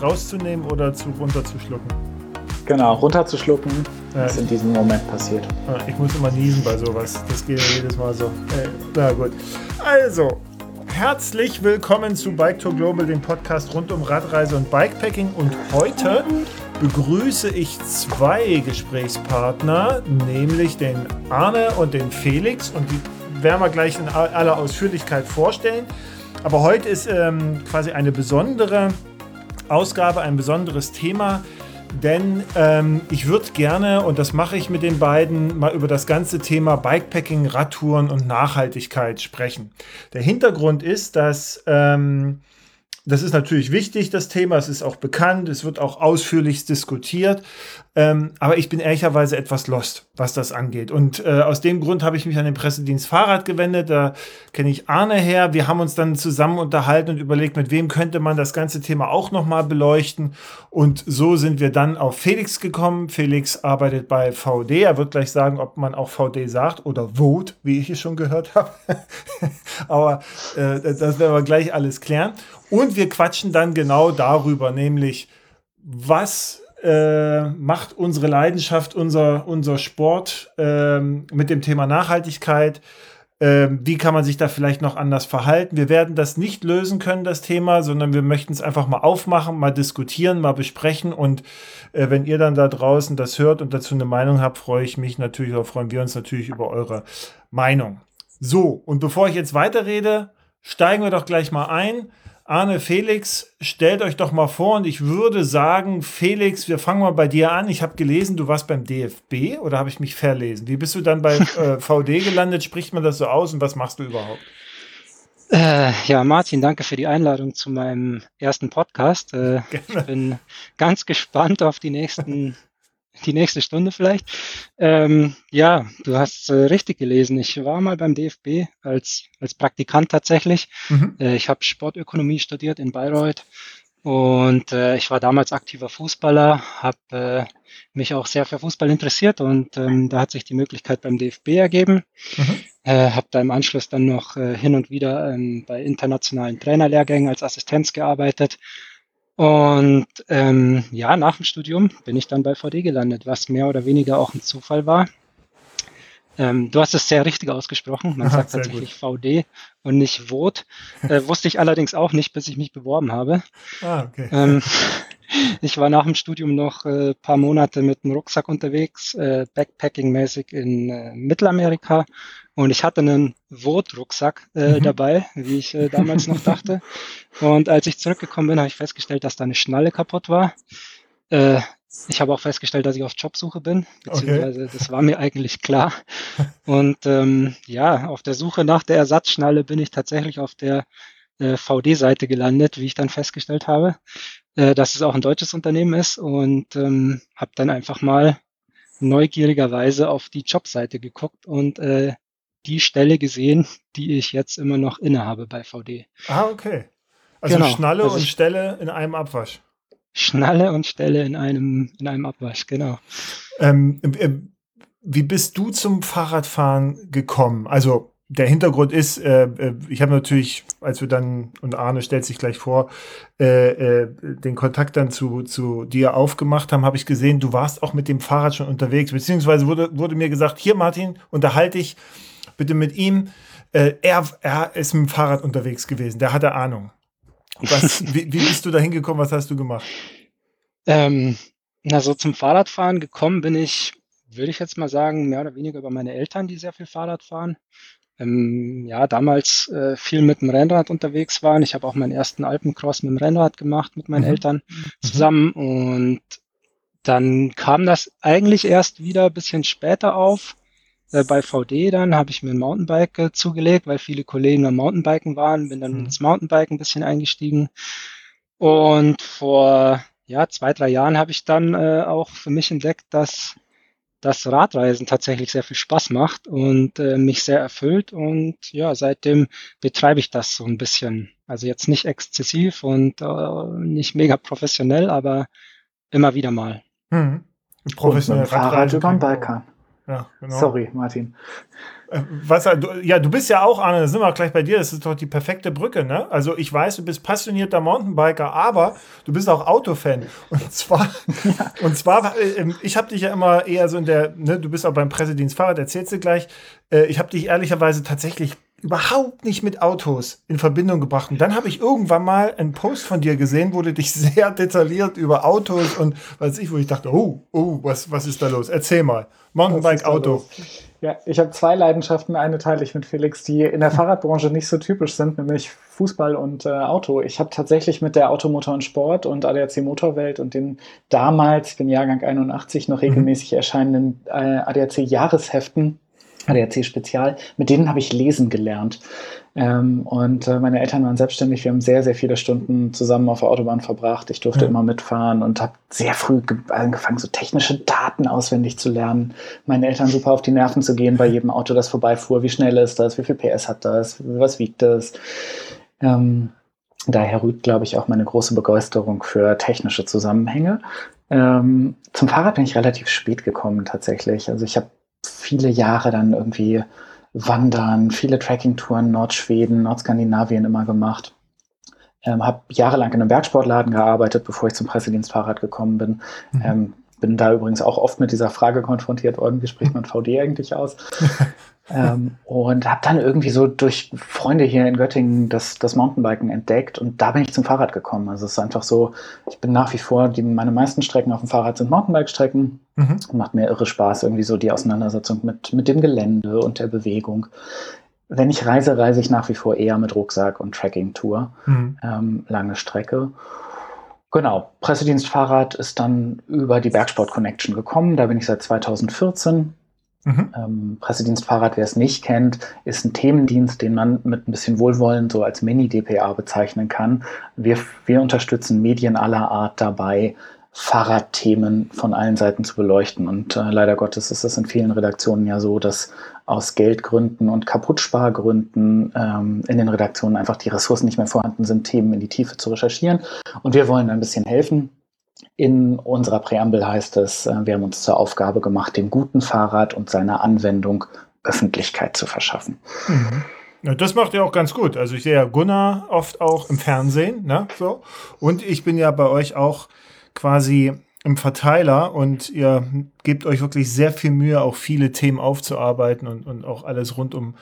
Rauszunehmen oder zu runterzuschlucken? Genau, runterzuschlucken, ja. ist in diesem Moment passiert. Ich muss immer niesen bei sowas. Das geht jedes Mal so. Äh, na gut. Also, herzlich willkommen zu Bike Tour Global, dem Podcast rund um Radreise und Bikepacking. Und heute begrüße ich zwei Gesprächspartner, nämlich den Arne und den Felix. Und die werden wir gleich in aller Ausführlichkeit vorstellen. Aber heute ist ähm, quasi eine besondere Ausgabe, ein besonderes Thema. Denn ähm, ich würde gerne, und das mache ich mit den beiden, mal über das ganze Thema Bikepacking, Radtouren und Nachhaltigkeit sprechen. Der Hintergrund ist, dass ähm, das ist natürlich wichtig, das Thema. Es ist auch bekannt. Es wird auch ausführlich diskutiert. Ähm, aber ich bin ehrlicherweise etwas lost, was das angeht. Und äh, aus dem Grund habe ich mich an den Pressedienst Fahrrad gewendet. Da kenne ich Arne her. Wir haben uns dann zusammen unterhalten und überlegt, mit wem könnte man das ganze Thema auch nochmal beleuchten. Und so sind wir dann auf Felix gekommen. Felix arbeitet bei VD. Er wird gleich sagen, ob man auch VD sagt oder Vote, wie ich es schon gehört habe. aber äh, das werden wir gleich alles klären. Und wir quatschen dann genau darüber, nämlich was äh, macht unsere Leidenschaft, unser, unser Sport äh, mit dem Thema Nachhaltigkeit. Äh, wie kann man sich da vielleicht noch anders verhalten? Wir werden das nicht lösen können, das Thema, sondern wir möchten es einfach mal aufmachen, mal diskutieren, mal besprechen. Und äh, wenn ihr dann da draußen das hört und dazu eine Meinung habt, freue ich mich natürlich, oder freuen wir uns natürlich über eure Meinung. So, und bevor ich jetzt weiterrede, steigen wir doch gleich mal ein. Arne, Felix, stellt euch doch mal vor und ich würde sagen, Felix, wir fangen mal bei dir an. Ich habe gelesen, du warst beim DFB oder habe ich mich verlesen? Wie bist du dann bei äh, VD gelandet? Spricht man das so aus und was machst du überhaupt? Äh, ja, Martin, danke für die Einladung zu meinem ersten Podcast. Äh, ich bin ganz gespannt auf die nächsten die nächste Stunde vielleicht. Ähm, ja, du hast äh, richtig gelesen. Ich war mal beim DFB als, als Praktikant tatsächlich. Mhm. Äh, ich habe Sportökonomie studiert in Bayreuth und äh, ich war damals aktiver Fußballer, habe äh, mich auch sehr für Fußball interessiert und ähm, da hat sich die Möglichkeit beim DFB ergeben. Mhm. Äh, habe da im Anschluss dann noch äh, hin und wieder ähm, bei internationalen Trainerlehrgängen als Assistenz gearbeitet und ähm, ja, nach dem Studium bin ich dann bei VD gelandet, was mehr oder weniger auch ein Zufall war. Ähm, du hast es sehr richtig ausgesprochen. Man Aha, sagt tatsächlich gut. VD und nicht VOT. Äh, wusste ich allerdings auch nicht, bis ich mich beworben habe. Ah, okay. Ähm, ich war nach dem Studium noch äh, paar Monate mit dem Rucksack unterwegs, äh, Backpacking-mäßig in äh, Mittelamerika. Und ich hatte einen Vot-Rucksack äh, mhm. dabei, wie ich äh, damals noch dachte. Und als ich zurückgekommen bin, habe ich festgestellt, dass da eine Schnalle kaputt war. Ich habe auch festgestellt, dass ich auf Jobsuche bin, beziehungsweise okay. das war mir eigentlich klar. Und ähm, ja, auf der Suche nach der Ersatzschnalle bin ich tatsächlich auf der äh, VD-Seite gelandet, wie ich dann festgestellt habe, äh, dass es auch ein deutsches Unternehmen ist und ähm, habe dann einfach mal neugierigerweise auf die Jobseite geguckt und äh, die Stelle gesehen, die ich jetzt immer noch innehabe bei VD. Ah, okay. Also genau. Schnalle also und Stelle in einem Abwasch. Schnalle und Stelle in einem, in einem Abwasch, genau. Ähm, äh, wie bist du zum Fahrradfahren gekommen? Also der Hintergrund ist, äh, äh, ich habe natürlich, als wir dann, und Arne stellt sich gleich vor, äh, äh, den Kontakt dann zu, zu dir aufgemacht haben, habe ich gesehen, du warst auch mit dem Fahrrad schon unterwegs, beziehungsweise wurde, wurde mir gesagt, hier Martin, unterhalte ich bitte mit ihm. Äh, er, er ist mit dem Fahrrad unterwegs gewesen, der hatte Ahnung. Was, wie, wie bist du da hingekommen? Was hast du gemacht? Ähm, na, so zum Fahrradfahren gekommen bin ich, würde ich jetzt mal sagen, mehr oder weniger über meine Eltern, die sehr viel Fahrrad fahren. Ähm, ja, damals äh, viel mit dem Rennrad unterwegs waren. Ich habe auch meinen ersten Alpencross mit dem Rennrad gemacht mit meinen mhm. Eltern mhm. zusammen und dann kam das eigentlich erst wieder ein bisschen später auf. Äh, bei VD dann habe ich mir ein Mountainbike äh, zugelegt, weil viele Kollegen am Mountainbiken waren, bin dann mhm. ins Mountainbiken ein bisschen eingestiegen. Und vor ja, zwei, drei Jahren habe ich dann äh, auch für mich entdeckt, dass das Radreisen tatsächlich sehr viel Spaß macht und äh, mich sehr erfüllt. Und ja, seitdem betreibe ich das so ein bisschen. Also jetzt nicht exzessiv und äh, nicht mega professionell, aber immer wieder mal. Mhm. Professionell Fahrrad über den Balkan. Ja, genau. Sorry, Martin. Äh, was, ja, du bist ja auch, Arne, da sind wir auch gleich bei dir, das ist doch die perfekte Brücke, ne? Also ich weiß, du bist passionierter Mountainbiker, aber du bist auch Autofan. Und zwar, ja. und zwar, äh, ähm, ich habe dich ja immer eher so in der, ne, du bist auch beim Pressedienst Fahrrad, erzählst du gleich. Äh, ich habe dich ehrlicherweise tatsächlich überhaupt nicht mit Autos in Verbindung gebracht. Und dann habe ich irgendwann mal einen Post von dir gesehen, wo du dich sehr detailliert über Autos und weiß ich, wo ich dachte, oh, oh, was, was ist da los? Erzähl mal. Mountainbike, Auto. Ja, ich habe zwei Leidenschaften. Eine teile ich mit Felix, die in der Fahrradbranche nicht so typisch sind, nämlich Fußball und äh, Auto. Ich habe tatsächlich mit der Automotor und Sport und ADAC Motorwelt und den damals, ich bin Jahrgang 81, noch mhm. regelmäßig erscheinenden äh, ADAC Jahresheften ADAC Spezial, mit denen habe ich lesen gelernt. Ähm, und äh, meine Eltern waren selbstständig. Wir haben sehr, sehr viele Stunden zusammen auf der Autobahn verbracht. Ich durfte mhm. immer mitfahren und habe sehr früh angefangen, so technische Daten auswendig zu lernen. Meinen Eltern super auf die Nerven zu gehen bei jedem Auto, das vorbeifuhr. Wie schnell ist das? Wie viel PS hat das? Was wiegt das? Ähm, daher rührt, glaube ich, auch meine große Begeisterung für technische Zusammenhänge. Ähm, zum Fahrrad bin ich relativ spät gekommen tatsächlich. Also ich habe viele Jahre dann irgendwie Wandern, viele Trekkingtouren, Nordschweden, Nordskandinavien immer gemacht. Ähm, habe jahrelang in einem Bergsportladen gearbeitet, bevor ich zum Pressedienstfahrrad gekommen bin. Mhm. Ähm, bin da übrigens auch oft mit dieser Frage konfrontiert worden, wie spricht man VD eigentlich aus? ähm, und habe dann irgendwie so durch Freunde hier in Göttingen das, das Mountainbiken entdeckt und da bin ich zum Fahrrad gekommen. Also es ist einfach so, ich bin nach wie vor, die, meine meisten Strecken auf dem Fahrrad sind Mountainbike-Strecken. Mhm. Macht mir irre Spaß, irgendwie so die Auseinandersetzung mit, mit dem Gelände und der Bewegung. Wenn ich reise, reise ich nach wie vor eher mit Rucksack und Tracking-Tour, mhm. ähm, lange Strecke. Genau, Pressedienstfahrrad ist dann über die Bergsport Connection gekommen. Da bin ich seit 2014. Mhm. Ähm, Pressedienstfahrrad, wer es nicht kennt, ist ein Themendienst, den man mit ein bisschen Wohlwollen so als Mini-DPA bezeichnen kann. Wir, wir unterstützen Medien aller Art dabei, Fahrradthemen von allen Seiten zu beleuchten. Und äh, leider Gottes ist es in vielen Redaktionen ja so, dass aus Geldgründen und Kaputtspargründen ähm, in den Redaktionen einfach die Ressourcen nicht mehr vorhanden sind, Themen in die Tiefe zu recherchieren. Und wir wollen ein bisschen helfen. In unserer Präambel heißt es, äh, wir haben uns zur Aufgabe gemacht, dem guten Fahrrad und seiner Anwendung Öffentlichkeit zu verschaffen. Mhm. Das macht ihr auch ganz gut. Also ich sehe ja Gunnar oft auch im Fernsehen, ne? So. Und ich bin ja bei euch auch quasi im Verteiler und ihr gebt euch wirklich sehr viel Mühe, auch viele Themen aufzuarbeiten und, und auch alles rund, um,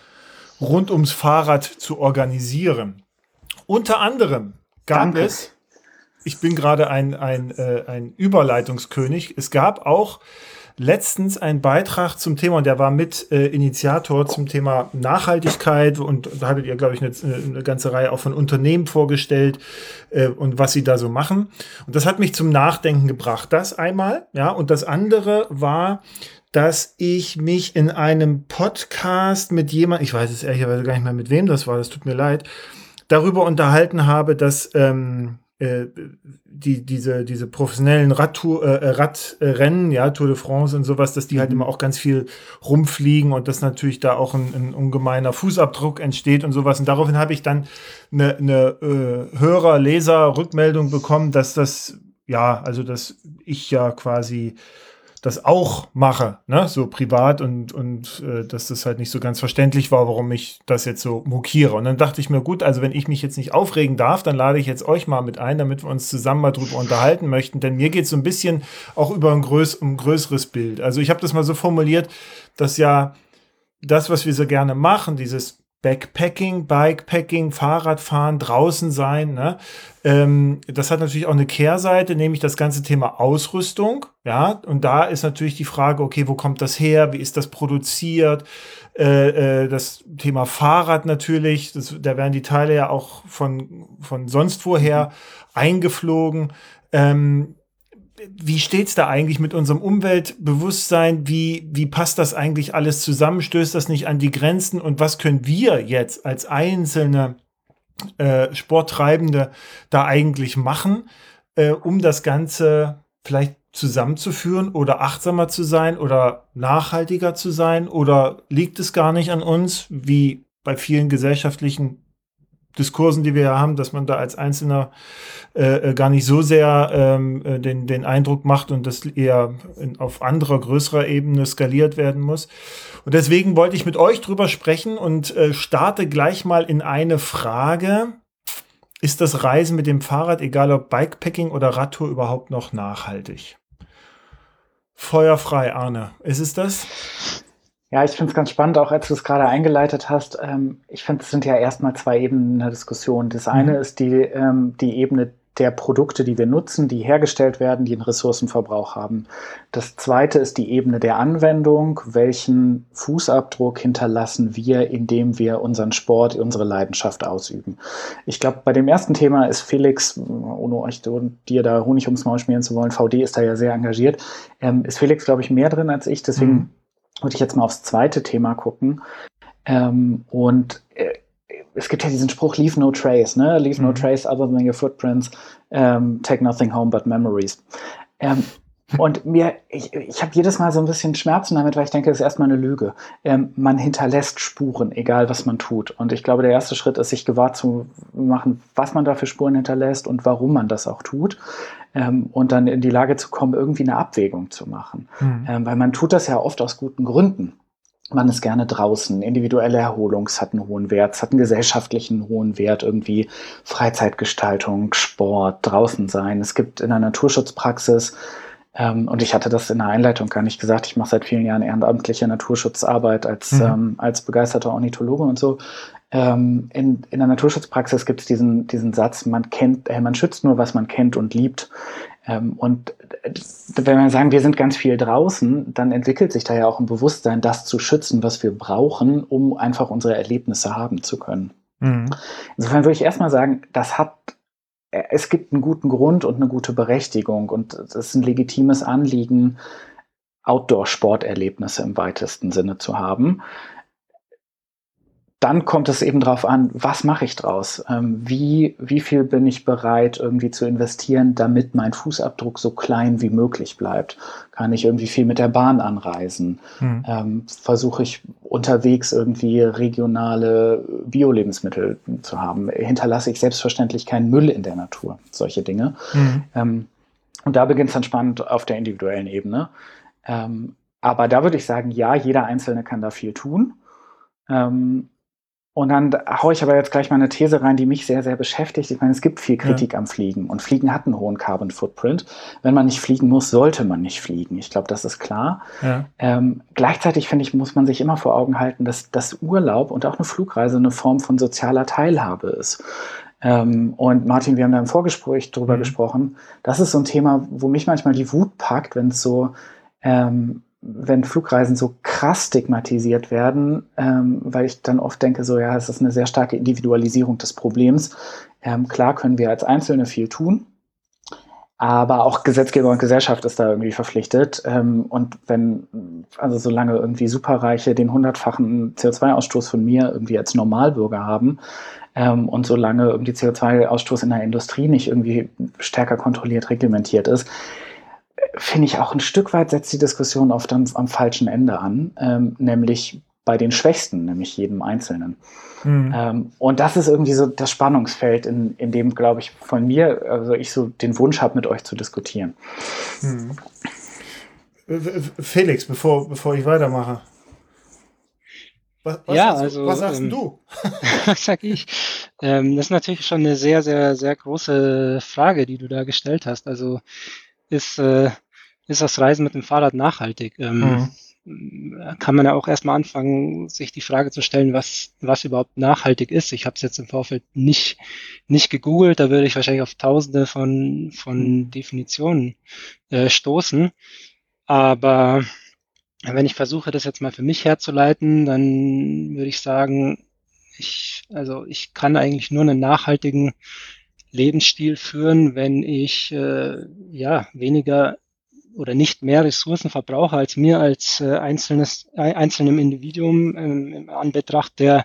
rund ums Fahrrad zu organisieren. Unter anderem gab Danke. es, ich bin gerade ein, ein, äh, ein Überleitungskönig, es gab auch letztens einen Beitrag zum Thema und der war mit äh, Initiator zum Thema Nachhaltigkeit und da hattet ihr, glaube ich, eine, eine, ganze Reihe auch von Unternehmen vorgestellt äh, und was sie da so machen. Und das hat mich zum Nachdenken gebracht. Das einmal, ja, und das andere war, dass ich mich in einem Podcast mit jemand, ich weiß es ehrlicherweise gar nicht mehr mit wem das war, das tut mir leid, darüber unterhalten habe, dass ähm, äh, die, diese, diese professionellen Radtour, äh, Radrennen, ja, Tour de France und sowas, dass die halt mhm. immer auch ganz viel rumfliegen und dass natürlich da auch ein, ein ungemeiner Fußabdruck entsteht und sowas. Und daraufhin habe ich dann eine, eine äh, Hörer, Leser, Rückmeldung bekommen, dass das, ja, also dass ich ja quasi das auch mache, ne, so privat und, und äh, dass das halt nicht so ganz verständlich war, warum ich das jetzt so mokiere. Und dann dachte ich mir, gut, also wenn ich mich jetzt nicht aufregen darf, dann lade ich jetzt euch mal mit ein, damit wir uns zusammen mal drüber unterhalten möchten, denn mir geht es so ein bisschen auch über ein, größ um ein größeres Bild. Also ich habe das mal so formuliert, dass ja das, was wir so gerne machen, dieses Backpacking, Bikepacking, Fahrradfahren, draußen sein. Ne? Ähm, das hat natürlich auch eine Kehrseite, nämlich das ganze Thema Ausrüstung. Ja, und da ist natürlich die Frage, okay, wo kommt das her? Wie ist das produziert? Äh, äh, das Thema Fahrrad natürlich, das, da werden die Teile ja auch von, von sonst woher eingeflogen. Ähm, wie steht's da eigentlich mit unserem Umweltbewusstsein? Wie, wie passt das eigentlich alles zusammen? Stößt das nicht an die Grenzen? Und was können wir jetzt als einzelne äh, Sporttreibende da eigentlich machen, äh, um das Ganze vielleicht zusammenzuführen oder achtsamer zu sein oder nachhaltiger zu sein? Oder liegt es gar nicht an uns, wie bei vielen gesellschaftlichen Diskursen, die wir ja haben, dass man da als Einzelner äh, äh gar nicht so sehr ähm, äh, den, den Eindruck macht und das eher in, auf anderer, größerer Ebene skaliert werden muss. Und deswegen wollte ich mit euch drüber sprechen und äh, starte gleich mal in eine Frage. Ist das Reisen mit dem Fahrrad, egal ob Bikepacking oder Radtour, überhaupt noch nachhaltig? Feuerfrei, Arne. Ist es das? Ja, ich finde es ganz spannend, auch als du es gerade eingeleitet hast. Ähm, ich finde, es sind ja erstmal zwei Ebenen in der Diskussion. Das eine mhm. ist die, ähm, die Ebene der Produkte, die wir nutzen, die hergestellt werden, die einen Ressourcenverbrauch haben. Das zweite ist die Ebene der Anwendung. Welchen Fußabdruck hinterlassen wir, indem wir unseren Sport, unsere Leidenschaft ausüben? Ich glaube, bei dem ersten Thema ist Felix, ohne euch dir da Honig ums Maul schmieren zu wollen, VD ist da ja sehr engagiert, ähm, ist Felix, glaube ich, mehr drin als ich. Deswegen mhm würde ich jetzt mal aufs zweite Thema gucken. Ähm, und äh, es gibt ja diesen Spruch, leave no trace, ne? Leave no mhm. trace other than your footprints, ähm, take nothing home but memories. Ähm, und mir, ich, ich habe jedes Mal so ein bisschen Schmerzen damit, weil ich denke, das ist erstmal eine Lüge. Ähm, man hinterlässt Spuren, egal was man tut. Und ich glaube, der erste Schritt ist, sich gewahr zu machen, was man da für Spuren hinterlässt und warum man das auch tut ähm, und dann in die Lage zu kommen, irgendwie eine Abwägung zu machen. Mhm. Ähm, weil man tut das ja oft aus guten Gründen. Man ist gerne draußen, individuelle Erholung hat einen hohen Wert, es hat einen gesellschaftlichen hohen Wert, irgendwie Freizeitgestaltung, Sport, draußen sein. Es gibt in der Naturschutzpraxis ähm, und ich hatte das in der Einleitung gar nicht gesagt. Ich mache seit vielen Jahren ehrenamtliche Naturschutzarbeit als, mhm. ähm, als begeisterter Ornithologe und so. Ähm, in, in der Naturschutzpraxis gibt es diesen, diesen Satz, man kennt, äh, man schützt nur, was man kennt und liebt. Ähm, und äh, wenn wir sagen, wir sind ganz viel draußen, dann entwickelt sich da ja auch ein Bewusstsein, das zu schützen, was wir brauchen, um einfach unsere Erlebnisse haben zu können. Mhm. Insofern würde ich erstmal sagen, das hat, äh, es gibt einen guten Grund und eine gute Berechtigung und es ist ein legitimes Anliegen, Outdoor-Sporterlebnisse im weitesten Sinne zu haben dann kommt es eben darauf an, was mache ich draus? Ähm, wie, wie viel bin ich bereit, irgendwie zu investieren, damit mein Fußabdruck so klein wie möglich bleibt? Kann ich irgendwie viel mit der Bahn anreisen? Mhm. Ähm, Versuche ich unterwegs irgendwie regionale Bio-Lebensmittel zu haben? Hinterlasse ich selbstverständlich keinen Müll in der Natur? Solche Dinge. Mhm. Ähm, und da beginnt es dann spannend auf der individuellen Ebene. Ähm, aber da würde ich sagen, ja, jeder Einzelne kann da viel tun. Ähm, und dann haue ich aber jetzt gleich mal eine These rein, die mich sehr, sehr beschäftigt. Ich meine, es gibt viel Kritik ja. am Fliegen und Fliegen hat einen hohen Carbon Footprint. Wenn man nicht fliegen muss, sollte man nicht fliegen. Ich glaube, das ist klar. Ja. Ähm, gleichzeitig finde ich, muss man sich immer vor Augen halten, dass das Urlaub und auch eine Flugreise eine Form von sozialer Teilhabe ist. Ähm, und Martin, wir haben da im Vorgespräch drüber mhm. gesprochen. Das ist so ein Thema, wo mich manchmal die Wut packt, wenn es so ähm, wenn Flugreisen so krass stigmatisiert werden, ähm, weil ich dann oft denke, so ja, es ist eine sehr starke Individualisierung des Problems. Ähm, klar können wir als Einzelne viel tun, aber auch Gesetzgeber und Gesellschaft ist da irgendwie verpflichtet. Ähm, und wenn, also solange irgendwie Superreiche den hundertfachen CO2-Ausstoß von mir irgendwie als Normalbürger haben, ähm, und solange irgendwie CO2-Ausstoß in der Industrie nicht irgendwie stärker kontrolliert, reglementiert ist, finde ich auch ein Stück weit setzt die Diskussion oft am, am falschen Ende an, ähm, nämlich bei den Schwächsten, nämlich jedem Einzelnen. Mhm. Ähm, und das ist irgendwie so das Spannungsfeld, in, in dem, glaube ich, von mir, also ich so den Wunsch habe, mit euch zu diskutieren. Mhm. Felix, bevor, bevor ich weitermache. Was, was, ja, also, was sagst ähm, du? was sag ich? Ähm, das ist natürlich schon eine sehr, sehr, sehr große Frage, die du da gestellt hast. Also ist, äh, ist das Reisen mit dem Fahrrad nachhaltig? Ähm, mhm. Kann man ja auch erstmal anfangen, sich die Frage zu stellen, was, was überhaupt nachhaltig ist. Ich habe es jetzt im Vorfeld nicht, nicht gegoogelt, da würde ich wahrscheinlich auf tausende von, von mhm. Definitionen äh, stoßen. Aber wenn ich versuche, das jetzt mal für mich herzuleiten, dann würde ich sagen, ich, also ich kann eigentlich nur einen nachhaltigen Lebensstil führen, wenn ich äh, ja weniger oder nicht mehr Ressourcen verbrauche, als mir als äh, einzelnes, äh, einzelnem Individuum ähm, im Anbetracht der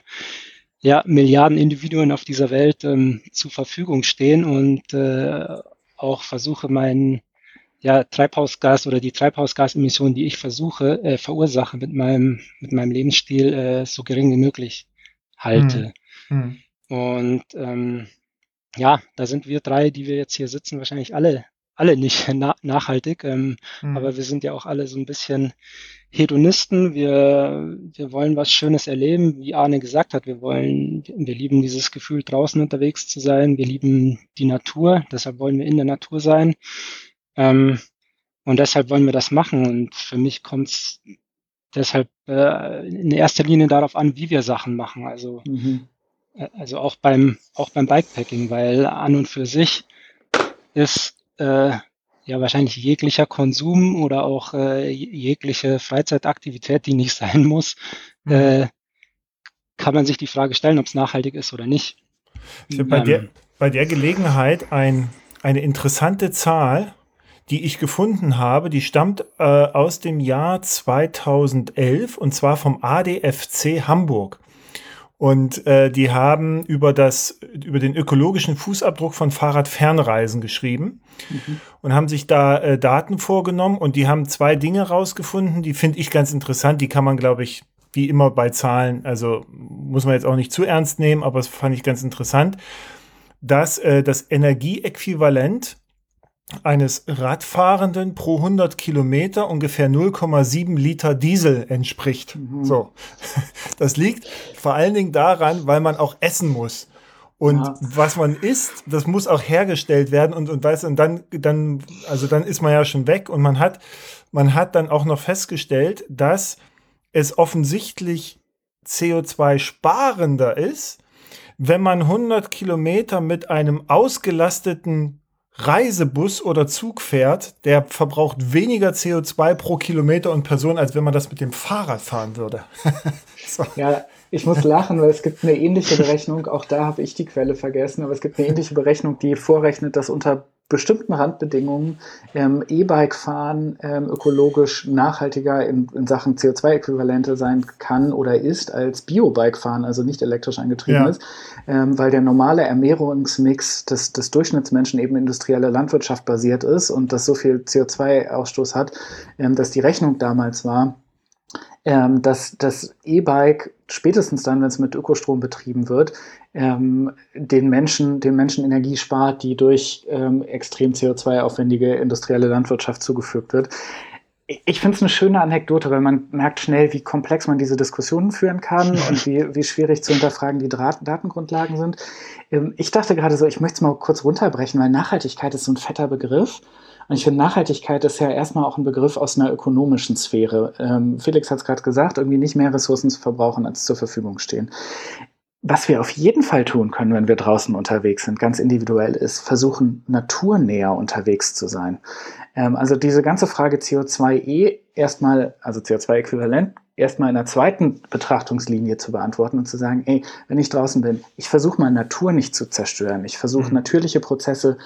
ja, Milliarden Individuen auf dieser Welt ähm, zur Verfügung stehen und äh, auch versuche, meinen ja, Treibhausgas oder die Treibhausgasemissionen, die ich versuche, äh, verursache mit meinem, mit meinem Lebensstil, äh, so gering wie möglich halte. Hm. Hm. Und ähm, ja, da sind wir drei, die wir jetzt hier sitzen, wahrscheinlich alle, alle nicht na nachhaltig. Ähm, mhm. Aber wir sind ja auch alle so ein bisschen Hedonisten. Wir, wir wollen was Schönes erleben, wie Arne gesagt hat. Wir wollen, wir lieben dieses Gefühl, draußen unterwegs zu sein. Wir lieben die Natur. Deshalb wollen wir in der Natur sein. Ähm, und deshalb wollen wir das machen. Und für mich kommt es deshalb äh, in erster Linie darauf an, wie wir Sachen machen. Also, mhm. Äh, also auch beim, auch beim Bikepacking, weil an und für sich ist äh, ja wahrscheinlich jeglicher Konsum oder auch äh, jegliche Freizeitaktivität, die nicht sein muss, mhm. äh, kann man sich die Frage stellen, ob es nachhaltig ist oder nicht. Ich habe bei, ähm, der, bei der Gelegenheit ein, eine interessante Zahl die ich gefunden habe, die stammt äh, aus dem Jahr 2011 und zwar vom ADFC Hamburg. Und äh, die haben über, das, über den ökologischen Fußabdruck von Fahrradfernreisen geschrieben mhm. und haben sich da äh, Daten vorgenommen und die haben zwei Dinge rausgefunden, die finde ich ganz interessant. Die kann man, glaube ich, wie immer bei Zahlen, also muss man jetzt auch nicht zu ernst nehmen, aber das fand ich ganz interessant, dass äh, das Energieäquivalent eines Radfahrenden pro 100 Kilometer ungefähr 0,7 Liter Diesel entspricht. Mhm. So. Das liegt vor allen Dingen daran, weil man auch essen muss. Und ja. was man isst, das muss auch hergestellt werden und, und weiß, und dann, dann, also dann ist man ja schon weg und man hat, man hat dann auch noch festgestellt, dass es offensichtlich CO2 sparender ist, wenn man 100 Kilometer mit einem ausgelasteten Reisebus oder Zug fährt, der verbraucht weniger CO2 pro Kilometer und Person, als wenn man das mit dem Fahrrad fahren würde. so. Ja, ich muss lachen, weil es gibt eine ähnliche Berechnung, auch da habe ich die Quelle vergessen, aber es gibt eine ähnliche Berechnung, die vorrechnet, dass unter bestimmten Randbedingungen ähm, E-Bike fahren ähm, ökologisch nachhaltiger in, in Sachen CO2-Äquivalente sein kann oder ist als Bio-Bike fahren, also nicht elektrisch angetrieben ja. ist, ähm, weil der normale Ernährungsmix des, des Durchschnittsmenschen eben industrielle Landwirtschaft basiert ist und das so viel CO2-Ausstoß hat, ähm, dass die Rechnung damals war, ähm, dass das E-Bike spätestens dann, wenn es mit Ökostrom betrieben wird, ähm, den Menschen, den Menschen Energie spart, die durch ähm, extrem CO2-aufwendige industrielle Landwirtschaft zugefügt wird. Ich finde es eine schöne Anekdote, weil man merkt schnell, wie komplex man diese Diskussionen führen kann und wie, wie schwierig zu hinterfragen die Datengrundlagen sind. Ähm, ich dachte gerade so, ich möchte es mal kurz runterbrechen, weil Nachhaltigkeit ist so ein fetter Begriff. Und ich finde, Nachhaltigkeit ist ja erstmal auch ein Begriff aus einer ökonomischen Sphäre. Ähm, Felix hat es gerade gesagt, irgendwie nicht mehr Ressourcen zu verbrauchen, als zur Verfügung stehen. Was wir auf jeden Fall tun können, wenn wir draußen unterwegs sind, ganz individuell ist, versuchen, naturnäher unterwegs zu sein. Ähm, also diese ganze Frage CO2e erstmal, also CO2-Äquivalent, erstmal in der zweiten Betrachtungslinie zu beantworten und zu sagen, ey, wenn ich draußen bin, ich versuche mal Natur nicht zu zerstören. Ich versuche mhm. natürliche Prozesse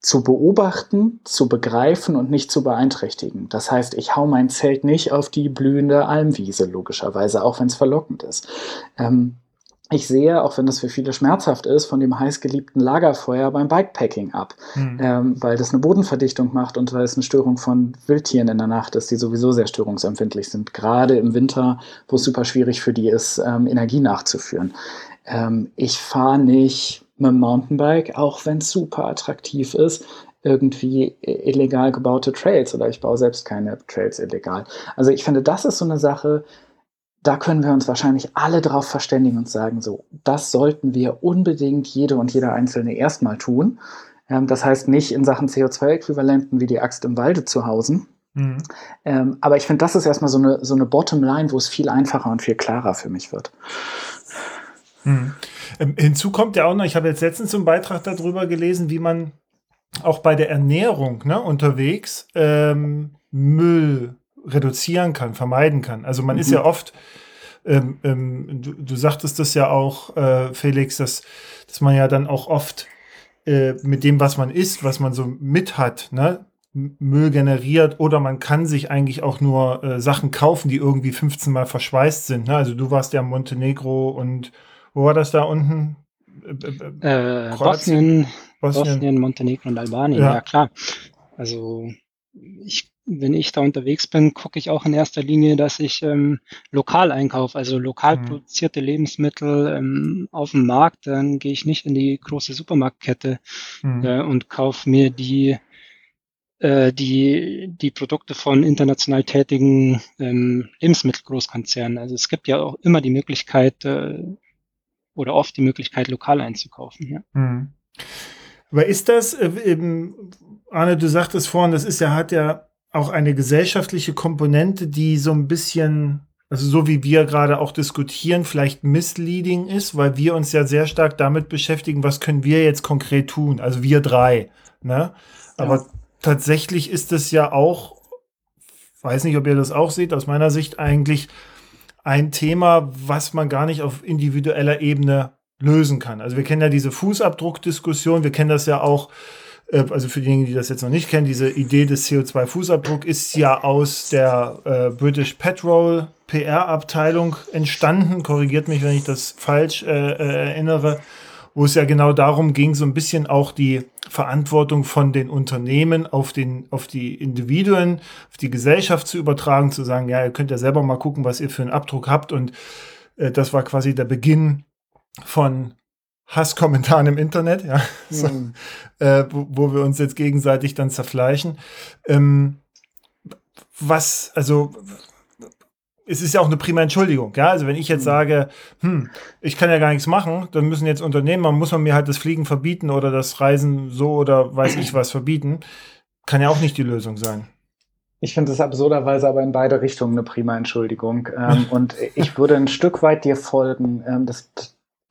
zu beobachten, zu begreifen und nicht zu beeinträchtigen. Das heißt, ich hau mein Zelt nicht auf die blühende Almwiese, logischerweise, auch wenn es verlockend ist. Ähm, ich sehe, auch wenn das für viele schmerzhaft ist, von dem heißgeliebten Lagerfeuer beim Bikepacking ab, mhm. ähm, weil das eine Bodenverdichtung macht und weil es eine Störung von Wildtieren in der Nacht ist, die sowieso sehr störungsempfindlich sind, gerade im Winter, wo es super schwierig für die ist, ähm, Energie nachzuführen. Ähm, ich fahre nicht mit dem Mountainbike, auch wenn es super attraktiv ist, irgendwie illegal gebaute Trails oder ich baue selbst keine Trails illegal. Also ich finde, das ist so eine Sache, da können wir uns wahrscheinlich alle drauf verständigen und sagen, so, das sollten wir unbedingt jede und jeder Einzelne erstmal tun. Ähm, das heißt nicht in Sachen CO2-Äquivalenten wie die Axt im Walde zu hausen. Mhm. Ähm, aber ich finde, das ist erstmal so eine, so eine Bottomline, wo es viel einfacher und viel klarer für mich wird. Mhm. Ähm, hinzu kommt ja auch noch, ich habe jetzt letztens einen Beitrag darüber gelesen, wie man auch bei der Ernährung ne, unterwegs ähm, Müll reduzieren kann, vermeiden kann. Also man mhm. ist ja oft, ähm, ähm, du, du, sagtest das ja auch, äh, Felix, dass, dass man ja dann auch oft äh, mit dem, was man isst, was man so mit hat, ne, Müll generiert oder man kann sich eigentlich auch nur äh, Sachen kaufen, die irgendwie 15 Mal verschweißt sind. Ne? Also du warst ja in Montenegro und wo war das da unten? Äh, äh, äh Bosnien, Bosnien, Bosnien, Montenegro und Albanien, ja. ja klar. Also ich wenn ich da unterwegs bin, gucke ich auch in erster Linie, dass ich ähm, lokal einkaufe, also lokal mhm. produzierte Lebensmittel ähm, auf dem Markt. Dann gehe ich nicht in die große Supermarktkette mhm. äh, und kaufe mir die äh, die, die Produkte von international tätigen ähm, Lebensmittelgroßkonzernen. Also es gibt ja auch immer die Möglichkeit äh, oder oft die Möglichkeit, lokal einzukaufen. Ja. Mhm. Aber ist das, äh, eben, Arne, du sagtest vorhin, das ist ja, hat ja auch eine gesellschaftliche Komponente, die so ein bisschen, also so wie wir gerade auch diskutieren, vielleicht misleading ist, weil wir uns ja sehr stark damit beschäftigen, was können wir jetzt konkret tun, also wir drei. Ne? Aber ja. tatsächlich ist es ja auch, weiß nicht, ob ihr das auch seht, aus meiner Sicht eigentlich ein Thema, was man gar nicht auf individueller Ebene lösen kann. Also wir kennen ja diese Fußabdruckdiskussion, wir kennen das ja auch äh, also für diejenigen, die das jetzt noch nicht kennen, diese Idee des CO2-Fußabdruck ist ja aus der äh, British Petrol PR-Abteilung entstanden. Korrigiert mich, wenn ich das falsch äh, äh, erinnere wo es ja genau darum ging, so ein bisschen auch die Verantwortung von den Unternehmen auf, den, auf die Individuen, auf die Gesellschaft zu übertragen, zu sagen, ja, ihr könnt ja selber mal gucken, was ihr für einen Abdruck habt. Und äh, das war quasi der Beginn von Hasskommentaren im Internet, ja, so, mhm. äh, wo, wo, wir uns jetzt gegenseitig dann zerfleischen. Ähm, was, also, es ist ja auch eine prima Entschuldigung, ja. Also wenn ich jetzt mhm. sage, hm, ich kann ja gar nichts machen, dann müssen jetzt Unternehmen, man muss man mir halt das Fliegen verbieten oder das Reisen so oder weiß ich was verbieten, kann ja auch nicht die Lösung sein. Ich finde es absurderweise aber in beide Richtungen eine prima Entschuldigung. Ähm, und ich würde ein Stück weit dir folgen. Ähm, das,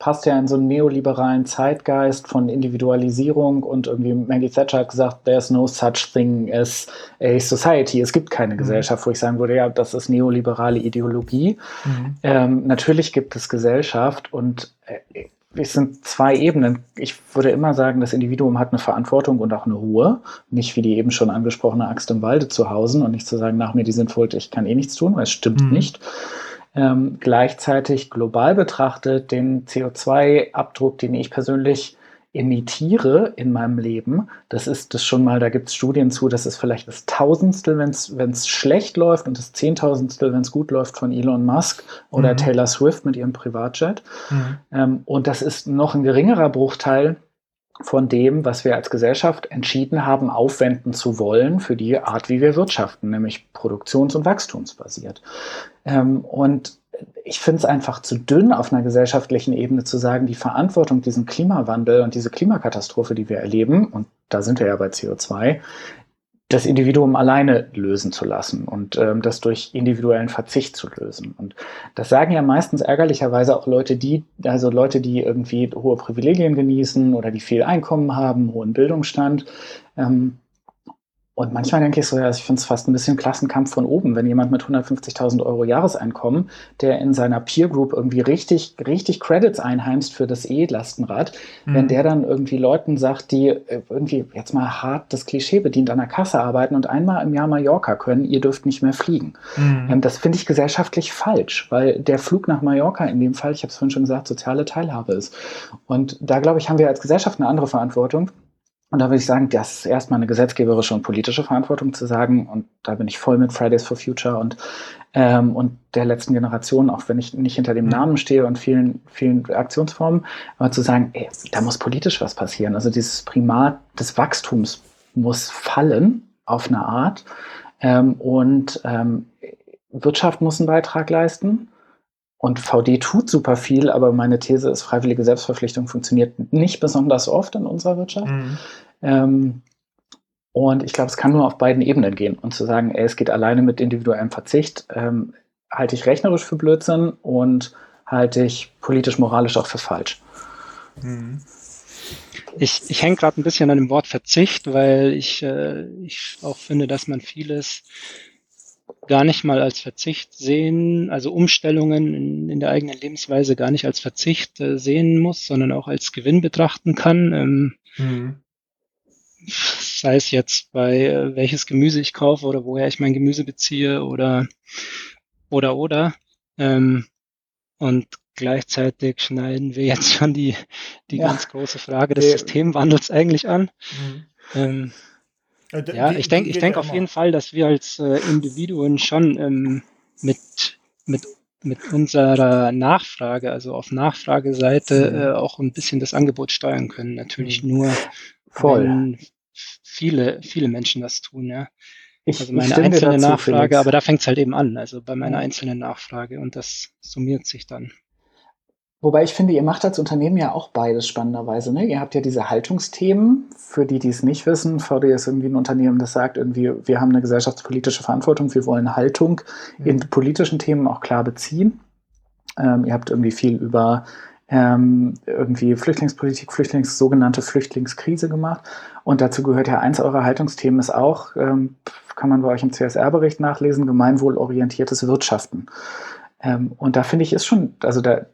passt ja in so einen neoliberalen Zeitgeist von Individualisierung und irgendwie Maggie Thatcher hat gesagt, there's no such thing as a society. Es gibt keine mhm. Gesellschaft, wo ich sagen würde, ja, das ist neoliberale Ideologie. Mhm. Ähm, natürlich gibt es Gesellschaft und äh, es sind zwei Ebenen. Ich würde immer sagen, das Individuum hat eine Verantwortung und auch eine Ruhe. Nicht wie die eben schon angesprochene Axt im Walde zu Hause und nicht zu sagen, nach mir die sind Sintflut, ich kann eh nichts tun, weil es stimmt mhm. nicht ähm, gleichzeitig global betrachtet den CO2-Abdruck, den ich persönlich emittiere in meinem Leben, das ist das schon mal, da gibt es Studien zu, das ist vielleicht das Tausendstel, wenn es schlecht läuft und das Zehntausendstel, wenn es gut läuft von Elon Musk oder mhm. Taylor Swift mit ihrem Privatjet. Mhm. Ähm, und das ist noch ein geringerer Bruchteil von dem, was wir als Gesellschaft entschieden haben, aufwenden zu wollen für die Art, wie wir wirtschaften, nämlich produktions- und wachstumsbasiert. Ähm, und ich finde es einfach zu dünn, auf einer gesellschaftlichen Ebene zu sagen, die Verantwortung, diesen Klimawandel und diese Klimakatastrophe, die wir erleben, und da sind wir ja bei CO2, das Individuum alleine lösen zu lassen und ähm, das durch individuellen Verzicht zu lösen. Und das sagen ja meistens ärgerlicherweise auch Leute, die, also Leute, die irgendwie hohe Privilegien genießen oder die viel Einkommen haben, hohen Bildungsstand. Ähm, und manchmal denke ich so, ja, ich finde es fast ein bisschen Klassenkampf von oben, wenn jemand mit 150.000 Euro Jahreseinkommen, der in seiner Peer Group irgendwie richtig, richtig Credits einheimst für das E-Lastenrad, mhm. wenn der dann irgendwie Leuten sagt, die äh, irgendwie jetzt mal hart das Klischee bedient an der Kasse arbeiten und einmal im Jahr Mallorca können, ihr dürft nicht mehr fliegen. Mhm. Ähm, das finde ich gesellschaftlich falsch, weil der Flug nach Mallorca in dem Fall, ich habe es vorhin schon gesagt, soziale Teilhabe ist. Und da glaube ich, haben wir als Gesellschaft eine andere Verantwortung und da würde ich sagen, das ist erstmal eine gesetzgeberische und politische Verantwortung zu sagen. Und da bin ich voll mit Fridays for Future und, ähm, und der letzten Generation, auch wenn ich nicht hinter dem mhm. Namen stehe und vielen, vielen Aktionsformen, aber zu sagen, ey, da muss politisch was passieren. Also dieses Primat des Wachstums muss fallen auf eine Art. Ähm, und ähm, Wirtschaft muss einen Beitrag leisten. Und VD tut super viel, aber meine These ist, freiwillige Selbstverpflichtung funktioniert nicht besonders oft in unserer Wirtschaft. Mhm. Ähm, und ich glaube, es kann nur auf beiden Ebenen gehen. Und zu sagen, ey, es geht alleine mit individuellem Verzicht, ähm, halte ich rechnerisch für Blödsinn und halte ich politisch-moralisch auch für falsch. Mhm. Ich, ich hänge gerade ein bisschen an dem Wort Verzicht, weil ich, äh, ich auch finde, dass man vieles gar nicht mal als Verzicht sehen, also Umstellungen in, in der eigenen Lebensweise gar nicht als Verzicht äh, sehen muss, sondern auch als Gewinn betrachten kann. Ähm, mhm. Sei es jetzt bei äh, welches Gemüse ich kaufe oder woher ich mein Gemüse beziehe oder oder oder. Ähm, und gleichzeitig schneiden wir jetzt schon die, die ja. ganz große Frage des Systemwandels eigentlich an. Mhm. Ähm, Äh, ja, ich denke ich denk auf jeden Fall, dass wir als äh, Individuen schon ähm, mit, mit, mit unserer Nachfrage, also auf Nachfrageseite, mhm. äh, auch ein bisschen das Angebot steuern können. Natürlich mhm. nur, Voll. wenn viele, viele Menschen das tun, ja. Ich, also meine einzelne dazu, Nachfrage, Felix. aber da fängt es halt eben an, also bei meiner einzelnen Nachfrage und das summiert sich dann. Wobei ich finde, ihr macht als Unternehmen ja auch beides spannenderweise. Ne? Ihr habt ja diese Haltungsthemen, für die, die es nicht wissen. VD ist irgendwie ein Unternehmen, das sagt irgendwie, wir haben eine gesellschaftspolitische Verantwortung, wir wollen Haltung mhm. in politischen Themen auch klar beziehen. Ähm, ihr habt irgendwie viel über ähm, irgendwie Flüchtlingspolitik, Flüchtlings, sogenannte Flüchtlingskrise gemacht. Und dazu gehört ja eins eurer Haltungsthemen ist auch, ähm, kann man bei euch im CSR-Bericht nachlesen, gemeinwohlorientiertes Wirtschaften. Ähm, und da finde ich, ist schon, also da,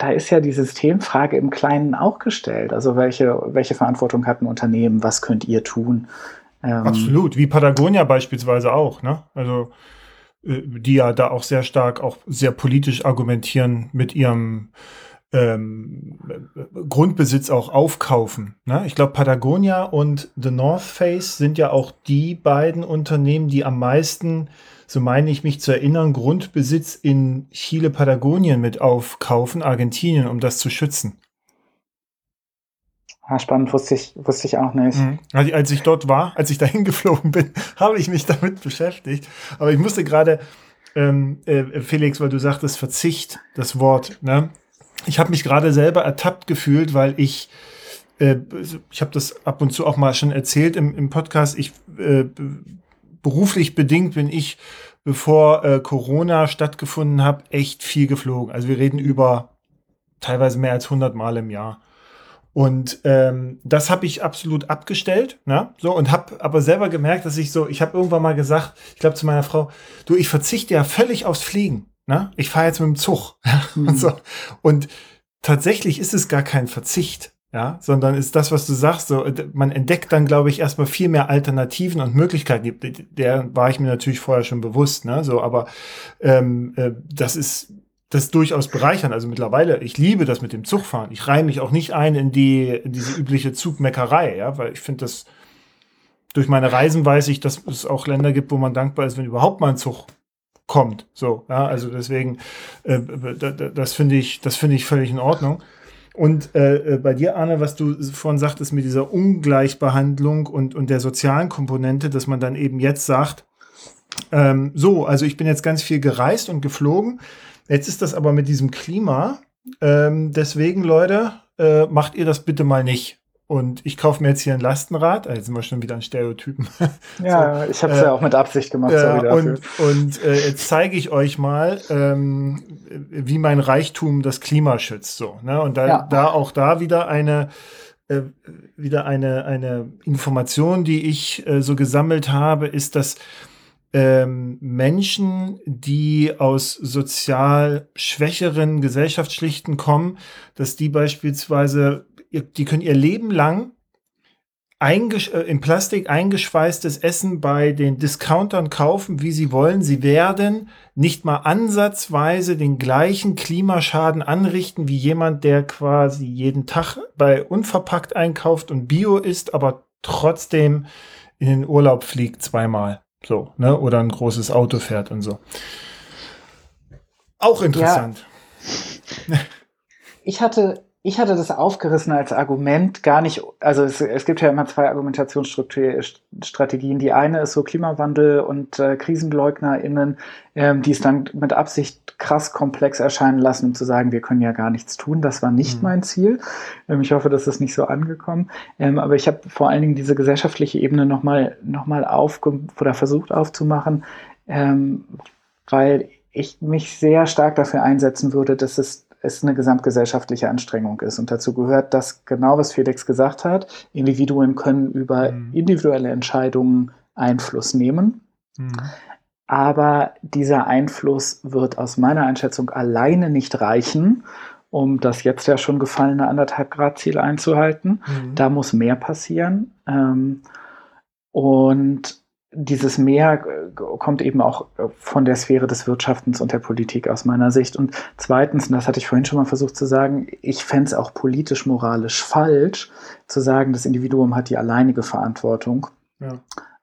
da ist ja die Systemfrage im Kleinen auch gestellt. Also welche, welche Verantwortung hat ein Unternehmen? Was könnt ihr tun? Ähm, Absolut, wie Patagonia beispielsweise auch. Ne? Also äh, die ja da auch sehr stark, auch sehr politisch argumentieren mit ihrem ähm, Grundbesitz auch aufkaufen. Ne? Ich glaube, Patagonia und The North Face sind ja auch die beiden Unternehmen, die am meisten so meine ich mich zu erinnern, Grundbesitz in Chile, Patagonien mit aufkaufen, Argentinien, um das zu schützen. Ah, spannend, wusste ich, wusste ich auch nicht. Mhm. Als ich dort war, als ich dahin geflogen bin, habe ich mich damit beschäftigt. Aber ich musste gerade, ähm, äh, Felix, weil du sagtest, Verzicht, das Wort, ne? Ich habe mich gerade selber ertappt gefühlt, weil ich äh, ich habe das ab und zu auch mal schon erzählt im, im Podcast. Ich äh, beruflich bedingt bin ich, bevor äh, Corona stattgefunden hat, echt viel geflogen. Also wir reden über teilweise mehr als 100 Mal im Jahr. Und ähm, das habe ich absolut abgestellt, ne? So und habe aber selber gemerkt, dass ich so, ich habe irgendwann mal gesagt, ich glaube zu meiner Frau, du, ich verzichte ja völlig aufs Fliegen, ne? Ich fahre jetzt mit dem Zug mhm. und so. Und tatsächlich ist es gar kein Verzicht, ja, sondern ist das, was du sagst, so, man entdeckt dann, glaube ich, erstmal viel mehr Alternativen und Möglichkeiten. Der war ich mir natürlich vorher schon bewusst, ne, so, aber ähm, äh, das ist das ist durchaus bereichern. Also mittlerweile, ich liebe das mit dem Zugfahren. Ich reihe mich auch nicht ein in die in diese übliche Zugmeckerei, ja, weil ich finde das durch meine Reisen weiß ich, dass es auch Länder gibt, wo man dankbar ist, wenn überhaupt mal ein Zug kommt. So, ja, also deswegen, äh, das finde ich, das finde ich völlig in Ordnung. Und äh, äh, bei dir, Arne, was du vorhin sagtest mit dieser Ungleichbehandlung und, und der sozialen Komponente, dass man dann eben jetzt sagt, ähm, so, also ich bin jetzt ganz viel gereist und geflogen. Jetzt ist das aber mit diesem Klima. Ähm, deswegen, Leute, äh, macht ihr das bitte mal nicht und ich kaufe mir jetzt hier ein Lastenrad, also sind wir schon wieder an Stereotypen. Ja, so, ich habe es äh, ja auch mit Absicht gemacht. Dafür. Und, und äh, jetzt zeige ich euch mal, ähm, wie mein Reichtum das Klima schützt. So, ne? Und da, ja. da auch da wieder eine äh, wieder eine, eine Information, die ich äh, so gesammelt habe, ist, dass ähm, Menschen, die aus sozial schwächeren Gesellschaftsschichten kommen, dass die beispielsweise die können ihr Leben lang äh, in Plastik eingeschweißtes Essen bei den Discountern kaufen, wie sie wollen. Sie werden nicht mal ansatzweise den gleichen Klimaschaden anrichten wie jemand, der quasi jeden Tag bei unverpackt einkauft und Bio isst, aber trotzdem in den Urlaub fliegt zweimal. So, ne? Oder ein großes Auto fährt und so. Auch interessant. Ja. Ich hatte ich hatte das aufgerissen als Argument gar nicht, also es, es gibt ja immer zwei Argumentationsstrategien. Die eine ist so Klimawandel und äh, KrisenleugnerInnen, ähm, die es dann mit Absicht krass komplex erscheinen lassen, um zu sagen, wir können ja gar nichts tun. Das war nicht mhm. mein Ziel. Ähm, ich hoffe, das ist nicht so angekommen. Ähm, aber ich habe vor allen Dingen diese gesellschaftliche Ebene nochmal noch mal aufge oder versucht aufzumachen, ähm, weil ich mich sehr stark dafür einsetzen würde, dass es es eine gesamtgesellschaftliche Anstrengung ist. Und dazu gehört das genau, was Felix gesagt hat. Individuen können über mhm. individuelle Entscheidungen Einfluss nehmen. Mhm. Aber dieser Einfluss wird aus meiner Einschätzung alleine nicht reichen, um das jetzt ja schon gefallene anderthalb Grad Ziel einzuhalten. Mhm. Da muss mehr passieren. Ähm, und dieses Mehr äh, kommt eben auch äh, von der Sphäre des Wirtschaftens und der Politik aus meiner Sicht. Und zweitens, und das hatte ich vorhin schon mal versucht zu sagen, ich fände es auch politisch, moralisch falsch, zu sagen, das Individuum hat die alleinige Verantwortung ja.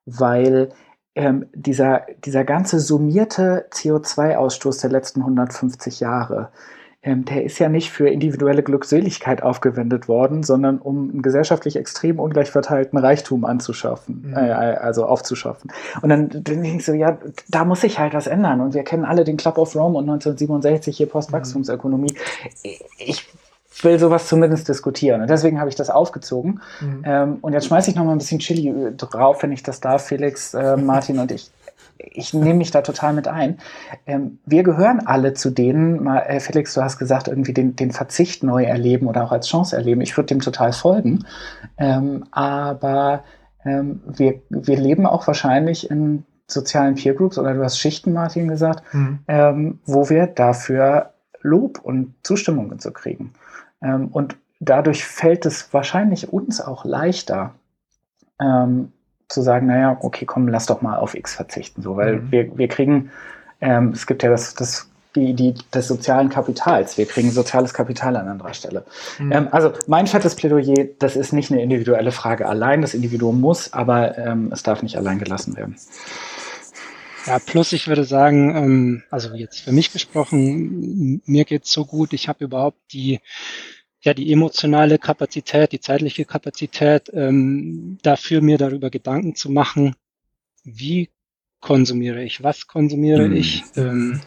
weil ähm, dieser, dieser ganze summierte CO2-Ausstoß der letzten 150 Jahre, der ist ja nicht für individuelle Glückseligkeit aufgewendet worden, sondern um einen gesellschaftlich extrem ungleich verteilten Reichtum anzuschaffen, mhm. äh, also aufzuschaffen. Und dann denke ich so, ja, da muss sich halt was ändern. Und wir kennen alle den Club of Rome und 1967 hier Postwachstumsökonomie. Ich will sowas zumindest diskutieren. Und deswegen habe ich das aufgezogen. Mhm. Ähm, und jetzt schmeiße ich noch mal ein bisschen Chili drauf, wenn ich das darf, Felix, äh, Martin und ich. Ich nehme mich da total mit ein. Ähm, wir gehören alle zu denen, mal, äh, Felix, du hast gesagt, irgendwie den, den Verzicht neu erleben oder auch als Chance erleben. Ich würde dem total folgen. Ähm, aber ähm, wir, wir leben auch wahrscheinlich in sozialen Peer Groups oder du hast Schichten, Martin, gesagt, mhm. ähm, wo wir dafür Lob und Zustimmung zu kriegen. Ähm, und dadurch fällt es wahrscheinlich uns auch leichter, ähm, zu sagen, naja, okay, komm, lass doch mal auf X verzichten, so, weil mhm. wir, wir kriegen, ähm, es gibt ja das, das die, die, des sozialen Kapitals. Wir kriegen soziales Kapital an anderer Stelle. Mhm. Ähm, also mein fettes Plädoyer, das ist nicht eine individuelle Frage allein. Das Individuum muss, aber ähm, es darf nicht allein gelassen werden. Ja, plus ich würde sagen, ähm, also jetzt für mich gesprochen, mir geht's so gut, ich habe überhaupt die ja die emotionale Kapazität, die zeitliche Kapazität, ähm, dafür mir darüber Gedanken zu machen, wie konsumiere ich, was konsumiere mhm. ich. Ähm,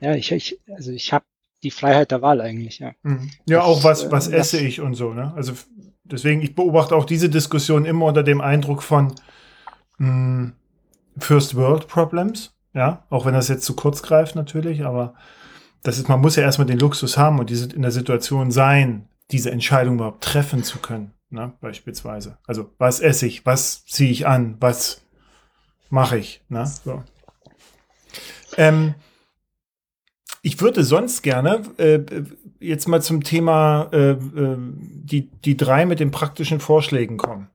ja, ich, ich also ich habe die Freiheit der Wahl eigentlich, ja. Mhm. Ja, auch was, was äh, esse ich und so, ne? Also deswegen, ich beobachte auch diese Diskussion immer unter dem Eindruck von, mh, hm, First World Problems, ja, auch wenn das jetzt zu kurz greift natürlich, aber das ist, man muss ja erstmal den Luxus haben und diese in der Situation sein, diese Entscheidung überhaupt treffen zu können, ne, beispielsweise. Also, was esse ich, was ziehe ich an, was mache ich, ne, so. Ähm, ich würde sonst gerne äh, jetzt mal zum Thema äh, äh, die, die drei mit den praktischen Vorschlägen kommen.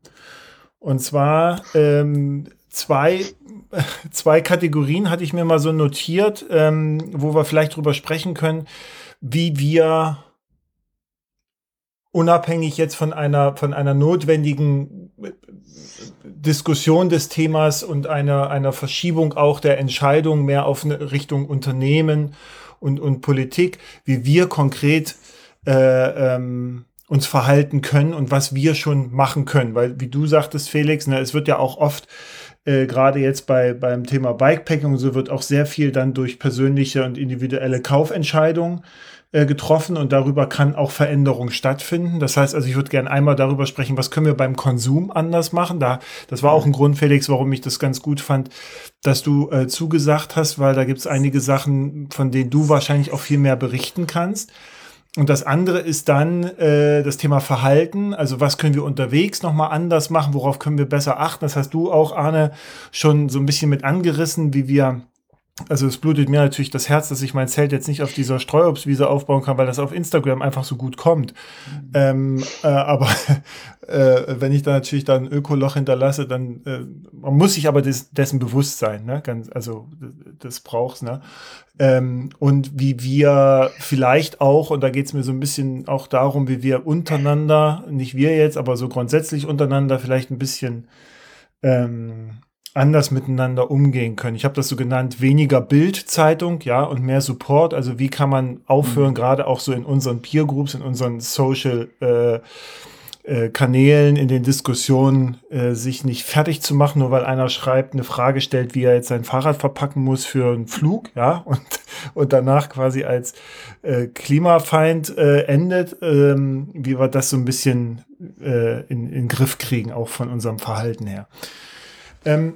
Und zwar ähm, zwei zwei Kategorien hatte ich mir mal so notiert, ähm, wo wir vielleicht drüber sprechen können, wie wir unabhängig jetzt von einer, von einer notwendigen Diskussion des Themas und einer, einer Verschiebung auch der Entscheidung mehr auf eine Richtung Unternehmen und, und Politik, wie wir konkret äh, ähm, uns verhalten können und was wir schon machen können. Weil, wie du sagtest, Felix, ne, es wird ja auch oft äh, gerade jetzt bei, beim Thema Bikepacking und so wird auch sehr viel dann durch persönliche und individuelle Kaufentscheidungen äh, getroffen und darüber kann auch Veränderung stattfinden. Das heißt also, ich würde gerne einmal darüber sprechen, was können wir beim Konsum anders machen. Da, das war auch ein Grund, Felix, warum ich das ganz gut fand, dass du äh, zugesagt hast, weil da gibt es einige Sachen, von denen du wahrscheinlich auch viel mehr berichten kannst. Und das andere ist dann äh, das Thema Verhalten. Also was können wir unterwegs nochmal anders machen? Worauf können wir besser achten? Das hast du auch, Arne, schon so ein bisschen mit angerissen, wie wir also es blutet mir natürlich das Herz, dass ich mein Zelt jetzt nicht auf dieser Streuobstwiese aufbauen kann, weil das auf Instagram einfach so gut kommt. Mhm. Ähm, äh, aber äh, wenn ich da natürlich dann ein Ökoloch hinterlasse, dann äh, man muss sich aber des, dessen bewusst sein, ne? Ganz, also das braucht's, ne? Ähm, und wie wir vielleicht auch, und da geht's mir so ein bisschen auch darum, wie wir untereinander, nicht wir jetzt, aber so grundsätzlich untereinander vielleicht ein bisschen ähm, anders miteinander umgehen können. Ich habe das so genannt, weniger Bildzeitung, ja, und mehr Support. Also wie kann man aufhören, mhm. gerade auch so in unseren Peer Groups, in unseren Social äh, äh, Kanälen, in den Diskussionen, äh, sich nicht fertig zu machen, nur weil einer schreibt, eine Frage stellt, wie er jetzt sein Fahrrad verpacken muss für einen Flug, ja, und, und danach quasi als äh, Klimafeind äh, endet, ähm, wie wir das so ein bisschen äh, in, in den Griff kriegen, auch von unserem Verhalten her. Ähm,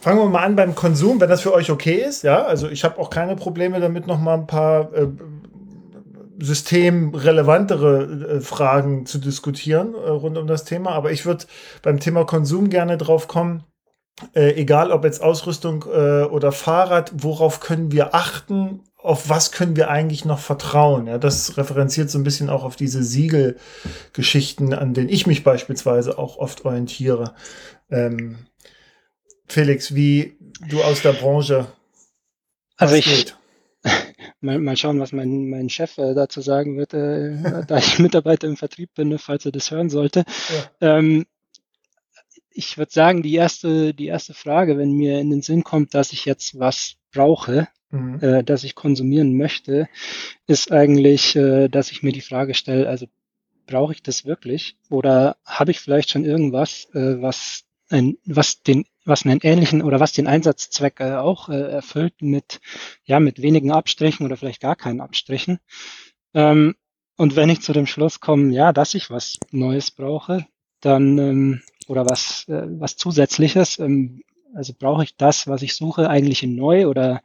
Fangen wir mal an beim Konsum, wenn das für euch okay ist. Ja, also ich habe auch keine Probleme damit, noch mal ein paar äh, systemrelevantere äh, Fragen zu diskutieren äh, rund um das Thema. Aber ich würde beim Thema Konsum gerne drauf kommen. Äh, egal ob jetzt Ausrüstung äh, oder Fahrrad, worauf können wir achten? Auf was können wir eigentlich noch vertrauen? Ja, das referenziert so ein bisschen auch auf diese Siegelgeschichten, an denen ich mich beispielsweise auch oft orientiere. Ähm, Felix, wie du aus der Branche. Also ich. Geht. Mal, mal schauen, was mein, mein Chef äh, dazu sagen wird, äh, da ich Mitarbeiter im Vertrieb bin, falls er das hören sollte. Ja. Ähm, ich würde sagen, die erste, die erste Frage, wenn mir in den Sinn kommt, dass ich jetzt was brauche, mhm. äh, dass ich konsumieren möchte, ist eigentlich, äh, dass ich mir die Frage stelle, also brauche ich das wirklich? Oder habe ich vielleicht schon irgendwas, äh, was ein, was den, was einen ähnlichen oder was den Einsatzzweck äh, auch äh, erfüllt mit, ja, mit wenigen Abstrichen oder vielleicht gar keinen Abstrichen. Ähm, und wenn ich zu dem Schluss komme, ja, dass ich was Neues brauche, dann ähm, oder was, äh, was Zusätzliches, ähm, also brauche ich das, was ich suche, eigentlich neu oder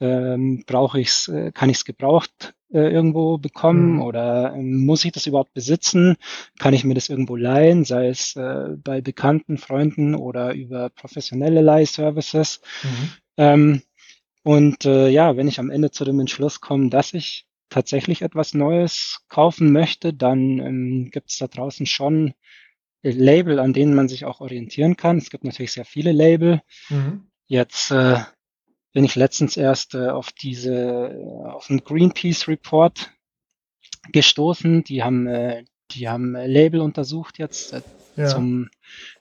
ähm, brauche ich's, äh, kann ich es gebraucht äh, irgendwo bekommen mhm. oder ähm, muss ich das überhaupt besitzen? Kann ich mir das irgendwo leihen, sei es äh, bei bekannten Freunden oder über professionelle Leihservices? Mhm. Ähm, und äh, ja, wenn ich am Ende zu dem Entschluss komme, dass ich tatsächlich etwas Neues kaufen möchte, dann ähm, gibt es da draußen schon Label, an denen man sich auch orientieren kann. Es gibt natürlich sehr viele Label. Mhm. Jetzt äh, bin ich letztens erst äh, auf diese, auf einen Greenpeace Report gestoßen. Die haben, äh, die haben Label untersucht jetzt äh, ja. zum,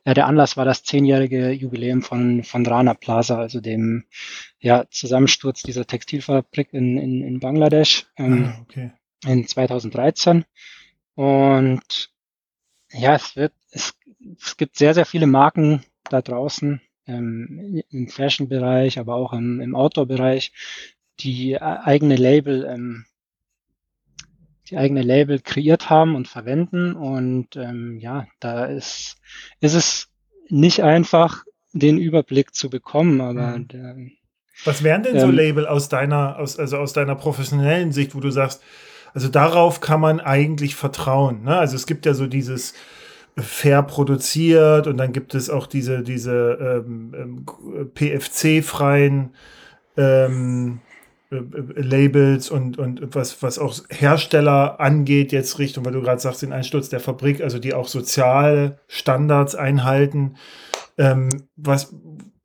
ja, der Anlass war das zehnjährige Jubiläum von, von Rana Plaza, also dem, ja, Zusammensturz dieser Textilfabrik in, in, in Bangladesch, ähm, ah, okay. in 2013. Und ja, es wird, es, es gibt sehr, sehr viele Marken da draußen, ähm, im Fashion-Bereich, aber auch im, im Outdoor-Bereich, die äh, eigene Label, ähm, die eigene Label kreiert haben und verwenden. Und ähm, ja, da ist, ist es nicht einfach, den Überblick zu bekommen, aber mhm. der, was wären denn so ähm, Label aus deiner, aus, also aus deiner professionellen Sicht, wo du sagst, also darauf kann man eigentlich vertrauen. Ne? Also es gibt ja so dieses fair produziert und dann gibt es auch diese, diese ähm, ähm PFC-freien ähm, äh, äh, Labels und, und was, was auch Hersteller angeht, jetzt Richtung, weil du gerade sagst, den Einsturz der Fabrik, also die auch soziale Standards einhalten. Ähm, was,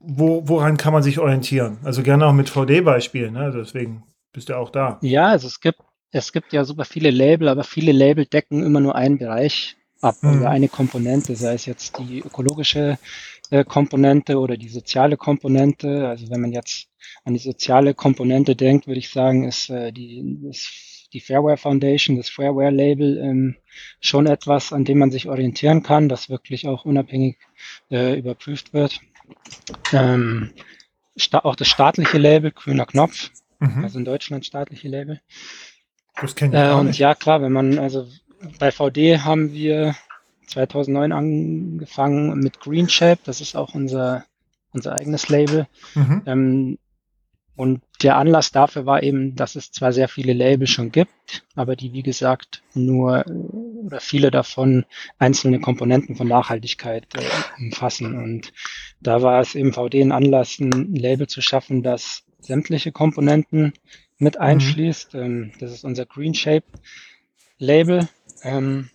wo, woran kann man sich orientieren? Also gerne auch mit VD-Beispielen, ne? Deswegen bist du auch da. Ja, also es gibt, es gibt ja super viele Label, aber viele Label decken immer nur einen Bereich ab mhm. oder eine Komponente, sei es jetzt die ökologische äh, Komponente oder die soziale Komponente. Also wenn man jetzt an die soziale Komponente denkt, würde ich sagen, ist äh, die, ist die Fairware Foundation, das Fairware Label ähm, schon etwas, an dem man sich orientieren kann, das wirklich auch unabhängig äh, überprüft wird. Ähm, auch das staatliche Label, grüner Knopf, mhm. also in Deutschland staatliche Label. Das kennt äh, und ja, klar, wenn man, also bei VD haben wir 2009 angefangen mit Green Shape, das ist auch unser, unser eigenes Label. Mhm. Ähm, und der Anlass dafür war eben, dass es zwar sehr viele Labels schon gibt, aber die, wie gesagt, nur oder viele davon einzelne Komponenten von Nachhaltigkeit äh, umfassen. Und da war es eben VD ein Anlass, ein Label zu schaffen, das sämtliche Komponenten mit mhm. einschließt. Mhm. Ähm, das ist unser Green Shape Label. Ähm,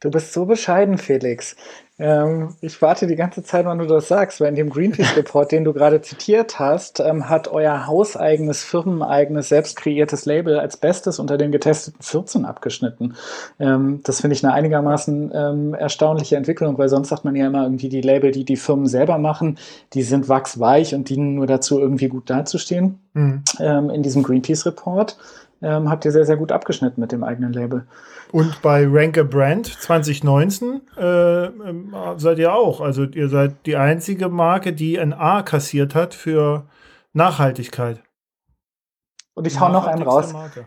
du bist so bescheiden, Felix. Ähm, ich warte die ganze Zeit, wann du das sagst, weil in dem Greenpeace-Report, den du gerade zitiert hast, ähm, hat euer hauseigenes, firmeneigenes, selbst kreiertes Label als Bestes unter den getesteten 14 abgeschnitten. Ähm, das finde ich eine einigermaßen ähm, erstaunliche Entwicklung, weil sonst sagt man ja immer irgendwie, die Label, die die Firmen selber machen, die sind wachsweich und dienen nur dazu, irgendwie gut dazustehen. Mhm. Ähm, in diesem Greenpeace-Report ähm, habt ihr sehr, sehr gut abgeschnitten mit dem eigenen Label. Und bei Rank a Brand 2019 äh, ähm, seid ihr auch. Also ihr seid die einzige Marke, die ein A kassiert hat für Nachhaltigkeit. Und ich hau noch einen raus. Marke.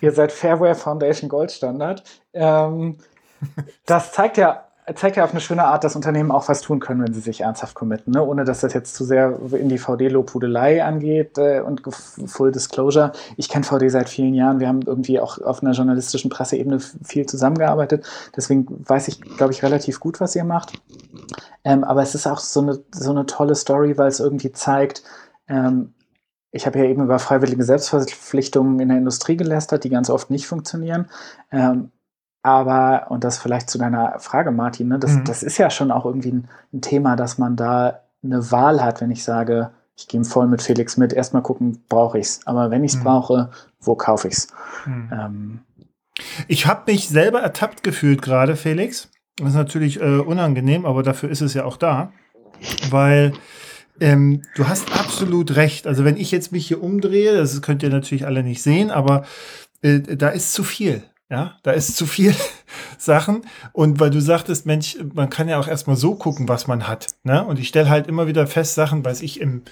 Ihr seid Fairware Foundation Gold Standard. Ähm, das zeigt ja zeigt ja auf eine schöne Art, dass Unternehmen auch was tun können, wenn sie sich ernsthaft committen, ne? ohne dass das jetzt zu sehr in die VD-Lobhudelei angeht äh, und Full Disclosure. Ich kenne VD seit vielen Jahren. Wir haben irgendwie auch auf einer journalistischen Presseebene viel zusammengearbeitet. Deswegen weiß ich, glaube ich, relativ gut, was ihr macht. Ähm, aber es ist auch so eine, so eine tolle Story, weil es irgendwie zeigt, ähm, ich habe ja eben über freiwillige Selbstverpflichtungen in der Industrie gelästert, die ganz oft nicht funktionieren. Ähm, aber, und das vielleicht zu deiner Frage, Martin, ne, das, mhm. das ist ja schon auch irgendwie ein, ein, Thema, dass man da eine Wahl hat, wenn ich sage, ich gehe voll mit Felix mit, erstmal gucken, brauche ich es. Aber wenn ich es mhm. brauche, wo kaufe ich es? Mhm. Ähm, ich habe mich selber ertappt gefühlt gerade, Felix. Das ist natürlich äh, unangenehm, aber dafür ist es ja auch da. weil ähm, du hast absolut recht. Also wenn ich jetzt mich hier umdrehe, das könnt ihr natürlich alle nicht sehen, aber äh, da ist zu viel. Ja, da ist zu viel Sachen. Und weil du sagtest, Mensch, man kann ja auch erstmal so gucken, was man hat. Ne? Und ich stelle halt immer wieder fest, Sachen, weiß ich, im,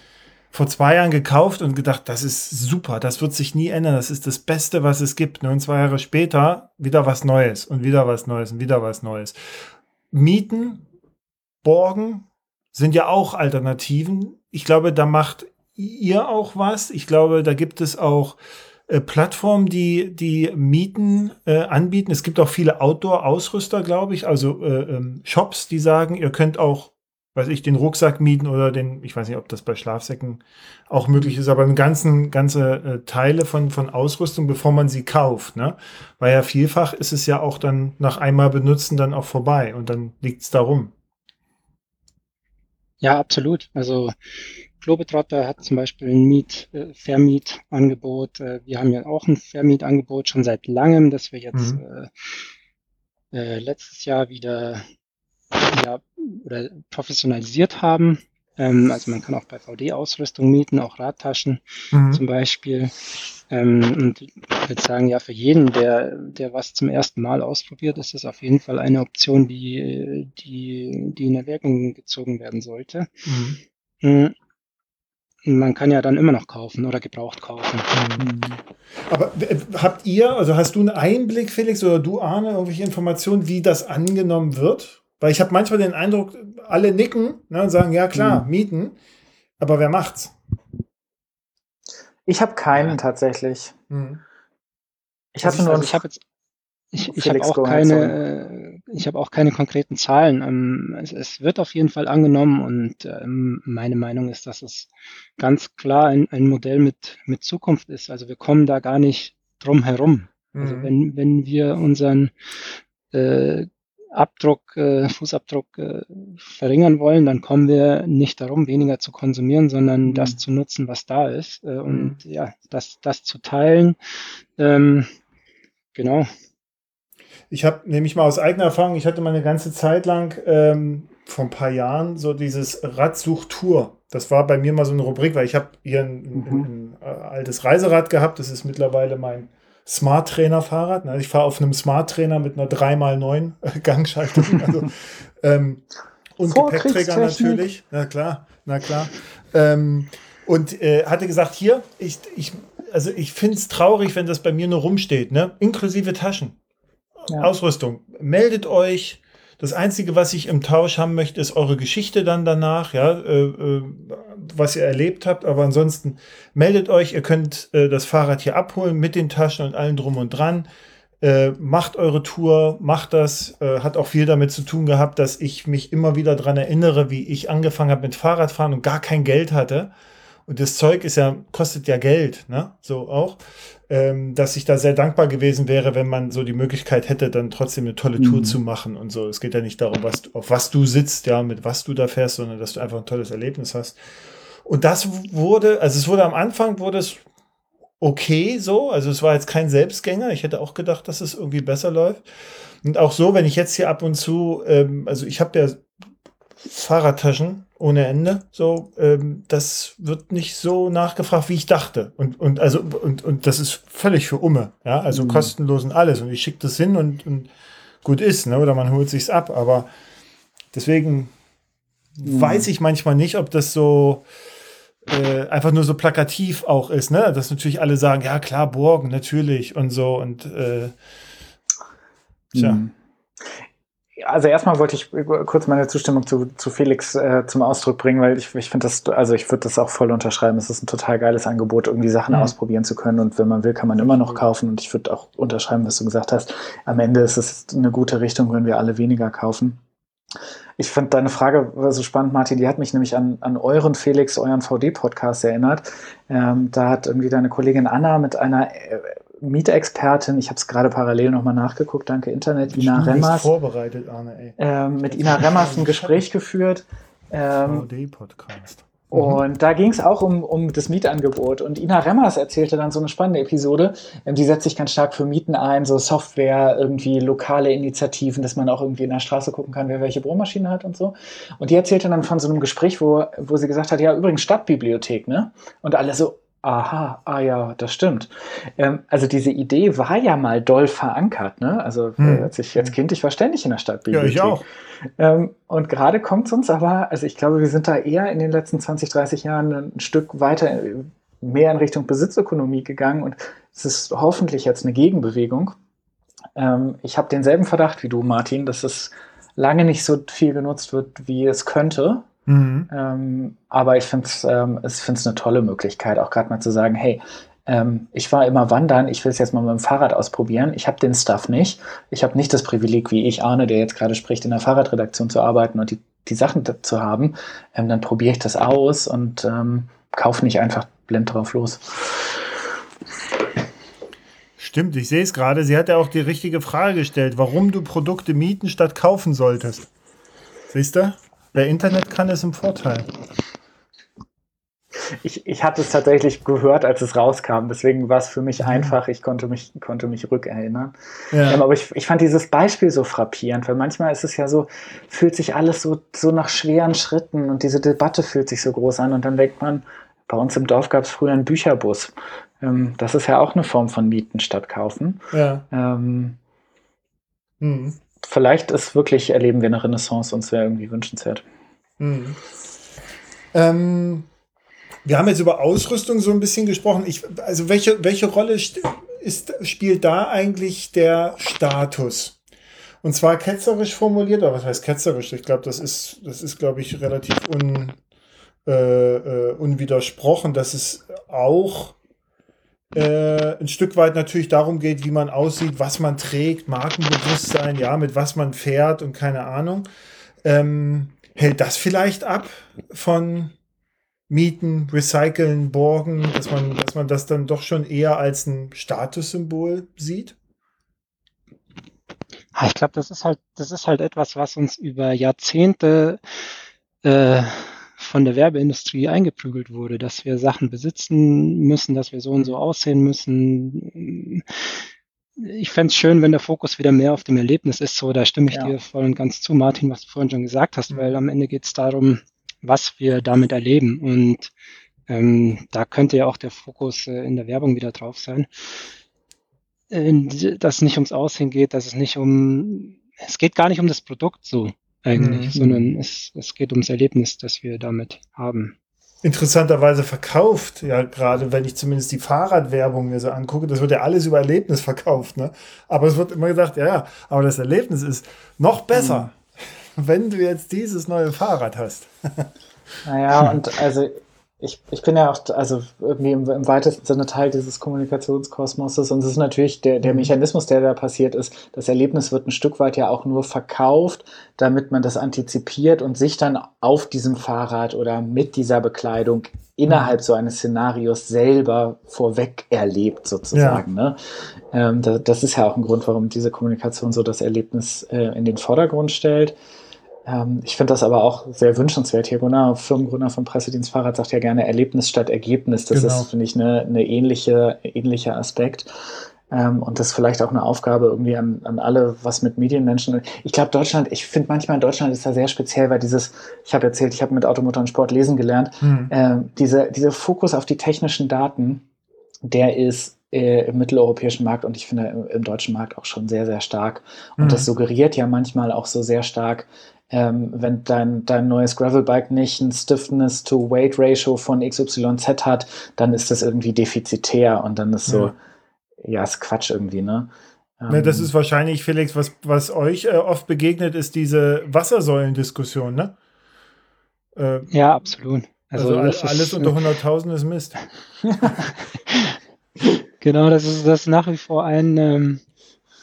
vor zwei Jahren gekauft und gedacht, das ist super, das wird sich nie ändern, das ist das Beste, was es gibt. Und zwei Jahre später wieder was Neues und wieder was Neues und wieder was Neues. Mieten, Borgen sind ja auch Alternativen. Ich glaube, da macht ihr auch was. Ich glaube, da gibt es auch äh, Plattformen, die die Mieten äh, anbieten. Es gibt auch viele Outdoor-Ausrüster, glaube ich, also äh, ähm, Shops, die sagen, ihr könnt auch weiß ich, den Rucksack mieten oder den, ich weiß nicht, ob das bei Schlafsäcken auch möglich ist, aber einen ganzen, ganze äh, Teile von, von Ausrüstung, bevor man sie kauft, ne? Weil ja vielfach ist es ja auch dann nach einmal benutzen dann auch vorbei und dann liegt es darum. Ja, absolut. Also Globetrotter hat zum Beispiel ein Miet, äh, Vermietangebot. Äh, wir haben ja auch ein Vermietangebot schon seit langem, das wir jetzt mhm. äh, äh letztes Jahr wieder ja, oder professionalisiert haben. Ähm, also man kann auch bei VD-Ausrüstung mieten, auch Radtaschen mhm. zum Beispiel. Ähm, und ich würde sagen, ja, für jeden, der, der was zum ersten Mal ausprobiert, ist das auf jeden Fall eine Option, die, die, die in Erwägung gezogen werden sollte. Mhm. Man kann ja dann immer noch kaufen oder gebraucht kaufen. Mhm. Aber äh, habt ihr, also hast du einen Einblick, Felix, oder du, Arne, irgendwelche Informationen, wie das angenommen wird? Weil ich habe manchmal den Eindruck, alle nicken ne, und sagen, ja klar, mhm. mieten. Aber wer macht's? Ich habe keinen tatsächlich. Mhm. Ich hatte nur. Also ich habe jetzt. Ich, ich habe auch keine, ich habe auch keine konkreten Zahlen. Ähm, es, es, wird auf jeden Fall angenommen und ähm, meine Meinung ist, dass es ganz klar ein, ein Modell mit, mit Zukunft ist. Also wir kommen da gar nicht drum herum. Also mhm. wenn, wenn wir unseren äh, Abdruck, äh, Fußabdruck äh, verringern wollen, dann kommen wir nicht darum, weniger zu konsumieren, sondern mhm. das zu nutzen, was da ist äh, und mhm. ja, das, das zu teilen. Ähm, genau. Ich habe nämlich mal aus eigener Erfahrung, ich hatte mal eine ganze Zeit lang ähm, vor ein paar Jahren so dieses Radsuchtour. Das war bei mir mal so eine Rubrik, weil ich habe hier ein, mhm. ein, ein altes Reiserad gehabt. Das ist mittlerweile mein Smart Trainer Fahrrad. Ne? Ich fahre auf einem Smart Trainer mit einer 3x9 Gangschaltung. Also, ähm, und Gepäckträger natürlich. Na klar, na klar. Ähm, und äh, hatte gesagt, hier, ich, ich, also ich finde es traurig, wenn das bei mir nur rumsteht, ne? Inklusive Taschen. Ja. Ausrüstung. Meldet euch, das Einzige, was ich im Tausch haben möchte, ist eure Geschichte dann danach, ja, äh, äh, was ihr erlebt habt. Aber ansonsten meldet euch, ihr könnt äh, das Fahrrad hier abholen mit den Taschen und allem drum und dran. Äh, macht eure Tour, macht das. Äh, hat auch viel damit zu tun gehabt, dass ich mich immer wieder daran erinnere, wie ich angefangen habe mit Fahrradfahren und gar kein Geld hatte. Und das Zeug ist ja, kostet ja Geld, ne? So auch ähm, dass ich da sehr dankbar gewesen wäre, wenn man so die Möglichkeit hätte, dann trotzdem eine tolle Tour mhm. zu machen und so. Es geht ja nicht darum, was, auf was du sitzt, ja, mit was du da fährst, sondern dass du einfach ein tolles Erlebnis hast. Und das wurde, also es wurde am Anfang wurde es okay so, also es war jetzt kein Selbstgänger. Ich hätte auch gedacht, dass es irgendwie besser läuft. Und auch so, wenn ich jetzt hier ab und zu, ähm, also ich habe ja Fahrradtaschen ohne Ende. So, ähm, das wird nicht so nachgefragt, wie ich dachte. Und, und also, und, und das ist völlig für Umme. Ja, also mhm. kostenlos und alles. Und ich schicke das hin und, und gut ist, ne? Oder man holt sich's ab. Aber deswegen mhm. weiß ich manchmal nicht, ob das so äh, einfach nur so plakativ auch ist, ne? Dass natürlich alle sagen, ja klar, Borgen, natürlich und so und äh, tja. Mhm also erstmal wollte ich kurz meine Zustimmung zu, zu Felix äh, zum Ausdruck bringen, weil ich, ich finde das, also ich würde das auch voll unterschreiben. Es ist ein total geiles Angebot, irgendwie Sachen mhm. ausprobieren zu können. Und wenn man will, kann man immer noch kaufen. Und ich würde auch unterschreiben, was du gesagt hast. Am Ende ist es eine gute Richtung, wenn wir alle weniger kaufen. Ich fand deine Frage so spannend, Martin. Die hat mich nämlich an, an euren Felix, euren VD-Podcast erinnert. Ähm, da hat irgendwie deine Kollegin Anna mit einer äh, Mietexpertin, ich habe es gerade parallel nochmal nachgeguckt, danke Internet, Ina Remmers. vorbereitet, Arne, ey. Ähm, mit Ina Remmers ein Gespräch geführt. Ähm, VD-Podcast. Und da ging es auch um, um das Mietangebot. Und Ina Remmers erzählte dann so eine spannende Episode. Ähm, die setzt sich ganz stark für Mieten ein, so Software, irgendwie lokale Initiativen, dass man auch irgendwie in der Straße gucken kann, wer welche Bohrmaschine hat und so. Und die erzählte dann von so einem Gespräch, wo, wo sie gesagt hat, ja, übrigens Stadtbibliothek, ne? Und alle so, Aha, ah ja, das stimmt. Ähm, also diese Idee war ja mal doll verankert, ne? Also hm. als ich als Kind, ich war ständig in der Stadtbibliothek. Ja, ich auch. Ähm, und gerade kommt es uns aber, also ich glaube, wir sind da eher in den letzten 20, 30 Jahren ein Stück weiter, mehr in Richtung Besitzökonomie gegangen und es ist hoffentlich jetzt eine Gegenbewegung. Ähm, ich habe denselben Verdacht wie du, Martin, dass es lange nicht so viel genutzt wird, wie es könnte. Mhm. Ähm, aber ich finde es ähm, eine tolle Möglichkeit, auch gerade mal zu sagen, hey, ähm, ich war immer wandern, ich will es jetzt mal mit dem Fahrrad ausprobieren. Ich habe den Stuff nicht. Ich habe nicht das Privileg, wie ich Arne, der jetzt gerade spricht, in der Fahrradredaktion zu arbeiten und die, die Sachen zu haben. Ähm, dann probiere ich das aus und ähm, kaufe nicht einfach blind drauf los. Stimmt, ich sehe es gerade. Sie hat ja auch die richtige Frage gestellt, warum du Produkte mieten statt kaufen solltest. Siehst du? Wer Internet kann, ist im Vorteil. Ich, ich hatte es tatsächlich gehört, als es rauskam. Deswegen war es für mich mhm. einfach. Ich konnte mich, konnte mich rückerinnern. Ja. Ähm, aber ich, ich fand dieses Beispiel so frappierend, weil manchmal ist es ja so, fühlt sich alles so, so nach schweren Schritten und diese Debatte fühlt sich so groß an. Und dann denkt man, bei uns im Dorf gab es früher einen Bücherbus. Ähm, das ist ja auch eine Form von Mieten statt Kaufen. Ja. Ähm, hm vielleicht ist wirklich, erleben wir eine Renaissance und es wäre irgendwie wünschenswert. Mhm. Ähm, wir haben jetzt über Ausrüstung so ein bisschen gesprochen. Ich, also welche, welche Rolle ist, spielt da eigentlich der Status? Und zwar ketzerisch formuliert, aber was heißt ketzerisch? Ich glaube, das ist, das ist, glaube ich, relativ un, äh, äh, unwidersprochen, dass es auch äh, ein Stück weit natürlich darum geht, wie man aussieht, was man trägt, Markenbewusstsein, ja, mit was man fährt und keine Ahnung. Ähm, hält das vielleicht ab von Mieten, Recyceln, Borgen, dass man, dass man das dann doch schon eher als ein Statussymbol sieht? Ich glaube, das ist halt, das ist halt etwas, was uns über Jahrzehnte äh, von der Werbeindustrie eingeprügelt wurde, dass wir Sachen besitzen müssen, dass wir so und so aussehen müssen. Ich fände es schön, wenn der Fokus wieder mehr auf dem Erlebnis ist. So, da stimme ich ja. dir voll und ganz zu, Martin, was du vorhin schon gesagt hast, mhm. weil am Ende geht es darum, was wir damit erleben. Und ähm, da könnte ja auch der Fokus äh, in der Werbung wieder drauf sein. Äh, dass es nicht ums Aussehen geht, dass es nicht um, es geht gar nicht um das Produkt so eigentlich, mhm. sondern es, es geht ums Erlebnis, das wir damit haben. Interessanterweise verkauft, ja, gerade wenn ich zumindest die Fahrradwerbung mir so angucke, das wird ja alles über Erlebnis verkauft, ne? Aber es wird immer gesagt, ja, ja, aber das Erlebnis ist noch besser, mhm. wenn du jetzt dieses neue Fahrrad hast. Naja, und also ich, ich bin ja auch, also irgendwie im, im, weitesten Sinne Teil dieses Kommunikationskosmoses und es ist natürlich der, der mhm. Mechanismus, der da passiert ist. Das Erlebnis wird ein Stück weit ja auch nur verkauft, damit man das antizipiert und sich dann auf diesem Fahrrad oder mit dieser Bekleidung innerhalb mhm. so eines Szenarios selber vorweg erlebt, sozusagen. Ja. Ne? Ähm, das, das, ist ja auch ein Grund, warum diese Kommunikation so das Erlebnis äh, in den Vordergrund stellt. Ähm, ich finde das aber auch sehr wünschenswert. Hier Gunnar, Firmengründer von Pressedienst Fahrrad, sagt ja gerne Erlebnis statt Ergebnis. Das genau. ist, finde ich, eine, eine ähnliche, ähnlicher Aspekt. Ähm, und das ist vielleicht auch eine Aufgabe irgendwie an, an alle, was mit Medienmenschen. Ich glaube, Deutschland, ich finde manchmal in Deutschland ist da sehr speziell, weil dieses, ich habe erzählt, ich habe mit Automotor und Sport lesen gelernt, mhm. äh, diese, dieser Fokus auf die technischen Daten, der ist äh, im mitteleuropäischen Markt und ich finde im, im, deutschen Markt auch schon sehr, sehr stark. Und mhm. das suggeriert ja manchmal auch so sehr stark, ähm, wenn dein, dein neues Gravelbike nicht ein Stiffness-to-Weight-Ratio von XYZ hat, dann ist das irgendwie defizitär und dann ist so, ja, ja ist Quatsch irgendwie, ne? ne das ähm, ist wahrscheinlich, Felix, was, was euch äh, oft begegnet, ist diese Wassersäulendiskussion, ne? Äh, ja, absolut. Also, also alles ist, unter 100.000 ist Mist. genau, das ist, das nach wie vor ein, ähm,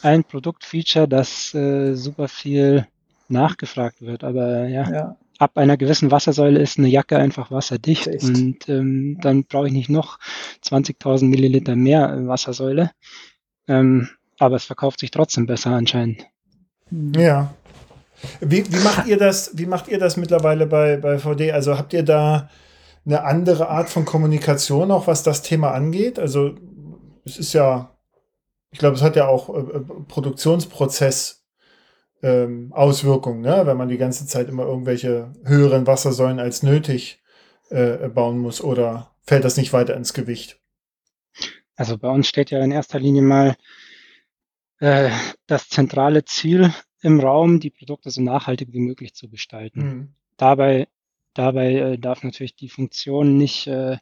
ein Produktfeature, das äh, super viel nachgefragt wird. Aber ja, ja, ab einer gewissen Wassersäule ist eine Jacke einfach wasserdicht Echt? und ähm, dann brauche ich nicht noch 20.000 Milliliter mehr Wassersäule. Ähm, aber es verkauft sich trotzdem besser anscheinend. Ja. Wie, wie macht ihr das? Wie macht ihr das mittlerweile bei, bei VD? Also habt ihr da eine andere Art von Kommunikation, auch was das Thema angeht? Also es ist ja, ich glaube, es hat ja auch äh, äh Produktionsprozess ähm, Auswirkungen, ne? wenn man die ganze Zeit immer irgendwelche höheren Wassersäulen als nötig äh, bauen muss oder fällt das nicht weiter ins Gewicht? Also bei uns steht ja in erster Linie mal äh, das zentrale Ziel im Raum, die Produkte so nachhaltig wie möglich zu gestalten. Mhm. Dabei, dabei äh, darf natürlich die Funktion nicht, äh,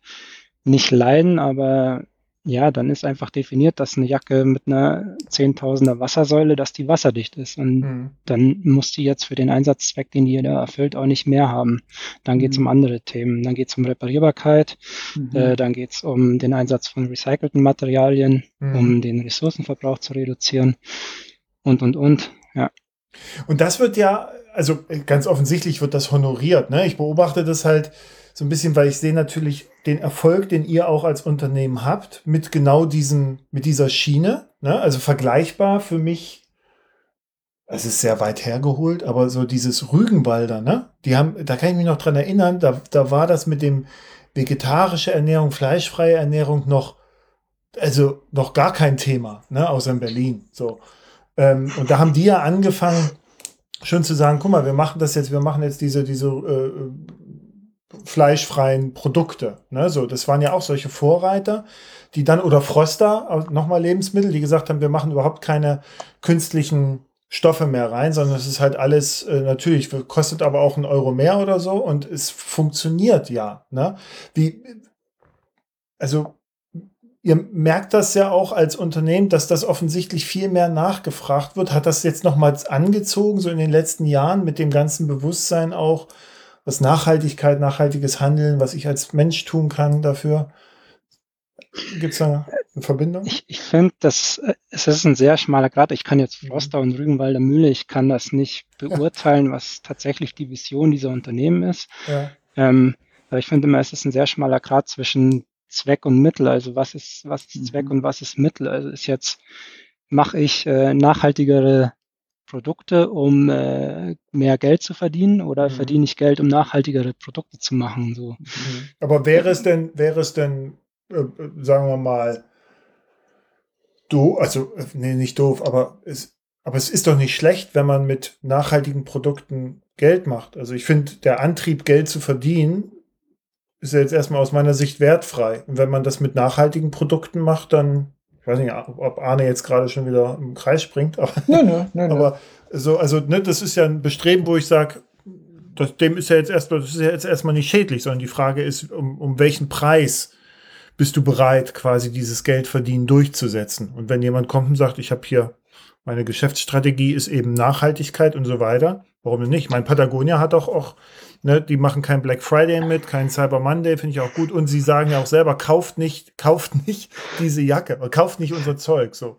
nicht leiden, aber ja, dann ist einfach definiert, dass eine Jacke mit einer Zehntausender Wassersäule, dass die wasserdicht ist. Und mhm. dann muss die jetzt für den Einsatzzweck, den die da erfüllt, auch nicht mehr haben. Dann geht es mhm. um andere Themen. Dann geht es um Reparierbarkeit, mhm. äh, dann geht es um den Einsatz von recycelten Materialien, mhm. um den Ressourcenverbrauch zu reduzieren und, und, und. Ja. Und das wird ja, also ganz offensichtlich wird das honoriert. Ne? Ich beobachte das halt so ein bisschen, weil ich sehe natürlich den Erfolg, den ihr auch als Unternehmen habt, mit genau diesen, mit dieser Schiene. Ne? Also vergleichbar für mich, es ist sehr weit hergeholt, aber so dieses Rügenwalder, ne? Die haben, da kann ich mich noch dran erinnern, da, da war das mit dem vegetarische Ernährung, fleischfreie Ernährung noch, also noch gar kein Thema, ne? Außer in Berlin. So. Ähm, und da haben die ja angefangen, schon zu sagen, guck mal, wir machen das jetzt, wir machen jetzt diese, diese äh, fleischfreien Produkte. Ne? So, das waren ja auch solche Vorreiter, die dann, oder Froster, nochmal Lebensmittel, die gesagt haben, wir machen überhaupt keine künstlichen Stoffe mehr rein, sondern es ist halt alles äh, natürlich, kostet aber auch einen Euro mehr oder so und es funktioniert ja. Ne? Wie, also ihr merkt das ja auch als Unternehmen, dass das offensichtlich viel mehr nachgefragt wird. Hat das jetzt nochmals angezogen, so in den letzten Jahren mit dem ganzen Bewusstsein auch, was Nachhaltigkeit, nachhaltiges Handeln, was ich als Mensch tun kann dafür? Gibt es da eine Verbindung? Ich, ich finde, das es ist ein sehr schmaler Grad. Ich kann jetzt Froster und Rügenwalder Mühle, ich kann das nicht beurteilen, was tatsächlich die Vision dieser Unternehmen ist. Ja. Ähm, aber ich finde immer, es ist ein sehr schmaler Grad zwischen Zweck und Mittel. Also was ist, was ist Zweck mhm. und was ist Mittel? Also ist jetzt, mache ich äh, nachhaltigere Produkte, um äh, mehr Geld zu verdienen oder mhm. verdiene ich Geld, um nachhaltigere Produkte zu machen? So. Mhm. Aber wäre es denn, wäre es denn, äh, sagen wir mal, du, also, nee, nicht doof, aber es, aber es ist doch nicht schlecht, wenn man mit nachhaltigen Produkten Geld macht. Also ich finde, der Antrieb, Geld zu verdienen, ist ja jetzt erstmal aus meiner Sicht wertfrei. Und wenn man das mit nachhaltigen Produkten macht, dann ich weiß nicht, ob Arne jetzt gerade schon wieder im Kreis springt, aber, nö, nö, nö, aber so, also ne, das ist ja ein Bestreben, wo ich sage, dem ist ja jetzt erstmal, das ist ja jetzt erstmal nicht schädlich, sondern die Frage ist, um, um welchen Preis bist du bereit, quasi dieses Geld verdienen durchzusetzen? Und wenn jemand kommt und sagt, ich habe hier meine Geschäftsstrategie ist eben Nachhaltigkeit und so weiter, warum denn nicht? Mein Patagonia hat auch, auch Ne, die machen kein Black Friday mit, kein Cyber Monday, finde ich auch gut. Und sie sagen ja auch selber, kauft nicht, kauft nicht diese Jacke, kauft nicht unser Zeug. So.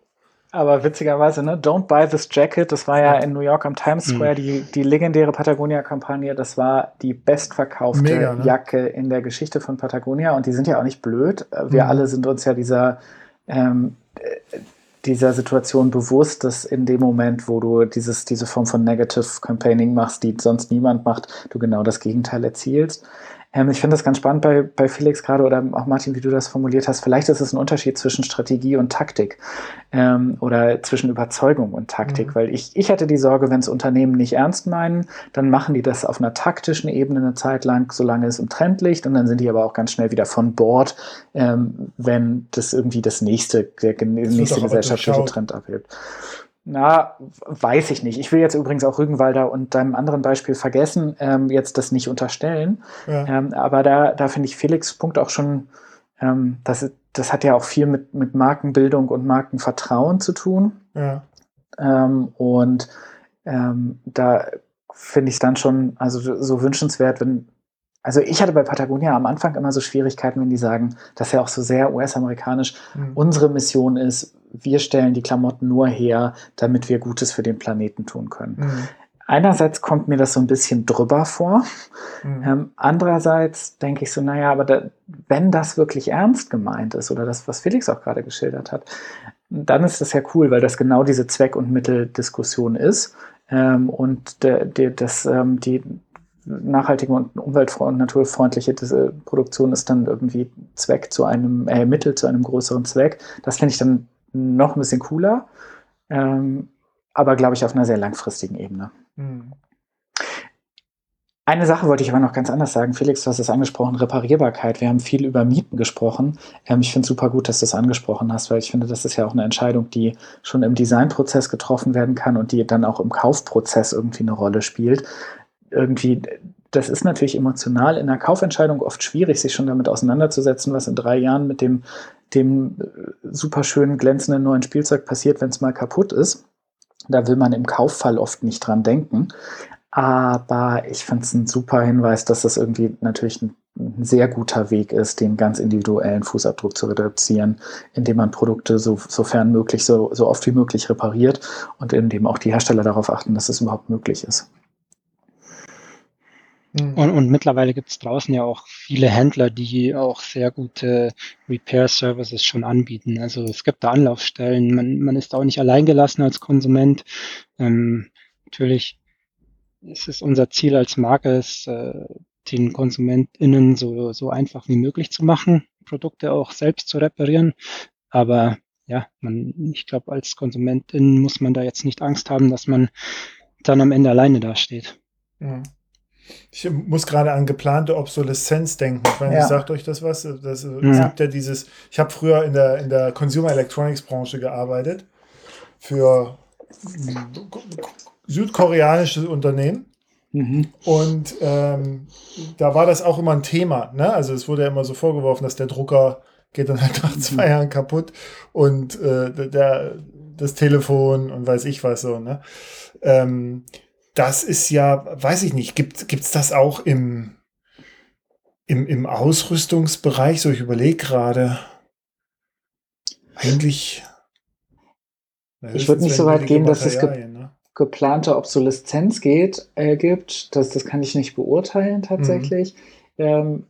Aber witzigerweise, ne, Don't Buy This Jacket, das war ja in New York am Times Square, mhm. die, die legendäre Patagonia-Kampagne, das war die bestverkaufte Mega, ne? Jacke in der Geschichte von Patagonia und die sind ja auch nicht blöd. Wir mhm. alle sind uns ja dieser ähm, dieser Situation bewusst, dass in dem Moment, wo du dieses, diese Form von Negative Campaigning machst, die sonst niemand macht, du genau das Gegenteil erzielst. Ähm, ich finde das ganz spannend bei, bei Felix gerade oder auch Martin, wie du das formuliert hast. Vielleicht ist es ein Unterschied zwischen Strategie und Taktik ähm, oder zwischen Überzeugung und Taktik, mhm. weil ich, ich hätte die Sorge, wenn es Unternehmen nicht ernst meinen, dann machen die das auf einer taktischen Ebene eine Zeit lang, solange es im Trend liegt und dann sind die aber auch ganz schnell wieder von Bord, ähm, wenn das irgendwie das nächste, der, der nächste gesellschaftliche Trend abhebt. Na, weiß ich nicht. Ich will jetzt übrigens auch Rügenwalder und deinem anderen Beispiel vergessen, ähm, jetzt das nicht unterstellen. Ja. Ähm, aber da, da finde ich Felix Punkt auch schon, ähm, das, das hat ja auch viel mit, mit Markenbildung und Markenvertrauen zu tun. Ja. Ähm, und ähm, da finde ich es dann schon, also so wünschenswert, wenn, also ich hatte bei Patagonia am Anfang immer so Schwierigkeiten, wenn die sagen, dass ja auch so sehr US-amerikanisch mhm. unsere Mission ist, wir stellen die Klamotten nur her, damit wir Gutes für den Planeten tun können. Mhm. Einerseits kommt mir das so ein bisschen drüber vor. Mhm. Ähm, andererseits denke ich so, naja, aber da, wenn das wirklich ernst gemeint ist oder das, was Felix auch gerade geschildert hat, dann ist das ja cool, weil das genau diese Zweck- und Mitteldiskussion ist. Ähm, und de, de, das, ähm, die, nachhaltige und umwelt- und naturfreundliche diese Produktion ist dann irgendwie Zweck zu einem, äh, Mittel zu einem größeren Zweck. Das finde ich dann noch ein bisschen cooler, ähm, aber glaube ich auf einer sehr langfristigen Ebene. Mhm. Eine Sache wollte ich aber noch ganz anders sagen. Felix, du hast es angesprochen, Reparierbarkeit. Wir haben viel über Mieten gesprochen. Ähm, ich finde es super gut, dass du es angesprochen hast, weil ich finde, das ist ja auch eine Entscheidung, die schon im Designprozess getroffen werden kann und die dann auch im Kaufprozess irgendwie eine Rolle spielt. Irgendwie, das ist natürlich emotional in der Kaufentscheidung oft schwierig, sich schon damit auseinanderzusetzen, was in drei Jahren mit dem, dem äh, super glänzenden neuen Spielzeug passiert, wenn es mal kaputt ist. Da will man im Kauffall oft nicht dran denken. Aber ich finde es ein super Hinweis, dass das irgendwie natürlich ein, ein, sehr guter Weg ist, den ganz individuellen Fußabdruck zu reduzieren, indem man Produkte so, sofern möglich, so, so oft wie möglich repariert und indem auch die Hersteller darauf achten, dass es überhaupt möglich ist. Mhm. Und, und mittlerweile gibt es draußen ja auch viele Händler, die auch sehr gute Repair-Services schon anbieten. Also es gibt da Anlaufstellen, man, man ist auch nicht alleingelassen als Konsument. Ähm, natürlich es ist unser Ziel als Marke, es äh, den KonsumentInnen so, so einfach wie möglich zu machen, Produkte auch selbst zu reparieren. Aber ja, man, ich glaube, als Konsumentin muss man da jetzt nicht Angst haben, dass man dann am Ende alleine dasteht. Mhm. Ich muss gerade an geplante Obsoleszenz denken. Ich meine, ja. sagt euch das was? Das, ja. Es gibt ja dieses, ich habe früher in der, in der Consumer Electronics Branche gearbeitet für südkoreanisches Unternehmen. Mhm. Und ähm, da war das auch immer ein Thema. Ne? Also es wurde ja immer so vorgeworfen, dass der Drucker geht dann halt nach zwei mhm. Jahren kaputt und äh, der, das Telefon und weiß ich was so. Ne? Ähm, das ist ja, weiß ich nicht, gibt es das auch im, im, im Ausrüstungsbereich? So, ich überlege gerade. Eigentlich. Ich würde nicht so weit gehen, dass es gibt geplante Obsoleszenz geht, äh, gibt. Das, das kann ich nicht beurteilen tatsächlich. Mhm. Ähm,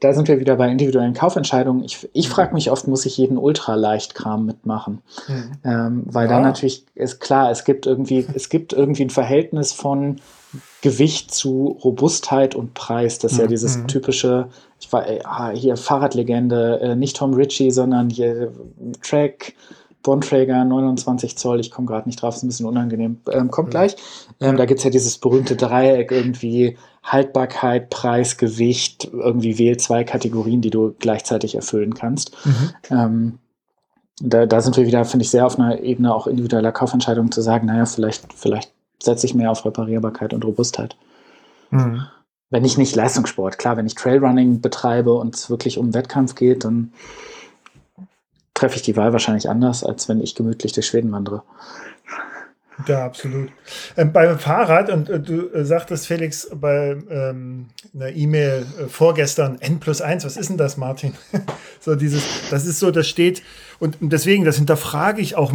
da sind wir wieder bei individuellen Kaufentscheidungen. Ich, ich frage mich oft, muss ich jeden Ultraleichtkram mitmachen? Mhm. Ähm, weil ja. da natürlich ist klar, es gibt irgendwie, es gibt irgendwie ein Verhältnis von Gewicht zu Robustheit und Preis. Das ist mhm. ja dieses mhm. typische, ich war äh, ah, hier Fahrradlegende, äh, nicht Tom Ritchie, sondern hier Track, Bontrager 29 Zoll, ich komme gerade nicht drauf, ist ein bisschen unangenehm, ähm, kommt mhm. gleich. Ähm, da gibt es ja dieses berühmte Dreieck irgendwie Haltbarkeit, Preis, Gewicht, irgendwie wähl zwei Kategorien, die du gleichzeitig erfüllen kannst. Mhm. Ähm, da, da, sind wir wieder, finde ich, sehr auf einer Ebene auch individueller Kaufentscheidungen zu sagen, naja, vielleicht, vielleicht setze ich mehr auf Reparierbarkeit und Robustheit. Mhm. Wenn ich nicht Leistungssport, klar, wenn ich Trailrunning betreibe und es wirklich um Wettkampf geht, dann treffe ich die Wahl wahrscheinlich anders, als wenn ich gemütlich durch Schweden wandere. Ja, absolut. Ähm, beim Fahrrad, und äh, du äh, sagtest, Felix, bei ähm, einer E-Mail äh, vorgestern, N plus 1, was ist denn das, Martin? so dieses, das ist so, das steht, und deswegen, das hinterfrage ich auch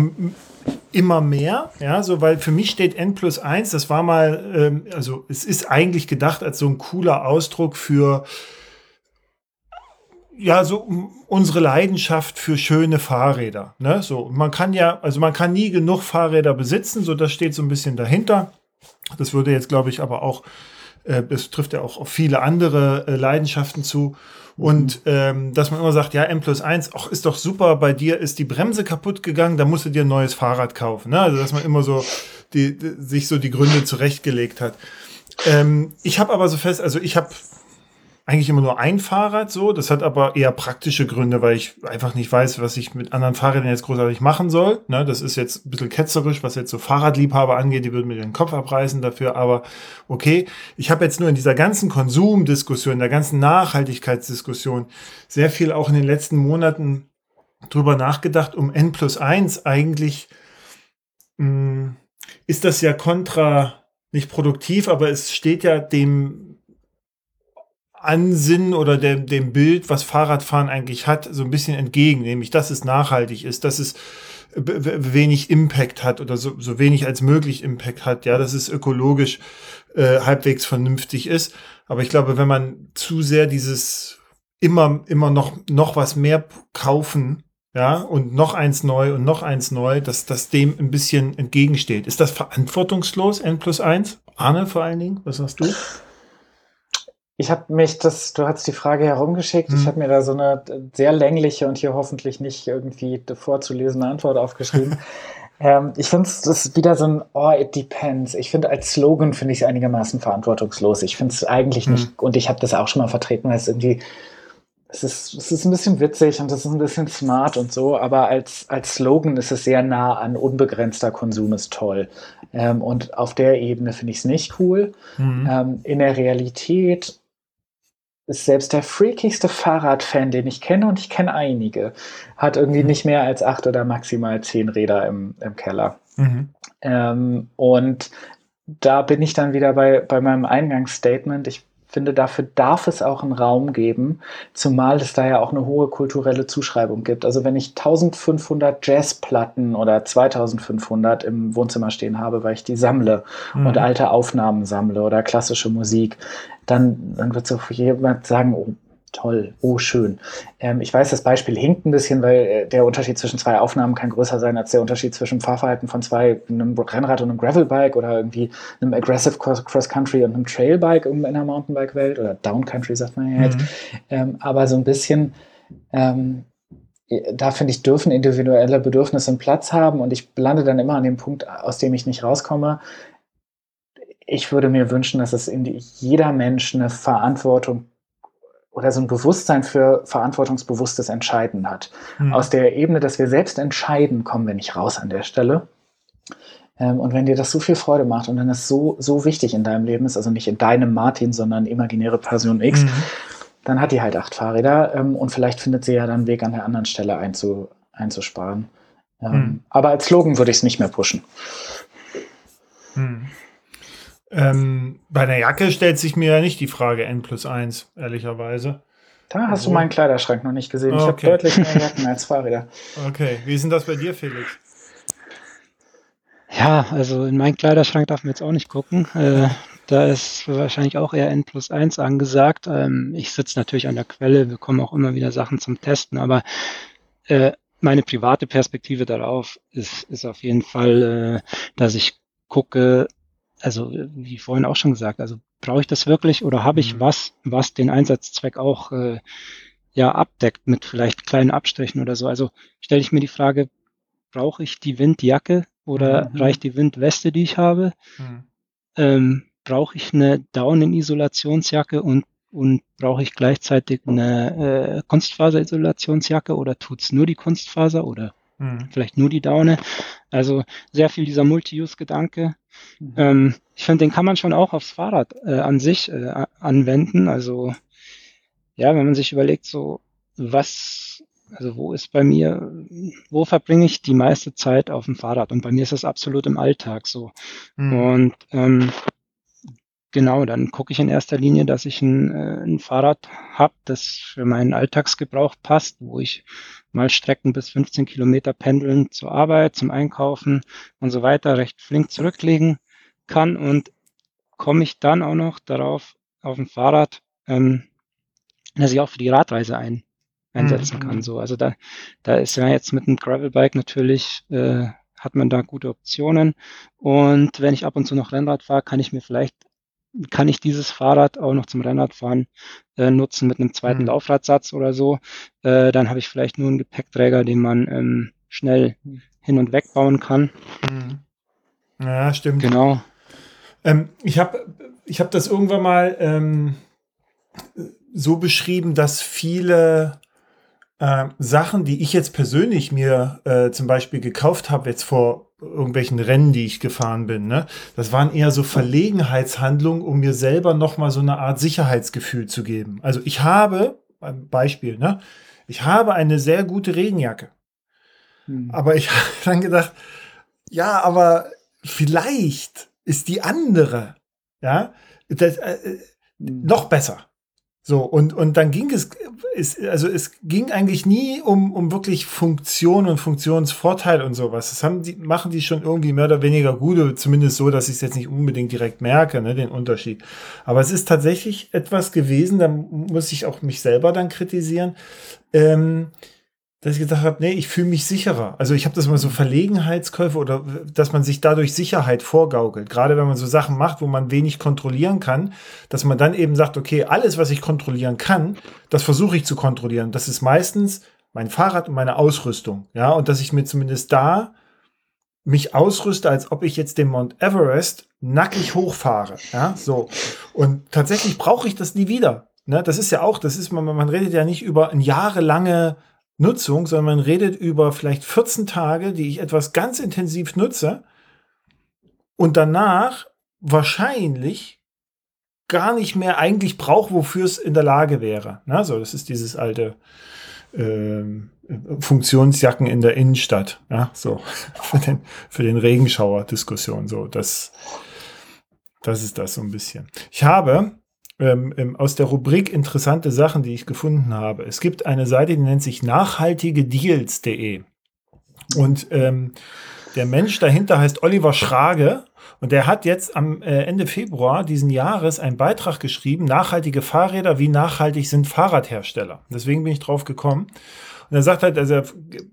immer mehr, ja, so, weil für mich steht N plus 1, das war mal, ähm, also es ist eigentlich gedacht als so ein cooler Ausdruck für ja, so unsere Leidenschaft für schöne Fahrräder. Ne? So, man kann ja, also man kann nie genug Fahrräder besitzen, so das steht so ein bisschen dahinter. Das würde jetzt, glaube ich, aber auch, äh, es trifft ja auch auf viele andere äh, Leidenschaften zu. Und ähm, dass man immer sagt, ja, M plus 1, ach, ist doch super, bei dir ist die Bremse kaputt gegangen, da musst du dir ein neues Fahrrad kaufen. Ne? Also, dass man immer so die, die sich so die Gründe zurechtgelegt hat. Ähm, ich habe aber so fest, also ich habe eigentlich immer nur ein Fahrrad so. Das hat aber eher praktische Gründe, weil ich einfach nicht weiß, was ich mit anderen Fahrrädern jetzt großartig machen soll. Ne, das ist jetzt ein bisschen ketzerisch, was jetzt so Fahrradliebhaber angeht. Die würden mir den Kopf abreißen dafür. Aber okay, ich habe jetzt nur in dieser ganzen Konsumdiskussion, in der ganzen Nachhaltigkeitsdiskussion sehr viel auch in den letzten Monaten drüber nachgedacht, um N plus 1 eigentlich mh, hm, ist das ja kontra, nicht produktiv, aber es steht ja dem Ansinnen oder dem, dem Bild, was Fahrradfahren eigentlich hat, so ein bisschen entgegen, nämlich dass es nachhaltig ist, dass es wenig Impact hat oder so, so wenig als möglich Impact hat, ja, dass es ökologisch äh, halbwegs vernünftig ist. Aber ich glaube, wenn man zu sehr dieses immer, immer noch, noch was mehr kaufen, ja, und noch eins neu und noch eins neu, dass das dem ein bisschen entgegensteht. Ist das verantwortungslos, N plus eins? Arne vor allen Dingen, was sagst du? Ich habe mich, das, du hast die Frage herumgeschickt, mhm. ich habe mir da so eine sehr längliche und hier hoffentlich nicht irgendwie vorzulesende Antwort aufgeschrieben. ähm, ich finde es ist wieder so ein Oh, it depends. Ich finde als Slogan finde ich es einigermaßen verantwortungslos. Ich finde es eigentlich mhm. nicht, und ich habe das auch schon mal vertreten, weil es irgendwie es ist, es ist ein bisschen witzig und es ist ein bisschen smart und so, aber als, als Slogan ist es sehr nah an unbegrenzter Konsum ist toll. Ähm, und auf der Ebene finde ich es nicht cool. Mhm. Ähm, in der Realität ist selbst der freakigste Fahrradfan, den ich kenne, und ich kenne einige, hat irgendwie mhm. nicht mehr als acht oder maximal zehn Räder im, im Keller. Mhm. Ähm, und da bin ich dann wieder bei, bei meinem Eingangsstatement. Ich finde, dafür darf es auch einen Raum geben, zumal es da ja auch eine hohe kulturelle Zuschreibung gibt. Also wenn ich 1500 Jazzplatten oder 2500 im Wohnzimmer stehen habe, weil ich die sammle mhm. und alte Aufnahmen sammle oder klassische Musik, dann, dann wird so jemand sagen, oh, toll, oh schön. Ähm, ich weiß, das Beispiel hinkt ein bisschen, weil äh, der Unterschied zwischen zwei Aufnahmen kann größer sein als der Unterschied zwischen Fahrverhalten von zwei, einem Rennrad und einem Gravelbike oder irgendwie einem Aggressive Cross Country und einem Trailbike in der Mountainbike-Welt oder Downcountry sagt man ja jetzt. Mhm. Ähm, aber so ein bisschen, ähm, da finde ich, dürfen individuelle Bedürfnisse einen Platz haben und ich lande dann immer an dem Punkt, aus dem ich nicht rauskomme. Ich würde mir wünschen, dass es in jeder Mensch eine Verantwortung oder so ein Bewusstsein für verantwortungsbewusstes Entscheiden hat. Mhm. Aus der Ebene, dass wir selbst entscheiden, kommen wir nicht raus an der Stelle. Ähm, und wenn dir das so viel Freude macht und dann das so, so wichtig in deinem Leben ist, also nicht in deinem Martin, sondern imaginäre Person X, mhm. dann hat die halt acht Fahrräder ähm, und vielleicht findet sie ja dann einen Weg an der anderen Stelle einzu, einzusparen. Ähm, mhm. Aber als Slogan würde ich es nicht mehr pushen. Mhm. Ähm, bei einer Jacke stellt sich mir ja nicht die Frage N plus 1, ehrlicherweise. Da hast also, du meinen Kleiderschrank noch nicht gesehen. Ich okay. habe deutlich mehr Jacken als Fahrräder. Okay, wie ist denn das bei dir, Felix? Ja, also in meinen Kleiderschrank darf man jetzt auch nicht gucken. Äh, da ist wahrscheinlich auch eher N plus 1 angesagt. Ähm, ich sitze natürlich an der Quelle, bekomme auch immer wieder Sachen zum Testen, aber äh, meine private Perspektive darauf ist, ist auf jeden Fall, äh, dass ich gucke, also wie vorhin auch schon gesagt, also brauche ich das wirklich oder habe ich mhm. was, was den Einsatzzweck auch äh, ja abdeckt mit vielleicht kleinen Abstrichen oder so. Also stelle ich mir die Frage, brauche ich die Windjacke oder mhm. reicht die Windweste, die ich habe? Mhm. Ähm, brauche ich eine Daunen-Isolationsjacke und und brauche ich gleichzeitig eine äh, Kunstfaser-Isolationsjacke oder tut's nur die Kunstfaser oder mhm. vielleicht nur die Daune? Also sehr viel dieser Multi-Use-Gedanke. Mhm. Ähm, ich finde, den kann man schon auch aufs Fahrrad äh, an sich äh, anwenden. Also ja, wenn man sich überlegt, so was, also wo ist bei mir, wo verbringe ich die meiste Zeit auf dem Fahrrad? Und bei mir ist das absolut im Alltag so. Mhm. Und ähm, genau, dann gucke ich in erster Linie, dass ich ein, äh, ein Fahrrad habe, das für meinen Alltagsgebrauch passt, wo ich mal Strecken bis 15 Kilometer pendeln zur Arbeit, zum Einkaufen und so weiter recht flink zurücklegen kann und komme ich dann auch noch darauf auf dem Fahrrad, ähm, dass ich auch für die Radreise ein, einsetzen mhm. kann. So, also da, da ist ja jetzt mit einem Gravelbike natürlich äh, hat man da gute Optionen. Und wenn ich ab und zu noch Rennrad fahre, kann ich mir vielleicht kann ich dieses Fahrrad auch noch zum Rennradfahren äh, nutzen mit einem zweiten mhm. Laufradsatz oder so. Äh, dann habe ich vielleicht nur einen Gepäckträger, den man ähm, schnell hin und weg bauen kann. Mhm. Ja, stimmt. Genau. Ähm, ich habe ich hab das irgendwann mal ähm, so beschrieben, dass viele äh, Sachen, die ich jetzt persönlich mir äh, zum Beispiel gekauft habe, jetzt vor irgendwelchen Rennen, die ich gefahren bin. Ne? Das waren eher so Verlegenheitshandlungen, um mir selber nochmal so eine Art Sicherheitsgefühl zu geben. Also ich habe, Beispiel, ne? ich habe eine sehr gute Regenjacke. Hm. Aber ich habe dann gedacht, ja, aber vielleicht ist die andere, ja, das, äh, äh hm. noch besser. So, und, und dann ging es, es, also es ging eigentlich nie um, um wirklich Funktion und Funktionsvorteil und sowas. Das haben die, machen die schon irgendwie mehr oder weniger gut, zumindest so, dass ich es jetzt nicht unbedingt direkt merke, ne, den Unterschied. Aber es ist tatsächlich etwas gewesen, da muss ich auch mich selber dann kritisieren. Ähm, dass ich gedacht habe, nee, ich fühle mich sicherer. Also ich habe das mal so Verlegenheitskäufe oder dass man sich dadurch Sicherheit vorgaukelt. Gerade wenn man so Sachen macht, wo man wenig kontrollieren kann, dass man dann eben sagt, okay, alles, was ich kontrollieren kann, das versuche ich zu kontrollieren. Das ist meistens mein Fahrrad und meine Ausrüstung. Ja, und dass ich mir zumindest da mich ausrüste, als ob ich jetzt den Mount Everest nackig hochfahre. Ja, so. Und tatsächlich brauche ich das nie wieder. Ne, das ist ja auch, das ist, man, man redet ja nicht über ein jahrelange Nutzung, sondern man redet über vielleicht 14 Tage, die ich etwas ganz intensiv nutze und danach wahrscheinlich gar nicht mehr eigentlich brauche, wofür es in der Lage wäre. Na, so, das ist dieses alte äh, Funktionsjacken in der Innenstadt. Ja, so für den, für den Regenschauer-Diskussion. So, das, das ist das so ein bisschen. Ich habe ähm, ähm, aus der Rubrik interessante Sachen, die ich gefunden habe. Es gibt eine Seite, die nennt sich nachhaltigedeals.de. Und ähm, der Mensch dahinter heißt Oliver Schrage und der hat jetzt am äh, Ende Februar diesen Jahres einen Beitrag geschrieben, nachhaltige Fahrräder, wie nachhaltig sind Fahrradhersteller. Deswegen bin ich drauf gekommen. Und er sagt halt, also er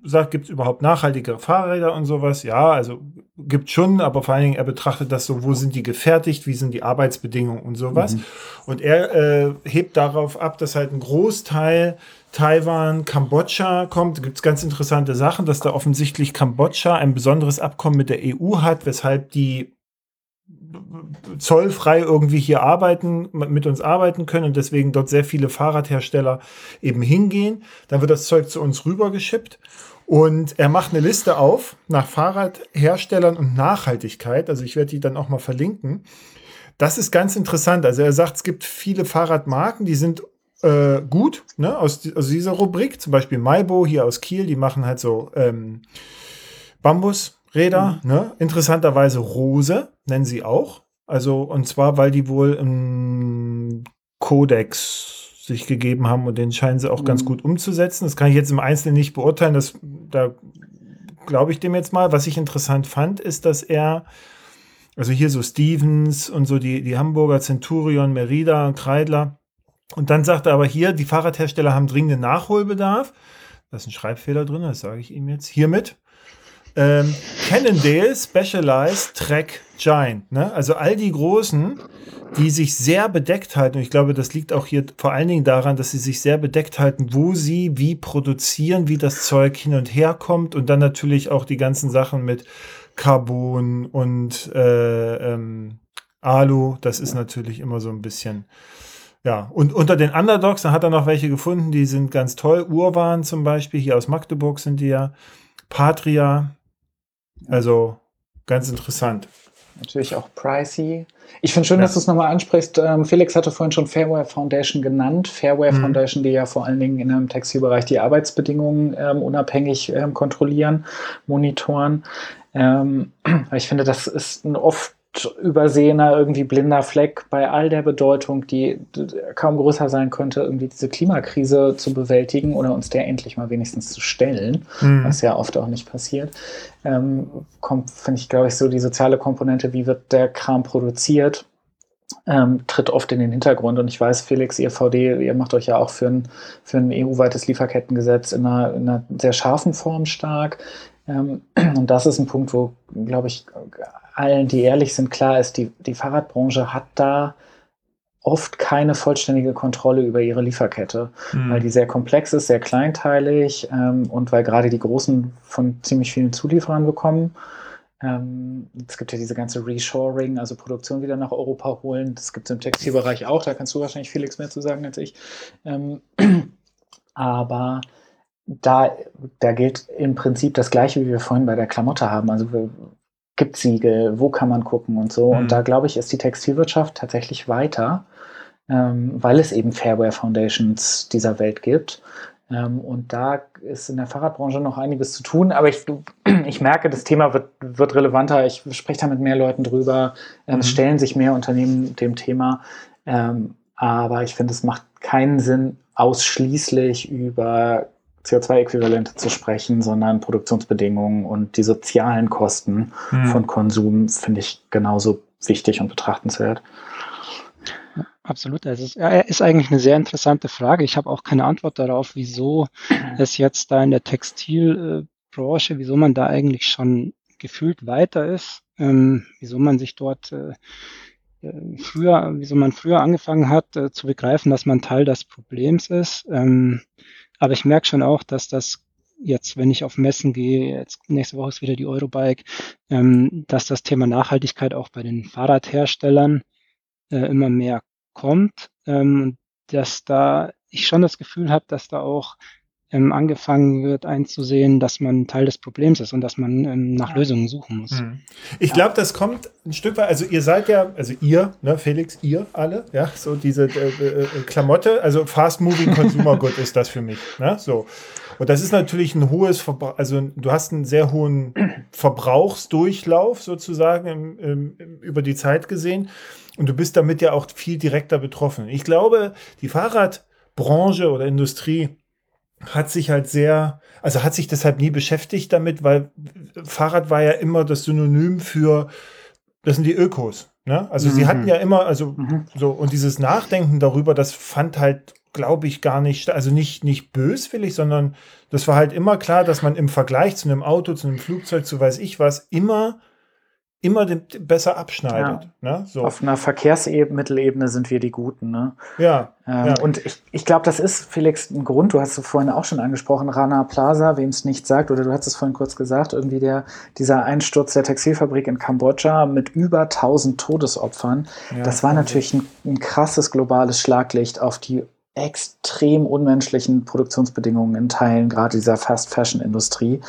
sagt, gibt es überhaupt nachhaltige Fahrräder und sowas? Ja, also gibt schon, aber vor allen Dingen, er betrachtet das so, wo sind die gefertigt, wie sind die Arbeitsbedingungen und sowas. Mhm. Und er äh, hebt darauf ab, dass halt ein Großteil Taiwan, Kambodscha kommt. Da gibt es ganz interessante Sachen, dass da offensichtlich Kambodscha ein besonderes Abkommen mit der EU hat, weshalb die zollfrei irgendwie hier arbeiten, mit uns arbeiten können und deswegen dort sehr viele Fahrradhersteller eben hingehen. Dann wird das Zeug zu uns rübergeschippt und er macht eine Liste auf nach Fahrradherstellern und Nachhaltigkeit. Also ich werde die dann auch mal verlinken. Das ist ganz interessant. Also er sagt, es gibt viele Fahrradmarken, die sind äh, gut, ne, aus, aus, dieser Rubrik. Zum Beispiel Maibo hier aus Kiel, die machen halt so ähm, Bambus. Räder, mhm. ne? Interessanterweise Rose nennen sie auch. Also, und zwar, weil die wohl einen Kodex sich gegeben haben und den scheinen sie auch mhm. ganz gut umzusetzen. Das kann ich jetzt im Einzelnen nicht beurteilen. Das, da glaube ich dem jetzt mal. Was ich interessant fand, ist, dass er, also hier so Stevens und so die, die Hamburger Centurion, Merida, Kreidler. Und dann sagt er aber hier, die Fahrradhersteller haben dringenden Nachholbedarf. Da ist ein Schreibfehler drin, das sage ich ihm jetzt hiermit. Ähm, Cannondale, Specialized, Trek, Giant. Ne? Also all die Großen, die sich sehr bedeckt halten. Und ich glaube, das liegt auch hier vor allen Dingen daran, dass sie sich sehr bedeckt halten, wo sie wie produzieren, wie das Zeug hin und her kommt. Und dann natürlich auch die ganzen Sachen mit Carbon und äh, ähm, Alu. Das ist natürlich immer so ein bisschen. Ja, und unter den Underdogs, da hat er noch welche gefunden, die sind ganz toll. Urwan zum Beispiel, hier aus Magdeburg sind die ja. Patria, also ganz interessant. Natürlich auch pricey. Ich finde schön, ja. dass du es nochmal ansprichst. Ähm, Felix hatte vorhin schon Fairware Foundation genannt. Fairware mhm. Foundation, die ja vor allen Dingen in einem Textilbereich die Arbeitsbedingungen ähm, unabhängig ähm, kontrollieren, monitoren. Ähm, ich finde, das ist ein oft übersehener, irgendwie blinder Fleck bei all der Bedeutung, die kaum größer sein könnte, irgendwie diese Klimakrise zu bewältigen oder uns der endlich mal wenigstens zu stellen, mhm. was ja oft auch nicht passiert, ähm, kommt, finde ich, glaube ich, so die soziale Komponente, wie wird der Kram produziert, ähm, tritt oft in den Hintergrund. Und ich weiß, Felix, ihr VD, ihr macht euch ja auch für ein, für ein EU-weites Lieferkettengesetz in einer, in einer sehr scharfen Form stark. Ähm, und das ist ein Punkt, wo, glaube ich, allen, die ehrlich sind, klar ist, die, die Fahrradbranche hat da oft keine vollständige Kontrolle über ihre Lieferkette, mhm. weil die sehr komplex ist, sehr kleinteilig ähm, und weil gerade die Großen von ziemlich vielen Zulieferern bekommen. Ähm, es gibt ja diese ganze Reshoring, also Produktion wieder nach Europa holen. Das gibt es im Textilbereich auch, da kannst du wahrscheinlich Felix mehr zu sagen als ich. Ähm, aber da, da gilt im Prinzip das Gleiche, wie wir vorhin bei der Klamotte haben. Also wir, gibt Siegel, wo kann man gucken und so. Mhm. Und da glaube ich, ist die Textilwirtschaft tatsächlich weiter, ähm, weil es eben Fairware Foundations dieser Welt gibt. Ähm, und da ist in der Fahrradbranche noch einiges zu tun, aber ich, ich merke, das Thema wird, wird relevanter. Ich spreche da mit mehr Leuten drüber. Ähm, mhm. Es stellen sich mehr Unternehmen dem Thema. Ähm, aber ich finde, es macht keinen Sinn, ausschließlich über CO2-Äquivalente zu sprechen, sondern Produktionsbedingungen und die sozialen Kosten hm. von Konsum finde ich genauso wichtig und betrachtenswert. absolut. Also es ist eigentlich eine sehr interessante Frage. Ich habe auch keine Antwort darauf, wieso es jetzt da in der Textilbranche, wieso man da eigentlich schon gefühlt weiter ist, ähm, wieso man sich dort äh, äh, früher, wieso man früher angefangen hat äh, zu begreifen, dass man Teil des Problems ist. Ähm, aber ich merke schon auch, dass das jetzt, wenn ich auf Messen gehe, jetzt nächste Woche ist wieder die Eurobike, ähm, dass das Thema Nachhaltigkeit auch bei den Fahrradherstellern äh, immer mehr kommt, ähm, dass da ich schon das Gefühl habe, dass da auch ähm, angefangen wird einzusehen, dass man Teil des Problems ist und dass man ähm, nach Lösungen suchen muss. Hm. Ich glaube, das kommt ein Stück weit, also ihr seid ja, also ihr, ne, Felix, ihr alle, ja, so diese äh, äh, äh Klamotte, also Fast Moving Consumer Good ist das für mich, ne, so. Und das ist natürlich ein hohes, Verbra also du hast einen sehr hohen Verbrauchsdurchlauf sozusagen im, im, über die Zeit gesehen und du bist damit ja auch viel direkter betroffen. Ich glaube, die Fahrradbranche oder Industrie hat sich halt sehr, also hat sich deshalb nie beschäftigt damit, weil Fahrrad war ja immer das Synonym für, das sind die Ökos. Ne? Also mhm. sie hatten ja immer, also mhm. so, und dieses Nachdenken darüber, das fand halt, glaube ich, gar nicht, also nicht, nicht böswillig, sondern das war halt immer klar, dass man im Vergleich zu einem Auto, zu einem Flugzeug, zu weiß ich was, immer immer besser abschneidet. Ja. Ne? So. Auf einer Verkehrsmittelebene sind wir die Guten. Ne? Ja. Ähm, ja. Und ich, ich glaube, das ist, Felix, ein Grund, du hast es vorhin auch schon angesprochen, Rana Plaza, wem es nicht sagt, oder du hast es vorhin kurz gesagt, irgendwie der, dieser Einsturz der Textilfabrik in Kambodscha mit über 1000 Todesopfern, ja, das war natürlich ein, ein krasses globales Schlaglicht auf die extrem unmenschlichen Produktionsbedingungen in Teilen, gerade dieser Fast-Fashion-Industrie.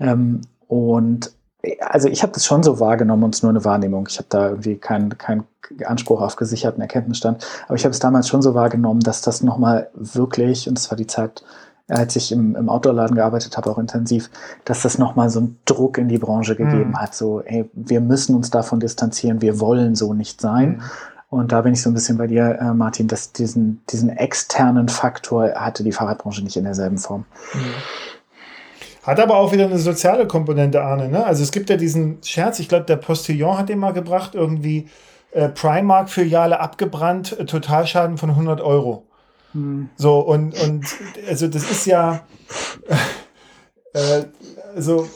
Ähm, und also ich habe das schon so wahrgenommen und es ist nur eine Wahrnehmung. Ich habe da irgendwie keinen kein Anspruch auf gesicherten Erkenntnisstand. Aber ich habe es damals schon so wahrgenommen, dass das nochmal wirklich, und das war die Zeit, als ich im, im Outdoor-Laden gearbeitet habe, auch intensiv, dass das nochmal so einen Druck in die Branche gegeben mhm. hat. So, hey, wir müssen uns davon distanzieren, wir wollen so nicht sein. Mhm. Und da bin ich so ein bisschen bei dir, äh, Martin, dass diesen, diesen externen Faktor hatte die Fahrradbranche nicht in derselben Form. Mhm. Hat aber auch wieder eine soziale Komponente, Arne. Ne? Also es gibt ja diesen Scherz, ich glaube, der Postillon hat den mal gebracht, irgendwie äh, Primark-Filiale abgebrannt, äh, Totalschaden von 100 Euro. Hm. So, und, und also das ist ja, äh, also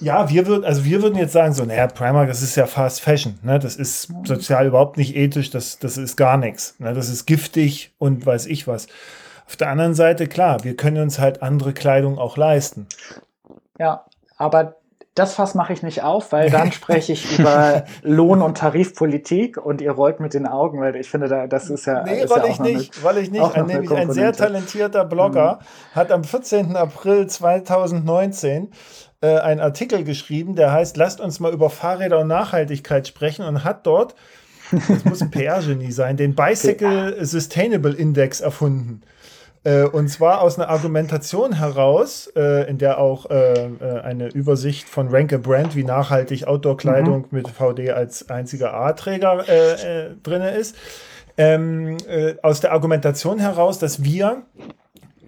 ja, wir würden, also wir würden jetzt sagen, so, naja, Primark, das ist ja Fast Fashion, ne? Das ist sozial überhaupt nicht ethisch, das, das ist gar nichts. Ne? Das ist giftig und weiß ich was. Auf der anderen Seite, klar, wir können uns halt andere Kleidung auch leisten. Ja, aber das Fass mache ich nicht auf, weil dann spreche ich über Lohn- und Tarifpolitik und ihr rollt mit den Augen, weil ich finde, da, das ist ja. Nee, roll ja ich nicht, roll ich nicht. Ein, nämlich ein sehr talentierter Blogger mhm. hat am 14. April 2019 äh, einen Artikel geschrieben, der heißt, lasst uns mal über Fahrräder und Nachhaltigkeit sprechen und hat dort, das muss ein PR-Genie sein, den Bicycle Sustainable Index erfunden. Äh, und zwar aus einer Argumentation heraus, äh, in der auch äh, äh eine Übersicht von Rank a Brand, wie nachhaltig Outdoor-Kleidung mhm. mit VD als einziger A-Träger äh, drin ist. Ähm, aus der Argumentation heraus, dass wir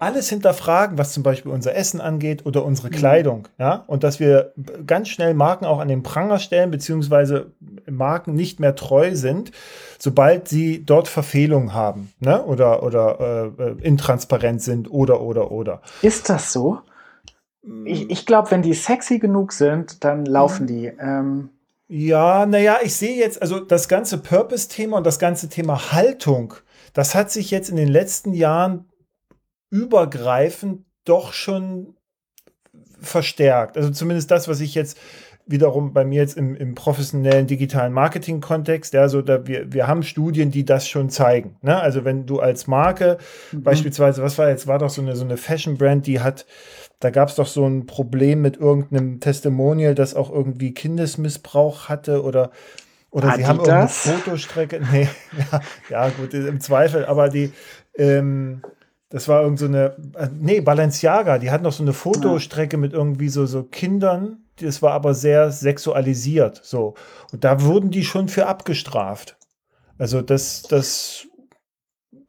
alles hinterfragen, was zum Beispiel unser Essen angeht oder unsere mhm. Kleidung, ja, und dass wir ganz schnell Marken auch an den Pranger stellen, beziehungsweise Marken nicht mehr treu sind, sobald sie dort Verfehlungen haben, ne, oder, oder äh, intransparent sind oder, oder, oder. Ist das so? Ich, ich glaube, wenn die sexy genug sind, dann laufen die. Ähm ja, naja, ich sehe jetzt, also das ganze Purpose-Thema und das ganze Thema Haltung, das hat sich jetzt in den letzten Jahren übergreifend doch schon verstärkt. Also zumindest das, was ich jetzt wiederum bei mir jetzt im, im professionellen digitalen Marketing-Kontext, ja, so da wir, wir haben Studien, die das schon zeigen. Ne? Also wenn du als Marke mhm. beispielsweise, was war jetzt, war doch so eine, so eine Fashion-Brand, die hat, da gab es doch so ein Problem mit irgendeinem Testimonial, das auch irgendwie Kindesmissbrauch hatte oder oder sie haben irgendeine Fotostrecke. Nee, ja, ja, gut, im Zweifel, aber die, ähm, das war irgend so eine, äh, nee, Balenciaga, die hat noch so eine Fotostrecke mit irgendwie so, so Kindern. Das war aber sehr sexualisiert, so. Und da wurden die schon für abgestraft. Also das, das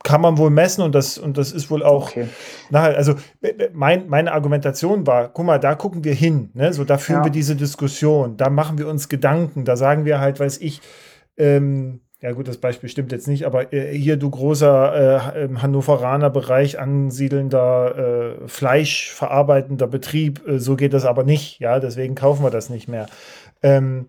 kann man wohl messen und das, und das ist wohl auch, okay. na, also mein, meine Argumentation war, guck mal, da gucken wir hin, ne? so da führen ja. wir diese Diskussion, da machen wir uns Gedanken, da sagen wir halt, weiß ich, ähm, ja gut, das Beispiel stimmt jetzt nicht, aber äh, hier du großer äh, Hannoveraner Bereich ansiedelnder äh, fleischverarbeitender Betrieb, äh, so geht das aber nicht, ja, deswegen kaufen wir das nicht mehr. Ähm,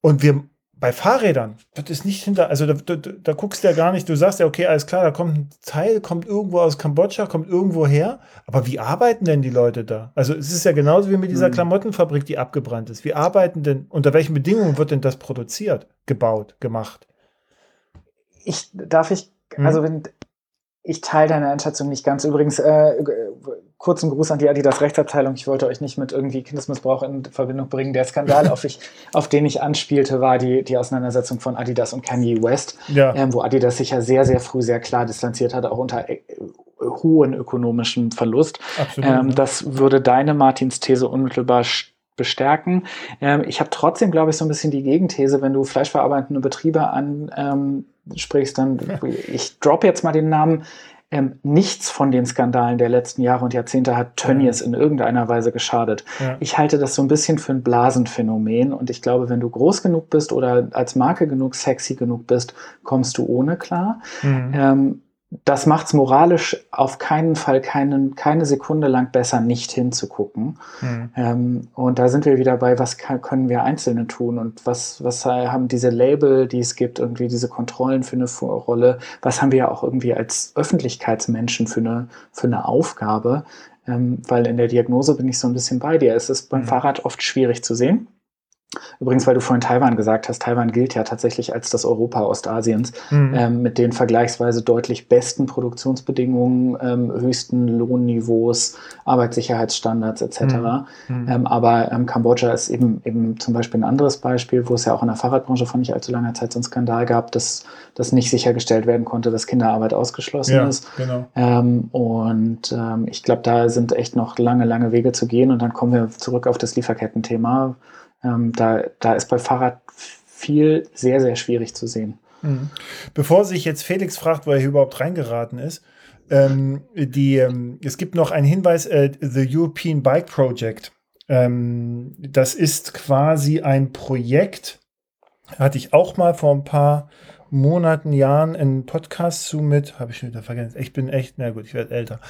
und wir bei Fahrrädern, das ist nicht hinter, also da, da, da, guckst du ja gar nicht, du sagst ja, okay, alles klar, da kommt ein Teil, kommt irgendwo aus Kambodscha, kommt irgendwo her, aber wie arbeiten denn die Leute da? Also es ist ja genauso wie mit dieser mhm. Klamottenfabrik, die abgebrannt ist. Wie arbeiten denn, unter welchen Bedingungen wird denn das produziert, gebaut, gemacht? Ich, darf ich, hm? also wenn, ich teile deine Einschätzung nicht ganz. Übrigens, äh, kurzen Gruß an die Adidas Rechtsabteilung. Ich wollte euch nicht mit irgendwie Kindesmissbrauch in Verbindung bringen. Der Skandal, auf, ich, auf den ich anspielte, war die, die Auseinandersetzung von Adidas und Kanye West, ja. ähm, wo Adidas sich ja sehr, sehr früh sehr klar distanziert hat, auch unter äh, hohen ökonomischen Verlust. Absolut, ähm, ja. Das würde deine Martins These unmittelbar bestärken. Ähm, ich habe trotzdem, glaube ich, so ein bisschen die Gegenthese, wenn du fleischverarbeitende Betriebe an ähm, sprichst, dann, ich drop jetzt mal den Namen, ähm, nichts von den Skandalen der letzten Jahre und Jahrzehnte hat Tönnies in irgendeiner Weise geschadet. Ja. Ich halte das so ein bisschen für ein Blasenphänomen und ich glaube, wenn du groß genug bist oder als Marke genug sexy genug bist, kommst du ohne klar. Mhm. Ähm, das macht es moralisch auf keinen Fall keinen, keine Sekunde lang besser, nicht hinzugucken. Mhm. Ähm, und da sind wir wieder bei, was kann, können wir Einzelne tun und was, was haben diese Label, die es gibt, irgendwie diese Kontrollen für eine Rolle, was haben wir ja auch irgendwie als Öffentlichkeitsmenschen für eine, für eine Aufgabe, ähm, weil in der Diagnose bin ich so ein bisschen bei dir. Es ist beim mhm. Fahrrad oft schwierig zu sehen. Übrigens, weil du vorhin Taiwan gesagt hast, Taiwan gilt ja tatsächlich als das Europa Ostasiens mhm. ähm, mit den vergleichsweise deutlich besten Produktionsbedingungen, ähm, höchsten Lohnniveaus, Arbeitssicherheitsstandards etc. Mhm. mhm. Ähm, aber ähm, Kambodscha ist eben, eben zum Beispiel ein anderes Beispiel, wo es ja auch in der Fahrradbranche vor nicht allzu langer Zeit so einen Skandal gab, dass, dass nicht sichergestellt werden konnte, dass Kinderarbeit ausgeschlossen ja, ist. Genau. Ähm, und ähm, ich glaube, da sind echt noch lange, lange Wege zu gehen. Und dann kommen wir zurück auf das Lieferkettenthema ähm, da, da ist bei Fahrrad viel sehr, sehr schwierig zu sehen. Mhm. Bevor sich jetzt Felix fragt, wo er hier überhaupt reingeraten ist, ähm, die, ähm, es gibt noch einen Hinweis, äh, The European Bike Project. Ähm, das ist quasi ein Projekt, hatte ich auch mal vor ein paar Monaten, Jahren einen Podcast zu mit, habe ich schon wieder vergessen. Ich bin echt, na gut, ich werde älter.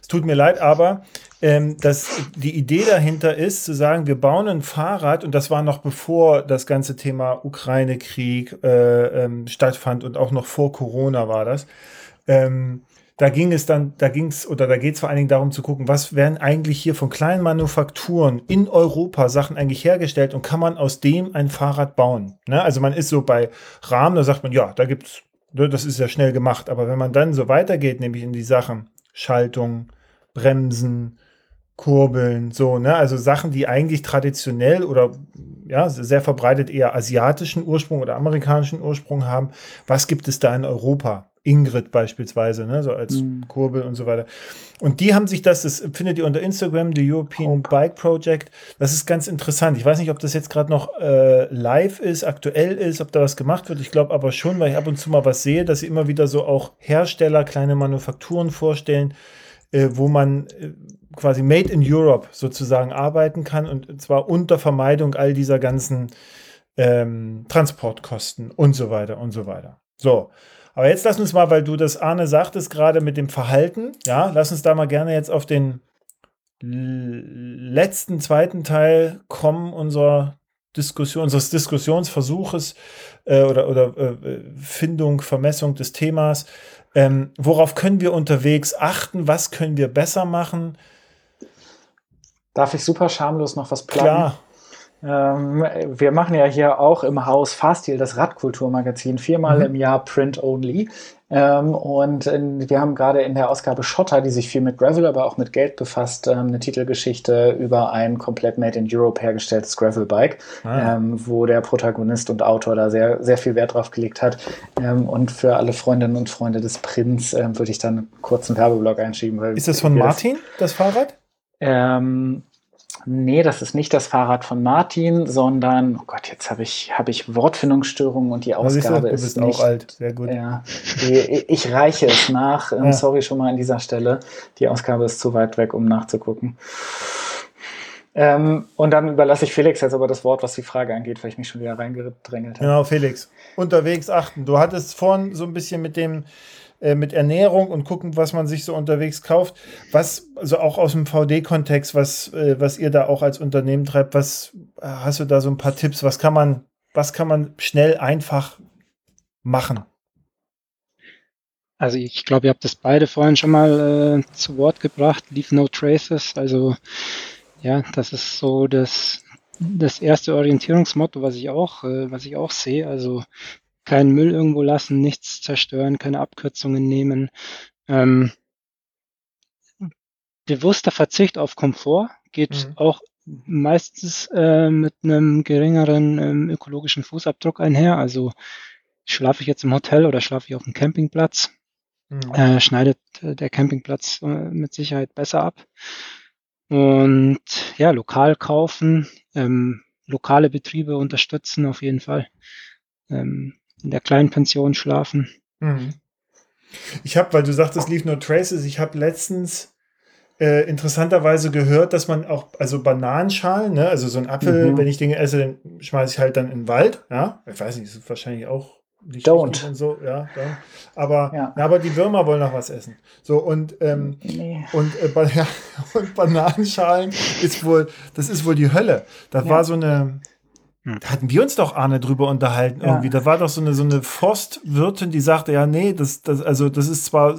Es tut mir leid, aber ähm, das, die Idee dahinter ist, zu sagen, wir bauen ein Fahrrad, und das war noch bevor das ganze Thema Ukraine-Krieg äh, ähm, stattfand und auch noch vor Corona war das. Ähm, da ging es dann, da ging es, oder da geht es vor allen Dingen darum zu gucken, was werden eigentlich hier von kleinen Manufakturen in Europa Sachen eigentlich hergestellt und kann man aus dem ein Fahrrad bauen. Ne? Also man ist so bei Rahmen, da sagt man, ja, da gibt's, ne, das ist ja schnell gemacht, aber wenn man dann so weitergeht, nämlich in die Sachen Schaltung, Bremsen, Kurbeln, so, ne? Also Sachen, die eigentlich traditionell oder ja, sehr verbreitet eher asiatischen Ursprung oder amerikanischen Ursprung haben. Was gibt es da in Europa? Ingrid beispielsweise, ne, so als mhm. Kurbel und so weiter. Und die haben sich das, das findet ihr unter Instagram, the European okay. Bike Project. Das ist ganz interessant. Ich weiß nicht, ob das jetzt gerade noch äh, live ist, aktuell ist, ob da was gemacht wird. Ich glaube aber schon, weil ich ab und zu mal was sehe, dass sie immer wieder so auch Hersteller, kleine Manufakturen vorstellen, äh, wo man äh, quasi Made in Europe sozusagen arbeiten kann und zwar unter Vermeidung all dieser ganzen ähm, Transportkosten und so weiter und so weiter. So. Aber jetzt lass uns mal, weil du das Arne sagtest, gerade mit dem Verhalten, ja, lass uns da mal gerne jetzt auf den letzten, zweiten Teil kommen unserer Diskussion, unseres Diskussionsversuches äh, oder, oder äh, Findung, Vermessung des Themas. Ähm, worauf können wir unterwegs achten? Was können wir besser machen? Darf ich super schamlos noch was planen? Klar. Ähm, wir machen ja hier auch im Haus Fahrstil, das Radkulturmagazin, viermal mhm. im Jahr Print Only. Ähm, und wir haben gerade in der Ausgabe Schotter, die sich viel mit Gravel, aber auch mit Geld befasst, ähm, eine Titelgeschichte über ein komplett made in Europe hergestelltes Gravelbike, ah. Wo der Protagonist und Autor da sehr, sehr viel Wert drauf gelegt hat. Und für alle Freundinnen und Freunde des Prints würde ich dann einen kurzen Werbeblock einschieben. Weil Ist das von Martin, das, das Fahrrad? Ähm, Nee, das ist nicht das Fahrrad von Martin, sondern, oh Gott, jetzt habe ich, hab ich Wortfindungsstörungen und die Ausgabe du, ist nicht, auch alt, sehr gut. Ja, die, ich reiche es nach. Ähm, ja. Sorry schon mal an dieser Stelle. Die Ausgabe ist zu weit weg, um nachzugucken. Ähm, und dann überlasse ich Felix jetzt aber das Wort, was die Frage angeht, weil ich mich schon wieder reingedrängelt habe. Genau, Felix. Unterwegs achten. Du hattest vorhin so ein bisschen mit dem äh, mit Ernährung und gucken, was man sich so unterwegs kauft. Was, also auch aus dem VD-Kontext, was, äh, was ihr da auch als Unternehmen treibt, was hast du da so ein paar Tipps? Was kann man, was kann man schnell, einfach machen? Also ich glaube, ihr habt das beide vorhin schon mal äh, zu Wort gebracht. Leave no traces. Also ja, das ist so das, das erste Orientierungsmotto, was ich auch, äh, was ich auch sehe. Also keinen Müll irgendwo lassen, nichts zerstören, keine Abkürzungen nehmen. Ähm, bewusster Verzicht auf Komfort geht mhm. auch meistens äh, mit einem geringeren ähm, ökologischen Fußabdruck einher. Also schlafe ich jetzt im Hotel oder schlafe ich auf dem Campingplatz, mhm. äh, schneidet äh, der Campingplatz äh, mit Sicherheit besser ab. Und ja, lokal kaufen, ähm, lokale Betriebe unterstützen auf jeden Fall. Ähm, in der kleinen Pension schlafen. Mhm. Ich habe, weil du sagtest, Leave No Traces, ich habe letztens äh, interessanterweise gehört, dass man auch, also Bananenschalen, ne, also so ein Apfel, mhm. wenn ich Dinge esse, dann schmeiße ich halt dann in den Wald, ja. Ich weiß nicht, ist wahrscheinlich auch nicht Don't. und so, ja. Don't. Aber, ja. Na, aber die Würmer wollen noch was essen. So, und, ähm, nee. und, äh, ja, und Bananenschalen ist wohl, das ist wohl die Hölle. Da ja. war so eine. Da hatten wir uns doch, Arne, drüber unterhalten ja. irgendwie. Da war doch so eine, so eine Forstwirtin, die sagte, ja, nee, das, das, also das ist zwar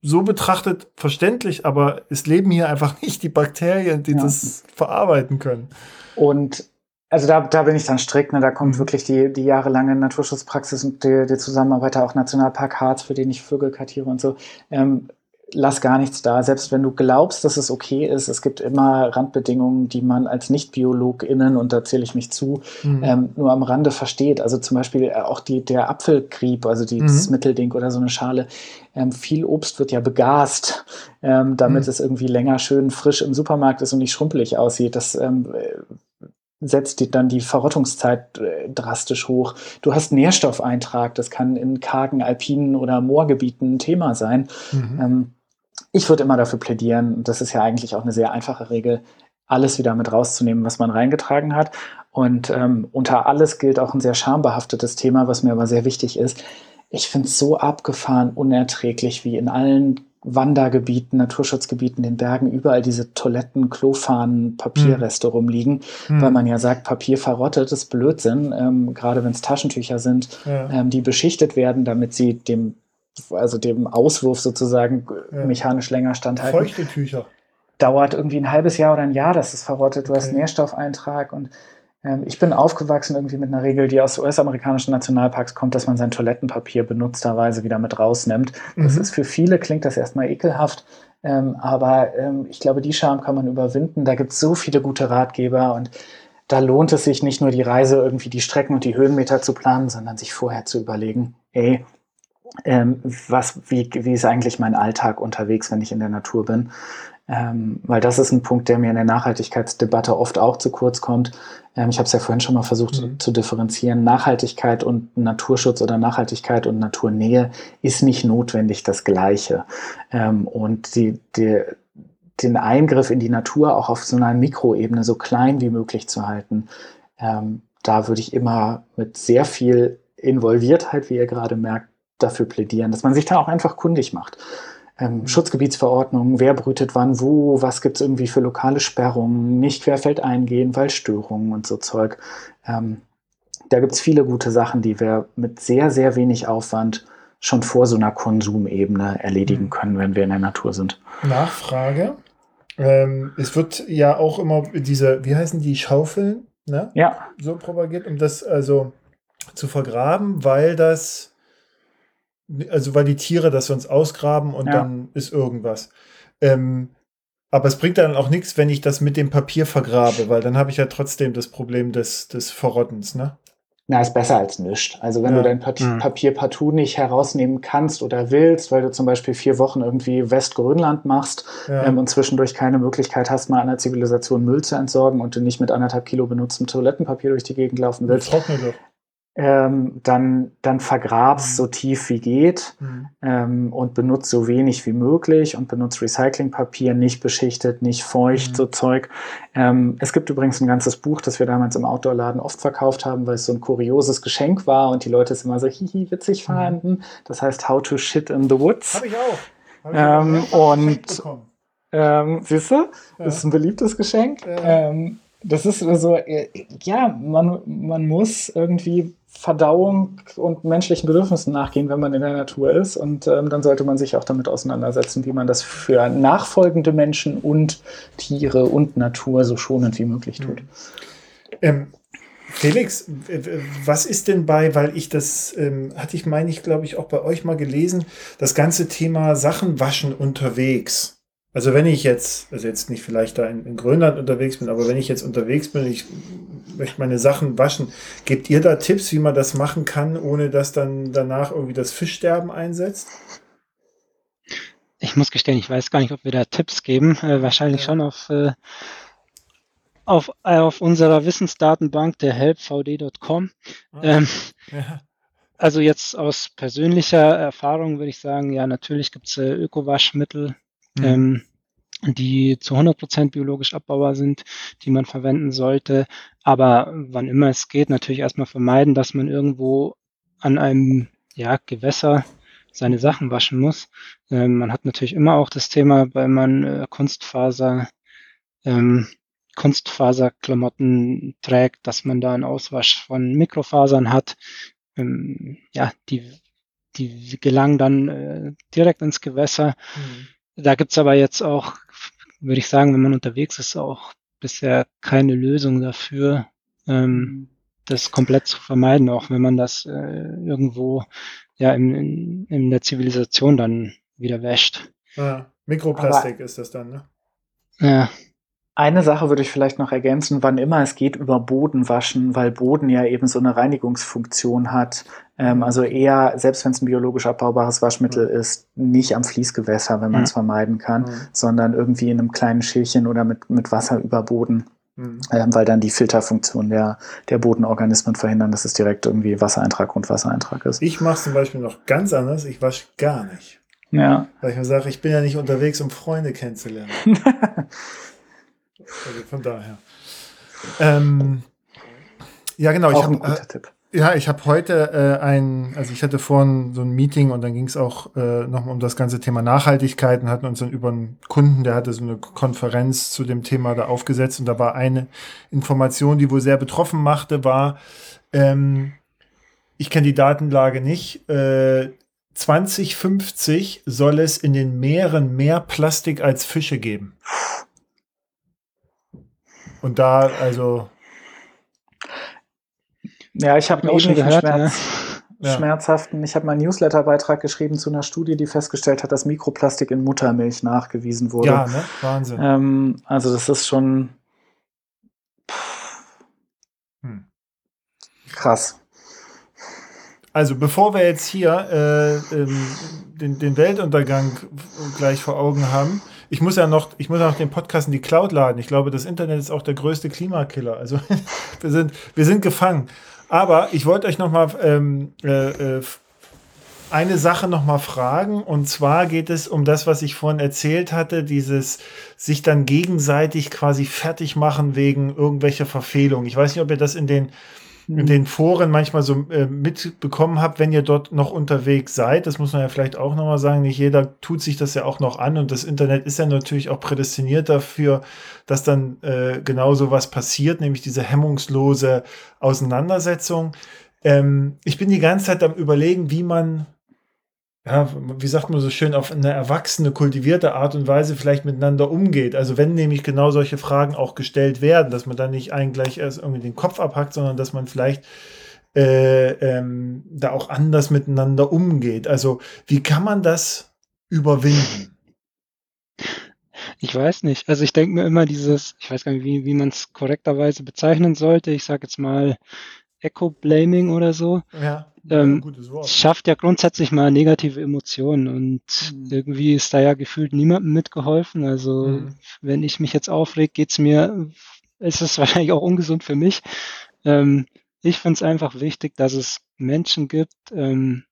so betrachtet verständlich, aber es leben hier einfach nicht die Bakterien, die ja. das verarbeiten können. Und also da, da bin ich dann strikt, ne? da kommt mhm. wirklich die, die jahrelange Naturschutzpraxis und die, die Zusammenarbeit auch Nationalpark Harz, für den ich Vögel kartiere und so, ähm, lass gar nichts da. Selbst wenn du glaubst, dass es okay ist, es gibt immer Randbedingungen, die man als Nicht-BiologInnen, und da zähle ich mich zu, mhm. ähm, nur am Rande versteht. Also zum Beispiel äh, auch die, der Apfelgrieb, also die, mhm. das Mittelding oder so eine Schale. Ähm, viel Obst wird ja begast, ähm, damit mhm. es irgendwie länger schön frisch im Supermarkt ist und nicht schrumpelig aussieht. Das ähm, setzt die, dann die Verrottungszeit äh, drastisch hoch. Du hast Nährstoffeintrag, das kann in kargen alpinen oder Moorgebieten ein Thema sein. Mhm. Ähm, ich würde immer dafür plädieren, und das ist ja eigentlich auch eine sehr einfache Regel, alles wieder mit rauszunehmen, was man reingetragen hat. Und ähm, unter alles gilt auch ein sehr schambehaftetes Thema, was mir aber sehr wichtig ist. Ich finde es so abgefahren, unerträglich, wie in allen Wandergebieten, Naturschutzgebieten, den Bergen überall diese Toiletten, Klofahnen, Papierreste mhm. rumliegen, mhm. weil man ja sagt, Papier verrottet, ist Blödsinn, ähm, gerade wenn es Taschentücher sind, ja. ähm, die beschichtet werden, damit sie dem also dem Auswurf sozusagen ja. mechanisch länger standhalten. Feuchte Tücher. Dauert irgendwie ein halbes Jahr oder ein Jahr, dass es verrottet. Du okay. hast Nährstoffeintrag und ähm, ich bin aufgewachsen irgendwie mit einer Regel, die aus US-amerikanischen Nationalparks kommt, dass man sein Toilettenpapier benutzterweise wieder mit rausnimmt. Das mhm. ist für viele, klingt das erstmal ekelhaft, ähm, aber ähm, ich glaube, die Scham kann man überwinden. Da gibt es so viele gute Ratgeber und da lohnt es sich nicht nur die Reise irgendwie die Strecken und die Höhenmeter zu planen, sondern sich vorher zu überlegen, ey, ähm, was, wie, wie ist eigentlich mein Alltag unterwegs, wenn ich in der Natur bin? Ähm, weil das ist ein Punkt, der mir in der Nachhaltigkeitsdebatte oft auch zu kurz kommt. Ähm, ich habe es ja vorhin schon mal versucht mhm. zu, differenzieren. Nachhaltigkeit und Naturschutz oder Nachhaltigkeit und Naturnähe ist nicht notwendig das Gleiche. Ähm, und die, die, den Eingriff in die Natur auch auf so einer Mikroebene so klein wie möglich zu halten, ähm, da würde ich immer mit sehr viel Involviertheit, wie ihr gerade merkt, dafür plädieren, dass man sich da auch einfach kundig macht. Ähm, mhm. Schutzgebietsverordnungen, wer brütet wann wo, was gibt es irgendwie für lokale Sperrungen, nicht querfeld eingehen, Waldstörungen und so Zeug. Ähm, da gibt es viele gute Sachen, die wir mit sehr, sehr wenig Aufwand schon vor so einer Konsumebene erledigen mhm. können, wenn wir in der Natur sind. Nachfrage. Ähm, es wird ja auch immer diese, wie heißen die, Schaufeln, ne? Ja. So propagiert, um das also zu vergraben, weil das also weil die Tiere das sonst ausgraben und ja. dann ist irgendwas. Ähm, aber es bringt dann auch nichts, wenn ich das mit dem Papier vergrabe, weil dann habe ich ja trotzdem das Problem des, des Verrottens, ne? Na, ist besser als nichts. Also wenn ja. du dein Papier, mhm. Papier partout nicht herausnehmen kannst oder willst, weil du zum Beispiel vier Wochen irgendwie Westgrönland machst ja. ähm, und zwischendurch keine Möglichkeit hast, mal einer Zivilisation Müll zu entsorgen und du nicht mit anderthalb Kilo benutztem Toilettenpapier durch die Gegend laufen willst, ähm, dann, dann vergrab's so tief wie geht mhm. ähm, und benutzt so wenig wie möglich und benutzt Recyclingpapier, nicht beschichtet, nicht feucht, mhm. so Zeug. Ähm, es gibt übrigens ein ganzes Buch, das wir damals im Outdoor-Laden oft verkauft haben, weil es so ein kurioses Geschenk war und die Leute es immer so hihi witzig mhm. fanden. Das heißt How to Shit in the Woods. Habe ich auch. Hab ich auch und ähm, siehst du, ja. das ist ein beliebtes Geschenk. Ja. Ähm, das ist so, äh, ja, man, man muss irgendwie Verdauung und menschlichen Bedürfnissen nachgehen, wenn man in der Natur ist. Und ähm, dann sollte man sich auch damit auseinandersetzen, wie man das für nachfolgende Menschen und Tiere und Natur so schonend wie möglich tut. Mhm. Ähm, Felix, was ist denn bei, weil ich das, ähm, hatte ich, meine ich, glaube ich, auch bei euch mal gelesen, das ganze Thema Sachen waschen unterwegs. Also wenn ich jetzt, also jetzt nicht vielleicht da in, in, Grönland unterwegs bin, aber wenn ich jetzt unterwegs bin, ich möchte meine Sachen waschen, gebt ihr da Tipps, wie man das machen kann, ohne dass dann danach irgendwie das Fischsterben einsetzt? Ich muss gestehen, ich weiß gar nicht, ob wir da Tipps geben. Äh, wahrscheinlich ja. schon auf, äh, auf, äh, auf unserer Wissensdatenbank der helpvd.com. Ah. Ähm, ja. Also jetzt aus persönlicher Erfahrung würde ich sagen, ja, natürlich gibt es äh, Ökowaschmittel, mhm. ähm, die zu 100 Prozent biologisch abbaubar sind, die man verwenden sollte. Aber wann immer es geht, natürlich erstmal vermeiden, dass man irgendwo an einem ja, Gewässer seine Sachen waschen muss. Ähm, man hat natürlich immer auch das Thema, weil man äh, Kunstfaser, ähm, Kunstfaserklamotten trägt, dass man da einen Auswasch von Mikrofasern hat. Ähm, ja, die, die gelangen dann äh, direkt ins Gewässer. Mhm. Da gibt's aber jetzt auch, würde ich sagen, wenn man unterwegs ist, auch bisher keine Lösung dafür, ähm, das komplett zu vermeiden, auch wenn man das äh, irgendwo ja in, in, in der Zivilisation dann wieder wäscht. Ah, Mikroplastik aber, ist das dann, ne? Ja. Eine Sache würde ich vielleicht noch ergänzen, wann immer es geht, über Boden waschen, weil Boden ja eben so eine Reinigungsfunktion hat. Ähm, also eher, selbst wenn es ein biologisch abbaubares Waschmittel mhm. ist, nicht am Fließgewässer, wenn man es mhm. vermeiden kann, mhm. sondern irgendwie in einem kleinen Schälchen oder mit, mit Wasser über Boden. Mhm. Ähm, weil dann die Filterfunktion der, der Bodenorganismen verhindern, dass es direkt irgendwie Wassereintrag, Grundwassereintrag ist. Ich mache zum Beispiel noch ganz anders, ich wasche gar nicht. Ja. Weil ich mir sage, ich bin ja nicht unterwegs, um Freunde kennenzulernen. Also von daher. Ähm, ja, genau. Auch ich hab, ein guter äh, Tipp. Ja, ich habe heute äh, ein, also ich hatte vorhin so ein Meeting und dann ging es auch äh, nochmal um das ganze Thema Nachhaltigkeit und hatten uns dann über einen Kunden, der hatte so eine Konferenz zu dem Thema da aufgesetzt und da war eine Information, die wohl sehr betroffen machte, war, ähm, ich kenne die Datenlage nicht, äh, 2050 soll es in den Meeren mehr Plastik als Fische geben. Und da, also. Ja, ich habe einen ähnlichen gehört, Schmerz, ja. schmerzhaften. Ich habe meinen Newsletter-Beitrag geschrieben zu einer Studie, die festgestellt hat, dass Mikroplastik in Muttermilch nachgewiesen wurde. Ja, ne? Wahnsinn. Ähm, also, das ist schon. Hm. Krass. Also bevor wir jetzt hier äh, ähm, den, den Weltuntergang gleich vor Augen haben, ich muss ja noch, ich muss ja noch den Podcast in die Cloud laden. Ich glaube, das Internet ist auch der größte Klimakiller. Also wir sind, wir sind gefangen. Aber ich wollte euch noch mal ähm, äh, äh, eine Sache noch mal fragen. Und zwar geht es um das, was ich vorhin erzählt hatte, dieses sich dann gegenseitig quasi fertig machen wegen irgendwelcher Verfehlungen. Ich weiß nicht, ob ihr das in den in den Foren manchmal so äh, mitbekommen habt, wenn ihr dort noch unterwegs seid. Das muss man ja vielleicht auch nochmal sagen. Nicht jeder tut sich das ja auch noch an und das Internet ist ja natürlich auch prädestiniert dafür, dass dann äh, genau so was passiert, nämlich diese hemmungslose Auseinandersetzung. Ähm, ich bin die ganze Zeit am Überlegen, wie man ja, wie sagt man so schön, auf eine erwachsene, kultivierte Art und Weise vielleicht miteinander umgeht. Also wenn nämlich genau solche Fragen auch gestellt werden, dass man dann nicht einen gleich erst irgendwie den Kopf abhackt, sondern dass man vielleicht äh, ähm, da auch anders miteinander umgeht. Also wie kann man das überwinden? Ich weiß nicht. Also ich denke mir immer dieses, ich weiß gar nicht, wie, wie man es korrekterweise bezeichnen sollte. Ich sage jetzt mal Echo-Blaming oder so. Ja ähm, schafft ja grundsätzlich mal negative Emotionen und mhm. irgendwie ist da ja gefühlt niemandem mitgeholfen. Also mhm. wenn ich mich jetzt aufreg, geht's mir, ist es wahrscheinlich auch ungesund für mich. Ähm, ich finde es einfach wichtig, dass es Menschen gibt, ähm,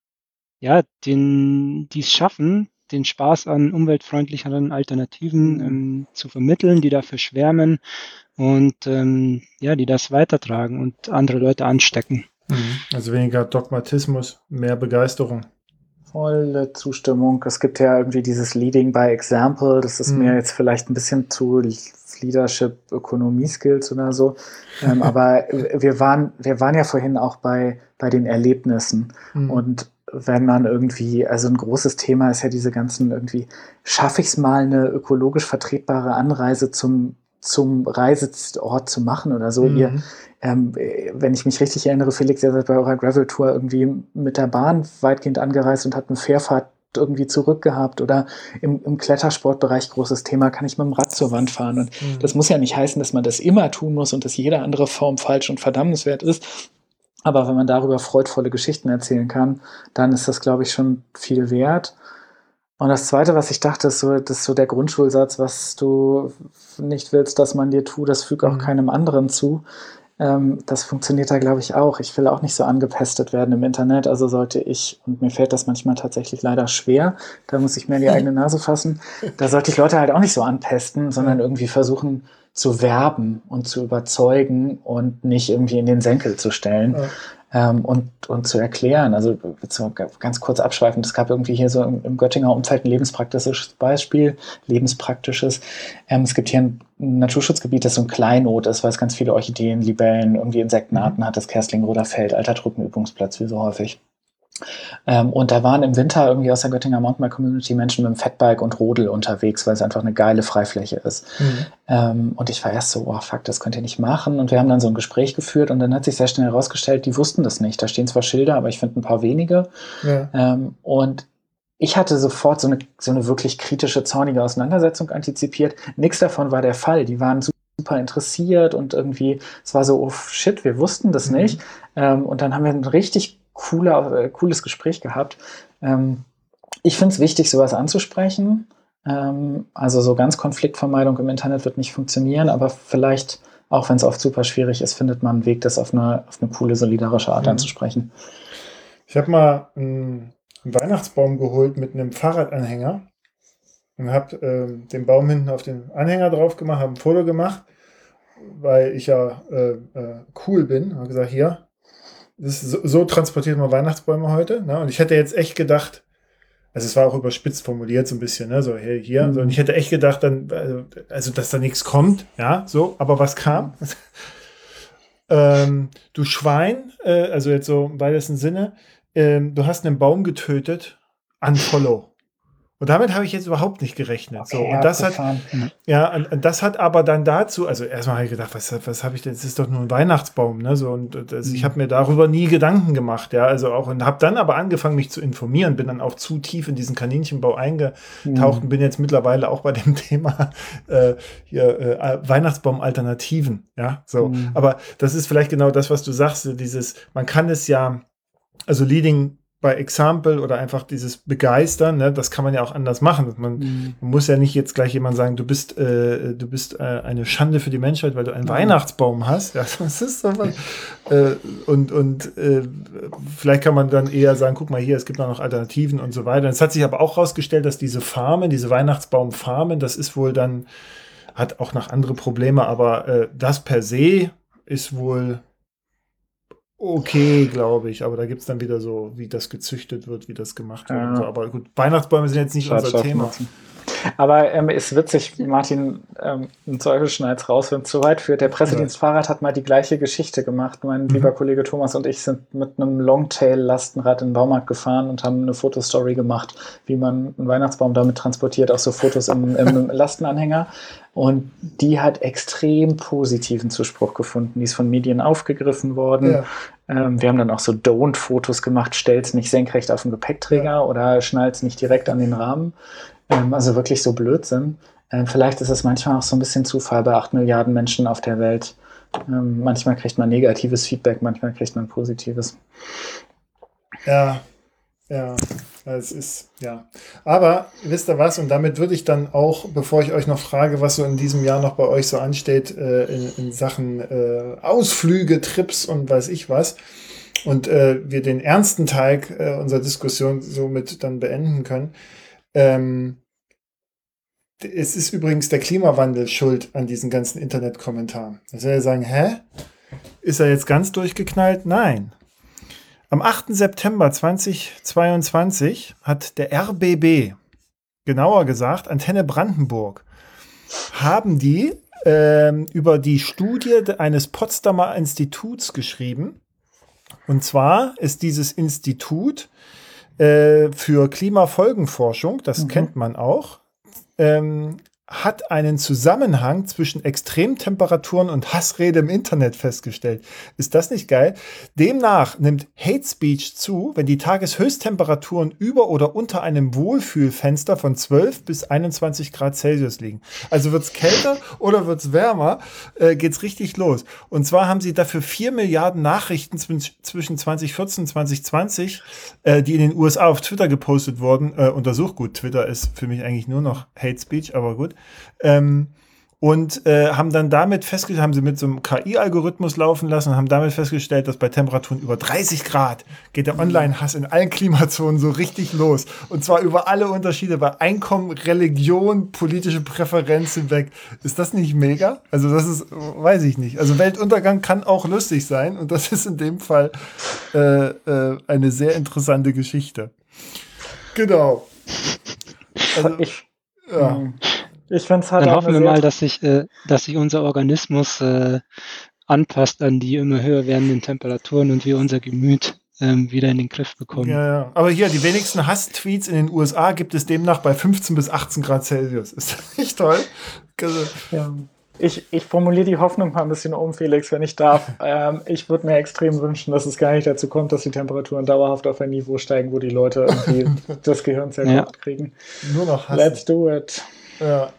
ja, den, die es schaffen, den Spaß an umweltfreundlicheren Alternativen mhm. ähm, zu vermitteln, die dafür schwärmen und ähm, ja, die das weitertragen und andere Leute anstecken. Mhm. Also weniger Dogmatismus, mehr Begeisterung. Volle Zustimmung. Es gibt ja irgendwie dieses Leading by Example. Das ist mhm. mir jetzt vielleicht ein bisschen zu Leadership, Ökonomie Skills oder so. Ähm, aber wir waren, wir waren ja vorhin auch bei, bei den Erlebnissen. Mhm. Und wenn man irgendwie, also ein großes Thema ist ja diese ganzen irgendwie, schaffe ich es mal eine ökologisch vertretbare Anreise zum, zum Reiseort zu machen oder so. Mhm. Ihr, ähm, wenn ich mich richtig erinnere, Felix, ihr seid bei eurer Gravel-Tour irgendwie mit der Bahn weitgehend angereist und hat eine Fährfahrt irgendwie zurückgehabt oder im, im Klettersportbereich großes Thema, kann ich mit dem Rad zur Wand fahren. Und mhm. das muss ja nicht heißen, dass man das immer tun muss und dass jede andere Form falsch und verdammenswert ist. Aber wenn man darüber freudvolle Geschichten erzählen kann, dann ist das, glaube ich, schon viel wert. Und das Zweite, was ich dachte, ist so, das ist so der Grundschulsatz, was du nicht willst, dass man dir tut, das fügt auch mhm. keinem anderen zu. Ähm, das funktioniert da, glaube ich, auch. Ich will auch nicht so angepestet werden im Internet, also sollte ich, und mir fällt das manchmal tatsächlich leider schwer, da muss ich mir in die eigene Nase fassen, da sollte ich Leute halt auch nicht so anpesten, sondern irgendwie versuchen, zu werben und zu überzeugen und nicht irgendwie in den Senkel zu stellen. Ja. Ähm, und, und zu erklären. Also so ganz kurz abschweifend, es gab irgendwie hier so im, im Göttinger Umfeld ein lebenspraktisches Beispiel, lebenspraktisches. Ähm, es gibt hier ein Naturschutzgebiet, das so ein Kleinod ist, weil es ganz viele Orchideen, Libellen, irgendwie Insektenarten mhm. hat, das Kerstlingroder Feld, alter Truppenübungsplatz, wie so häufig. Ähm, und da waren im Winter irgendwie aus der Göttinger Mountainbike Community Menschen mit dem Fatbike und Rodel unterwegs, weil es einfach eine geile Freifläche ist. Mhm. Ähm, und ich war erst so, oh fuck, das könnt ihr nicht machen. Und wir haben dann so ein Gespräch geführt und dann hat sich sehr schnell herausgestellt, die wussten das nicht. Da stehen zwar Schilder, aber ich finde ein paar wenige. Ja. Ähm, und ich hatte sofort so eine, so eine wirklich kritische, zornige Auseinandersetzung antizipiert. Nichts davon war der Fall. Die waren super interessiert und irgendwie, es war so, oh shit, wir wussten das mhm. nicht. Ähm, und dann haben wir ein richtig cooler, äh, cooles Gespräch gehabt. Ähm, ich finde es wichtig, sowas anzusprechen. Ähm, also so ganz Konfliktvermeidung im Internet wird nicht funktionieren, aber vielleicht, auch wenn es oft super schwierig ist, findet man einen Weg, das auf eine, auf eine coole, solidarische Art mhm. anzusprechen. Ich habe mal einen Weihnachtsbaum geholt mit einem Fahrradanhänger und habe äh, den Baum hinten auf den Anhänger drauf gemacht, habe ein Foto gemacht, weil ich ja äh, äh, cool bin. Habe gesagt, hier, so, so, transportiert man Weihnachtsbäume heute. Ne? Und ich hätte jetzt echt gedacht, also es war auch überspitzt formuliert so ein bisschen, ne? so hey, hier. Mhm. So, und ich hätte echt gedacht, dann, also, also, dass da nichts kommt, ja, so, aber was kam? ähm, du Schwein, äh, also jetzt so im weitesten Sinne, ähm, du hast einen Baum getötet, unfollow. Und damit habe ich jetzt überhaupt nicht gerechnet. Okay, so, und das hat, ja, und, und, das hat aber dann dazu, also erstmal habe ich gedacht, was, was habe ich denn? Es ist doch nur ein Weihnachtsbaum, ne? So, und das, mhm. ich habe mir darüber nie Gedanken gemacht, ja. Also auch, und habe dann aber angefangen, mich zu informieren, bin dann auch zu tief in diesen Kaninchenbau eingetaucht mhm. und bin jetzt mittlerweile auch bei dem Thema äh, hier, äh, Weihnachtsbaum-Alternativen, ja. So. Mhm. Aber das ist vielleicht genau das, was du sagst, dieses, man kann es ja, also Leading bei Example oder einfach dieses Begeistern, ne, das kann man ja auch anders machen. Man, mhm. man muss ja nicht jetzt gleich jemand sagen, du bist, äh, du bist äh, eine Schande für die Menschheit, weil du einen mhm. Weihnachtsbaum hast. Ja, das ist so was. äh, und und äh, vielleicht kann man dann eher sagen, guck mal hier, es gibt noch Alternativen und so weiter. Es hat sich aber auch herausgestellt, dass diese Farmen, diese Weihnachtsbaumfarmen, das ist wohl dann, hat auch noch andere Probleme, aber äh, das per se ist wohl okay, glaube ich. Aber da gibt es dann wieder so, wie das gezüchtet wird, wie das gemacht wird. Ja. So. Aber gut, Weihnachtsbäume sind jetzt nicht unser Thema. Nutzen. Aber ähm, ist witzig, Martin, ähm, ein Teufel schneid's raus, wenn es zu weit führt. Der Pressedienstfahrrad hat mal die gleiche Geschichte gemacht. Mein mhm. lieber Kollege Thomas und ich sind mit einem Longtail-Lastenrad in den Baumarkt gefahren und haben eine Fotostory gemacht, wie man einen Weihnachtsbaum damit transportiert, auch so Fotos im, im Lastenanhänger. Und die hat extrem positiven Zuspruch gefunden. Die ist von Medien aufgegriffen worden. Ja. Ähm, wir haben dann auch so Don't-Fotos gemacht, stell's nicht senkrecht auf den Gepäckträger ja. oder schnall's nicht direkt an den Rahmen. Ähm, also wirklich so Blödsinn. Ähm, vielleicht ist es manchmal auch so ein bisschen Zufall bei acht Milliarden Menschen auf der Welt. Ähm, manchmal kriegt man negatives Feedback, manchmal kriegt man positives. Ja, Ja, es ist, ja. Aber wisst ihr was? Und damit würde ich dann auch, bevor ich euch noch frage, was so in diesem Jahr noch bei euch so ansteht, äh, in, in, Sachen äh, Ausflüge, Trips und weiß ich was, und äh, wir den ernsten Teil äh, unserer Diskussion somit dann beenden können. Ähm, es ist übrigens der Klimawandel schuld an diesen ganzen Internetkommentaren. Da soll ja sagen, hä? Ist er jetzt ganz durchgeknallt? Nein. Am 8. September 2022 hat der RBB, genauer gesagt Antenne Brandenburg, haben die äh, über die Studie eines Potsdamer Instituts geschrieben. Und zwar ist dieses Institut äh, für Klimafolgenforschung, das mhm. kennt man auch, ähm, hat einen Zusammenhang zwischen Extremtemperaturen und Hassrede im Internet festgestellt. Ist das nicht geil? Demnach nimmt Hate Speech zu, wenn die Tageshöchsttemperaturen über oder unter einem Wohlfühlfenster von 12 bis 21 Grad Celsius liegen. Also wird es kälter oder wird es wärmer, äh, es richtig los. Und zwar haben sie dafür 4 Milliarden Nachrichten zwischen 2014 und 2020, äh, die in den USA auf Twitter gepostet wurden, äh, untersucht. Gut, Twitter ist für mich eigentlich nur noch Hate Speech, aber gut. Ähm, und äh, haben dann damit festgestellt, haben sie mit so einem KI-Algorithmus laufen lassen und haben damit festgestellt, dass bei Temperaturen über 30 Grad geht der Online-Hass in allen Klimazonen so richtig los. Und zwar über alle Unterschiede bei Einkommen, Religion, politische Präferenz hinweg. Ist das nicht mega? Also das ist, weiß ich nicht. Also Weltuntergang kann auch lustig sein und das ist in dem Fall äh, äh, eine sehr interessante Geschichte. Genau. Also, ja. Ich finde es halt Dann hoffen wir mal, dass sich, äh, dass sich unser Organismus äh, anpasst an die immer höher werdenden Temperaturen und wir unser Gemüt ähm, wieder in den Griff bekommen. Ja, ja. Aber hier, die wenigsten Hass-Tweets in den USA gibt es demnach bei 15 bis 18 Grad Celsius. Ist das nicht toll? Also, ja. Ich, ich formuliere die Hoffnung mal ein bisschen um, Felix, wenn ich darf. Ähm, ich würde mir extrem wünschen, dass es gar nicht dazu kommt, dass die Temperaturen dauerhaft auf ein Niveau steigen, wo die Leute irgendwie das Gehirn zerstört ja. kriegen. Nur noch Hass. Let's do it. Ja.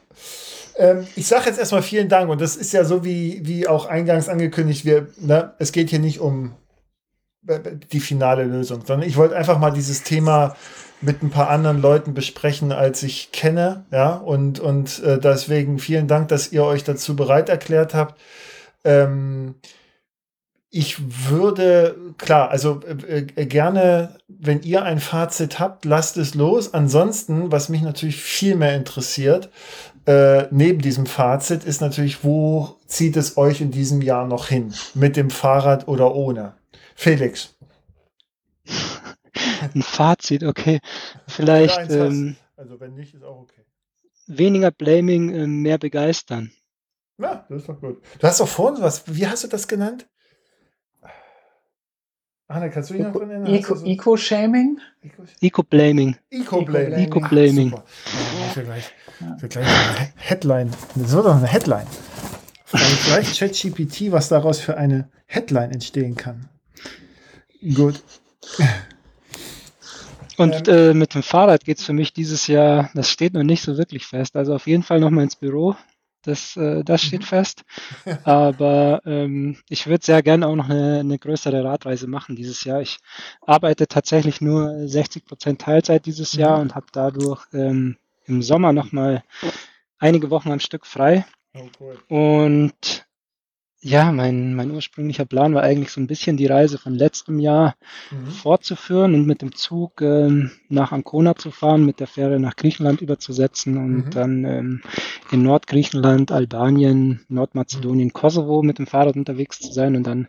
Ähm, ich sage jetzt erstmal vielen Dank und das ist ja so wie, wie auch eingangs angekündigt, wir, ne, es geht hier nicht um die finale Lösung, sondern ich wollte einfach mal dieses Thema mit ein paar anderen Leuten besprechen, als ich kenne, ja, und, und äh, deswegen vielen Dank, dass ihr euch dazu bereit erklärt habt. Ähm, ich würde, klar, also äh, äh, gerne, wenn ihr ein Fazit habt, lasst es los. Ansonsten, was mich natürlich viel mehr interessiert, äh, neben diesem Fazit, ist natürlich, wo zieht es euch in diesem Jahr noch hin? Mit dem Fahrrad oder ohne? Felix. Ein Fazit, okay. Vielleicht. Ähm, also, wenn nicht, ist auch okay. Weniger Blaming, äh, mehr begeistern. Ja, das ist doch gut. Du hast doch vorhin was, wie hast du das genannt? Anne, kannst du dich noch dran erinnern? Eco-Shaming? Eco-Blaming. Eco-Blaming. Eco-Blaming. Für gleich, eine Headline. Das wird doch eine Headline. Vielleicht ChatGPT, was daraus für eine Headline entstehen kann. Gut. Und ähm, äh, mit dem Fahrrad geht es für mich dieses Jahr, das steht noch nicht so wirklich fest. Also auf jeden Fall nochmal ins Büro das, äh, das steht mhm. fest. Aber ähm, ich würde sehr gerne auch noch eine, eine, größere Radreise machen dieses Jahr. Ich arbeite tatsächlich nur 60 Prozent Teilzeit dieses Jahr mhm. und habe dadurch ähm, im Sommer nochmal einige Wochen am Stück frei. Oh, cool. Und ja, mein, mein ursprünglicher Plan war eigentlich so ein bisschen die Reise von letztem Jahr mhm. fortzuführen und mit dem Zug ähm, nach Ancona zu fahren, mit der Fähre nach Griechenland überzusetzen und mhm. dann ähm, in Nordgriechenland, Albanien, Nordmazedonien, mhm. Kosovo mit dem Fahrrad unterwegs zu sein und dann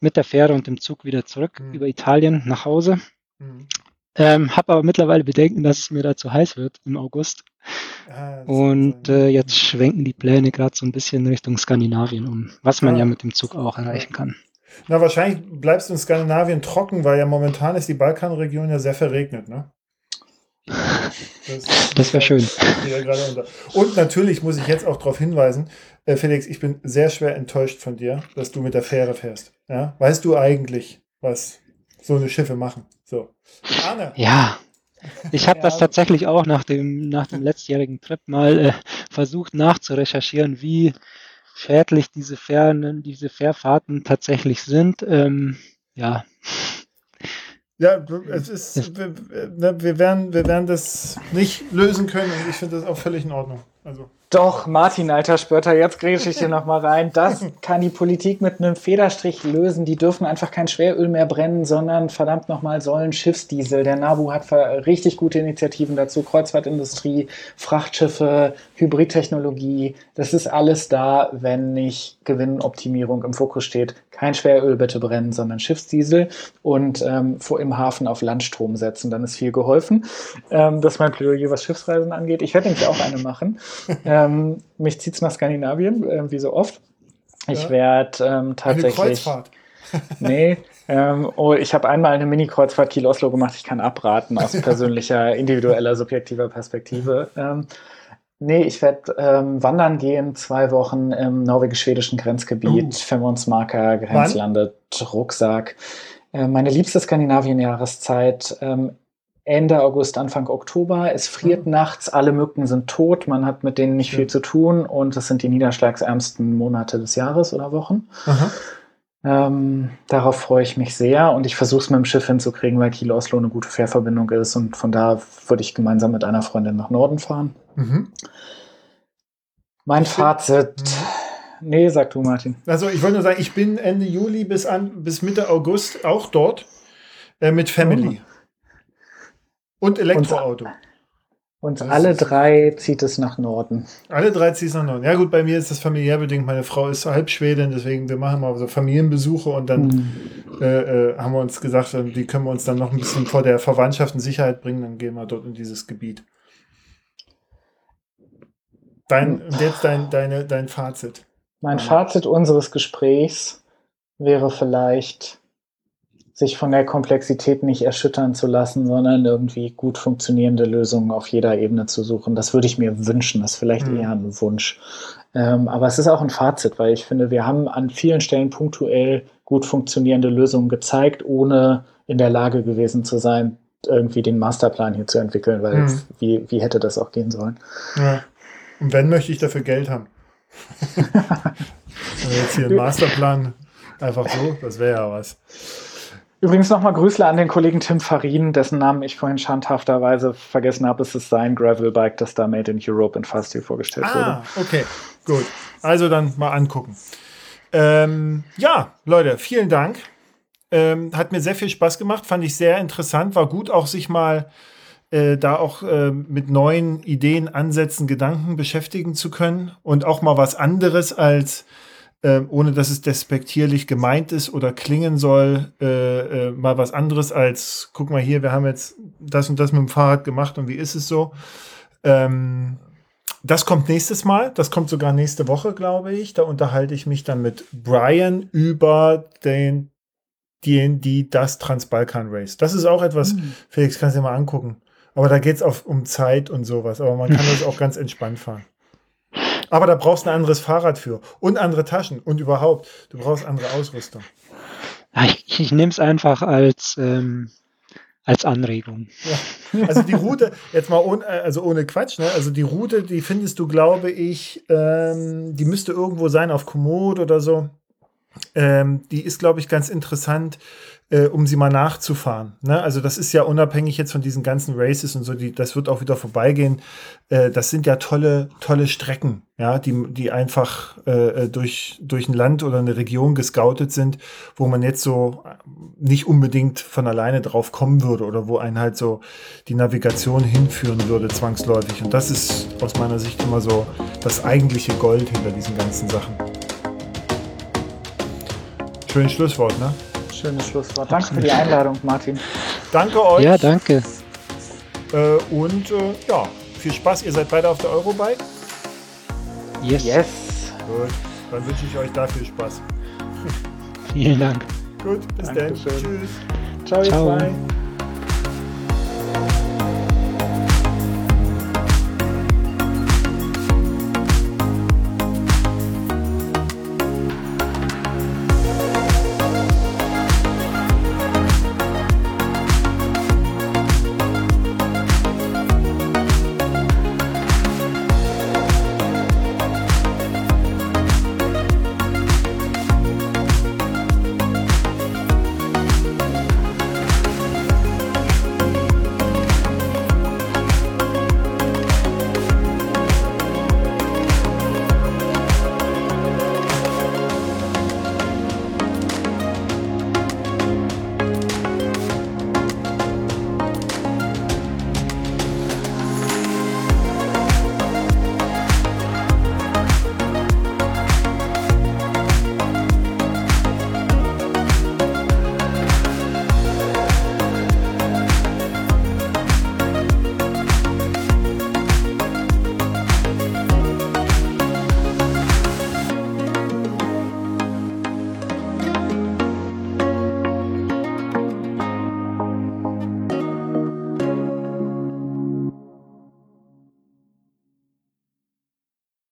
mit der Fähre und dem Zug wieder zurück mhm. über Italien nach Hause. Ähm, habe aber mittlerweile Bedenken, dass es mir da zu heiß wird im August. Ah, und äh, jetzt schwenken die Pläne gerade so ein bisschen Richtung Skandinavien um, was man ja, ja mit dem Zug auch erreichen kann. Na, wahrscheinlich bleibst du in Skandinavien trocken, weil ja momentan ist die Balkanregion ja sehr verregnet, ne? Das, das wäre schön. Und natürlich muss ich jetzt auch darauf hinweisen, äh, Felix, ich bin sehr schwer enttäuscht von dir, dass du mit der Fähre fährst. Ja? Weißt du eigentlich, was so eine Schiffe machen? So. Arne. Ja. Ich habe ja. das tatsächlich auch nach dem, nach dem letztjährigen Trip mal äh, versucht nachzurecherchieren, wie schädlich diese Fähren, diese Fährfahrten tatsächlich sind. Ähm, ja, Ja, es ist, wir, ne, wir, werden, wir werden das nicht lösen können und ich finde das auch völlig in Ordnung. Also. Doch, Martin, alter Spötter, jetzt grätsche ich dir nochmal rein. Das kann die Politik mit einem Federstrich lösen. Die dürfen einfach kein Schweröl mehr brennen, sondern verdammt nochmal sollen Schiffsdiesel. Der NABU hat richtig gute Initiativen dazu. Kreuzfahrtindustrie, Frachtschiffe, Hybridtechnologie. Das ist alles da, wenn nicht Gewinnoptimierung im Fokus steht. Kein Schweröl bitte brennen, sondern Schiffsdiesel und ähm, vor im Hafen auf Landstrom setzen. Dann ist viel geholfen. Ähm, das ist mein Plädoyer, was Schiffsreisen angeht. Ich werde nämlich auch eine machen. Ähm, mich zieht es nach Skandinavien, äh, wie so oft. Ich ja. werde ähm, tatsächlich. Eine Kreuzfahrt. nee, ähm, oh, ich habe einmal eine Mini-Kreuzfahrt Kiel-Oslo gemacht. Ich kann abraten aus persönlicher, individueller, subjektiver Perspektive. Ähm, nee, ich werde ähm, wandern gehen, zwei Wochen im norwegisch-schwedischen Grenzgebiet, uh. Femmonsmarker, Grenzlande, Rucksack. Äh, meine liebste Skandinavien-Jahreszeit. Ende August, Anfang Oktober. Es friert mhm. nachts, alle Mücken sind tot, man hat mit denen nicht viel zu tun und es sind die niederschlagsärmsten Monate des Jahres oder Wochen. Ähm, darauf freue ich mich sehr und ich versuche es mit dem Schiff hinzukriegen, weil Kiel-Oslo eine gute Fährverbindung ist und von da würde ich gemeinsam mit einer Freundin nach Norden fahren. Mhm. Mein ich Fazit. Mhm. Nee, sag du, Martin. Also ich wollte nur sagen, ich bin Ende Juli bis, an, bis Mitte August auch dort äh, mit Family. Und Elektroauto. Und, alle drei zieht es nach Norden. Alle drei zieht es nach Norden. Ja gut, bei mir ist das familiär bedingt. Meine Frau ist halb Schwedin, deswegen wir machen mal so Familienbesuche und dann mhm. äh, äh, haben wir uns gesagt, die können wir uns dann noch ein bisschen vor der Verwandtschaft in Sicherheit bringen. Dann gehen wir dort in dieses Gebiet. Dein, hm. jetzt dein, deine, dein Fazit. Mein Fazit unseres Gesprächs wäre vielleicht, sich von der Komplexität nicht erschüttern zu lassen, sondern irgendwie gut funktionierende Lösungen auf jeder Ebene zu suchen. Das würde ich mir wünschen. Das ist vielleicht mhm. eher ein Wunsch. Ähm, aber es ist auch ein Fazit, weil ich finde, wir haben an vielen Stellen punktuell gut funktionierende Lösungen gezeigt, ohne in der Lage gewesen zu sein, irgendwie den Masterplan hier zu entwickeln, weil mhm. wie, wie hätte das auch gehen sollen? Ja. Und wenn möchte ich dafür Geld haben? jetzt hier einen Masterplan einfach so, das wäre ja was. Übrigens nochmal Grüße an den Kollegen Tim Farin, dessen Namen ich vorhin schandhafterweise vergessen habe. Es ist sein Gravelbike, das da Made in Europe in Fastio vorgestellt ah, wurde. Okay, gut. Also dann mal angucken. Ähm, ja, Leute, vielen Dank. Ähm, hat mir sehr viel Spaß gemacht, fand ich sehr interessant. War gut, auch sich mal äh, da auch äh, mit neuen Ideen, Ansätzen, Gedanken beschäftigen zu können und auch mal was anderes als äh, ohne dass es despektierlich gemeint ist oder klingen soll, äh, äh, mal was anderes als, guck mal hier, wir haben jetzt das und das mit dem Fahrrad gemacht und wie ist es so? Ähm, das kommt nächstes Mal, das kommt sogar nächste Woche, glaube ich. Da unterhalte ich mich dann mit Brian über den DND, das Transbalkan Race. Das ist auch etwas, mhm. Felix, kannst du dir mal angucken. Aber da geht es um Zeit und sowas. Aber man kann das auch ganz entspannt fahren. Aber da brauchst du ein anderes Fahrrad für und andere Taschen und überhaupt, du brauchst andere Ausrüstung. Ich, ich nehme es einfach als, ähm, als Anregung. Ja. Also die Route, jetzt mal ohne, also ohne Quatsch, ne? also die Route, die findest du, glaube ich, ähm, die müsste irgendwo sein auf Komoot oder so. Ähm, die ist, glaube ich, ganz interessant äh, um sie mal nachzufahren. Ne? Also das ist ja unabhängig jetzt von diesen ganzen Races und so, die, das wird auch wieder vorbeigehen. Äh, das sind ja tolle, tolle Strecken, ja, die, die einfach äh, durch, durch ein Land oder eine Region gescoutet sind, wo man jetzt so nicht unbedingt von alleine drauf kommen würde oder wo einen halt so die Navigation hinführen würde, zwangsläufig. Und das ist aus meiner Sicht immer so das eigentliche Gold hinter diesen ganzen Sachen. Schönes Schlusswort, ne? Schönes Schlusswort. Danke für die Einladung, Martin. Danke euch. Ja, danke. Äh, und äh, ja, viel Spaß. Ihr seid beide auf der Eurobike? Yes. Yes. Gut, dann wünsche ich euch da viel Spaß. Vielen Dank. Gut, bis dann. Tschüss. Ciao, ihr zwei.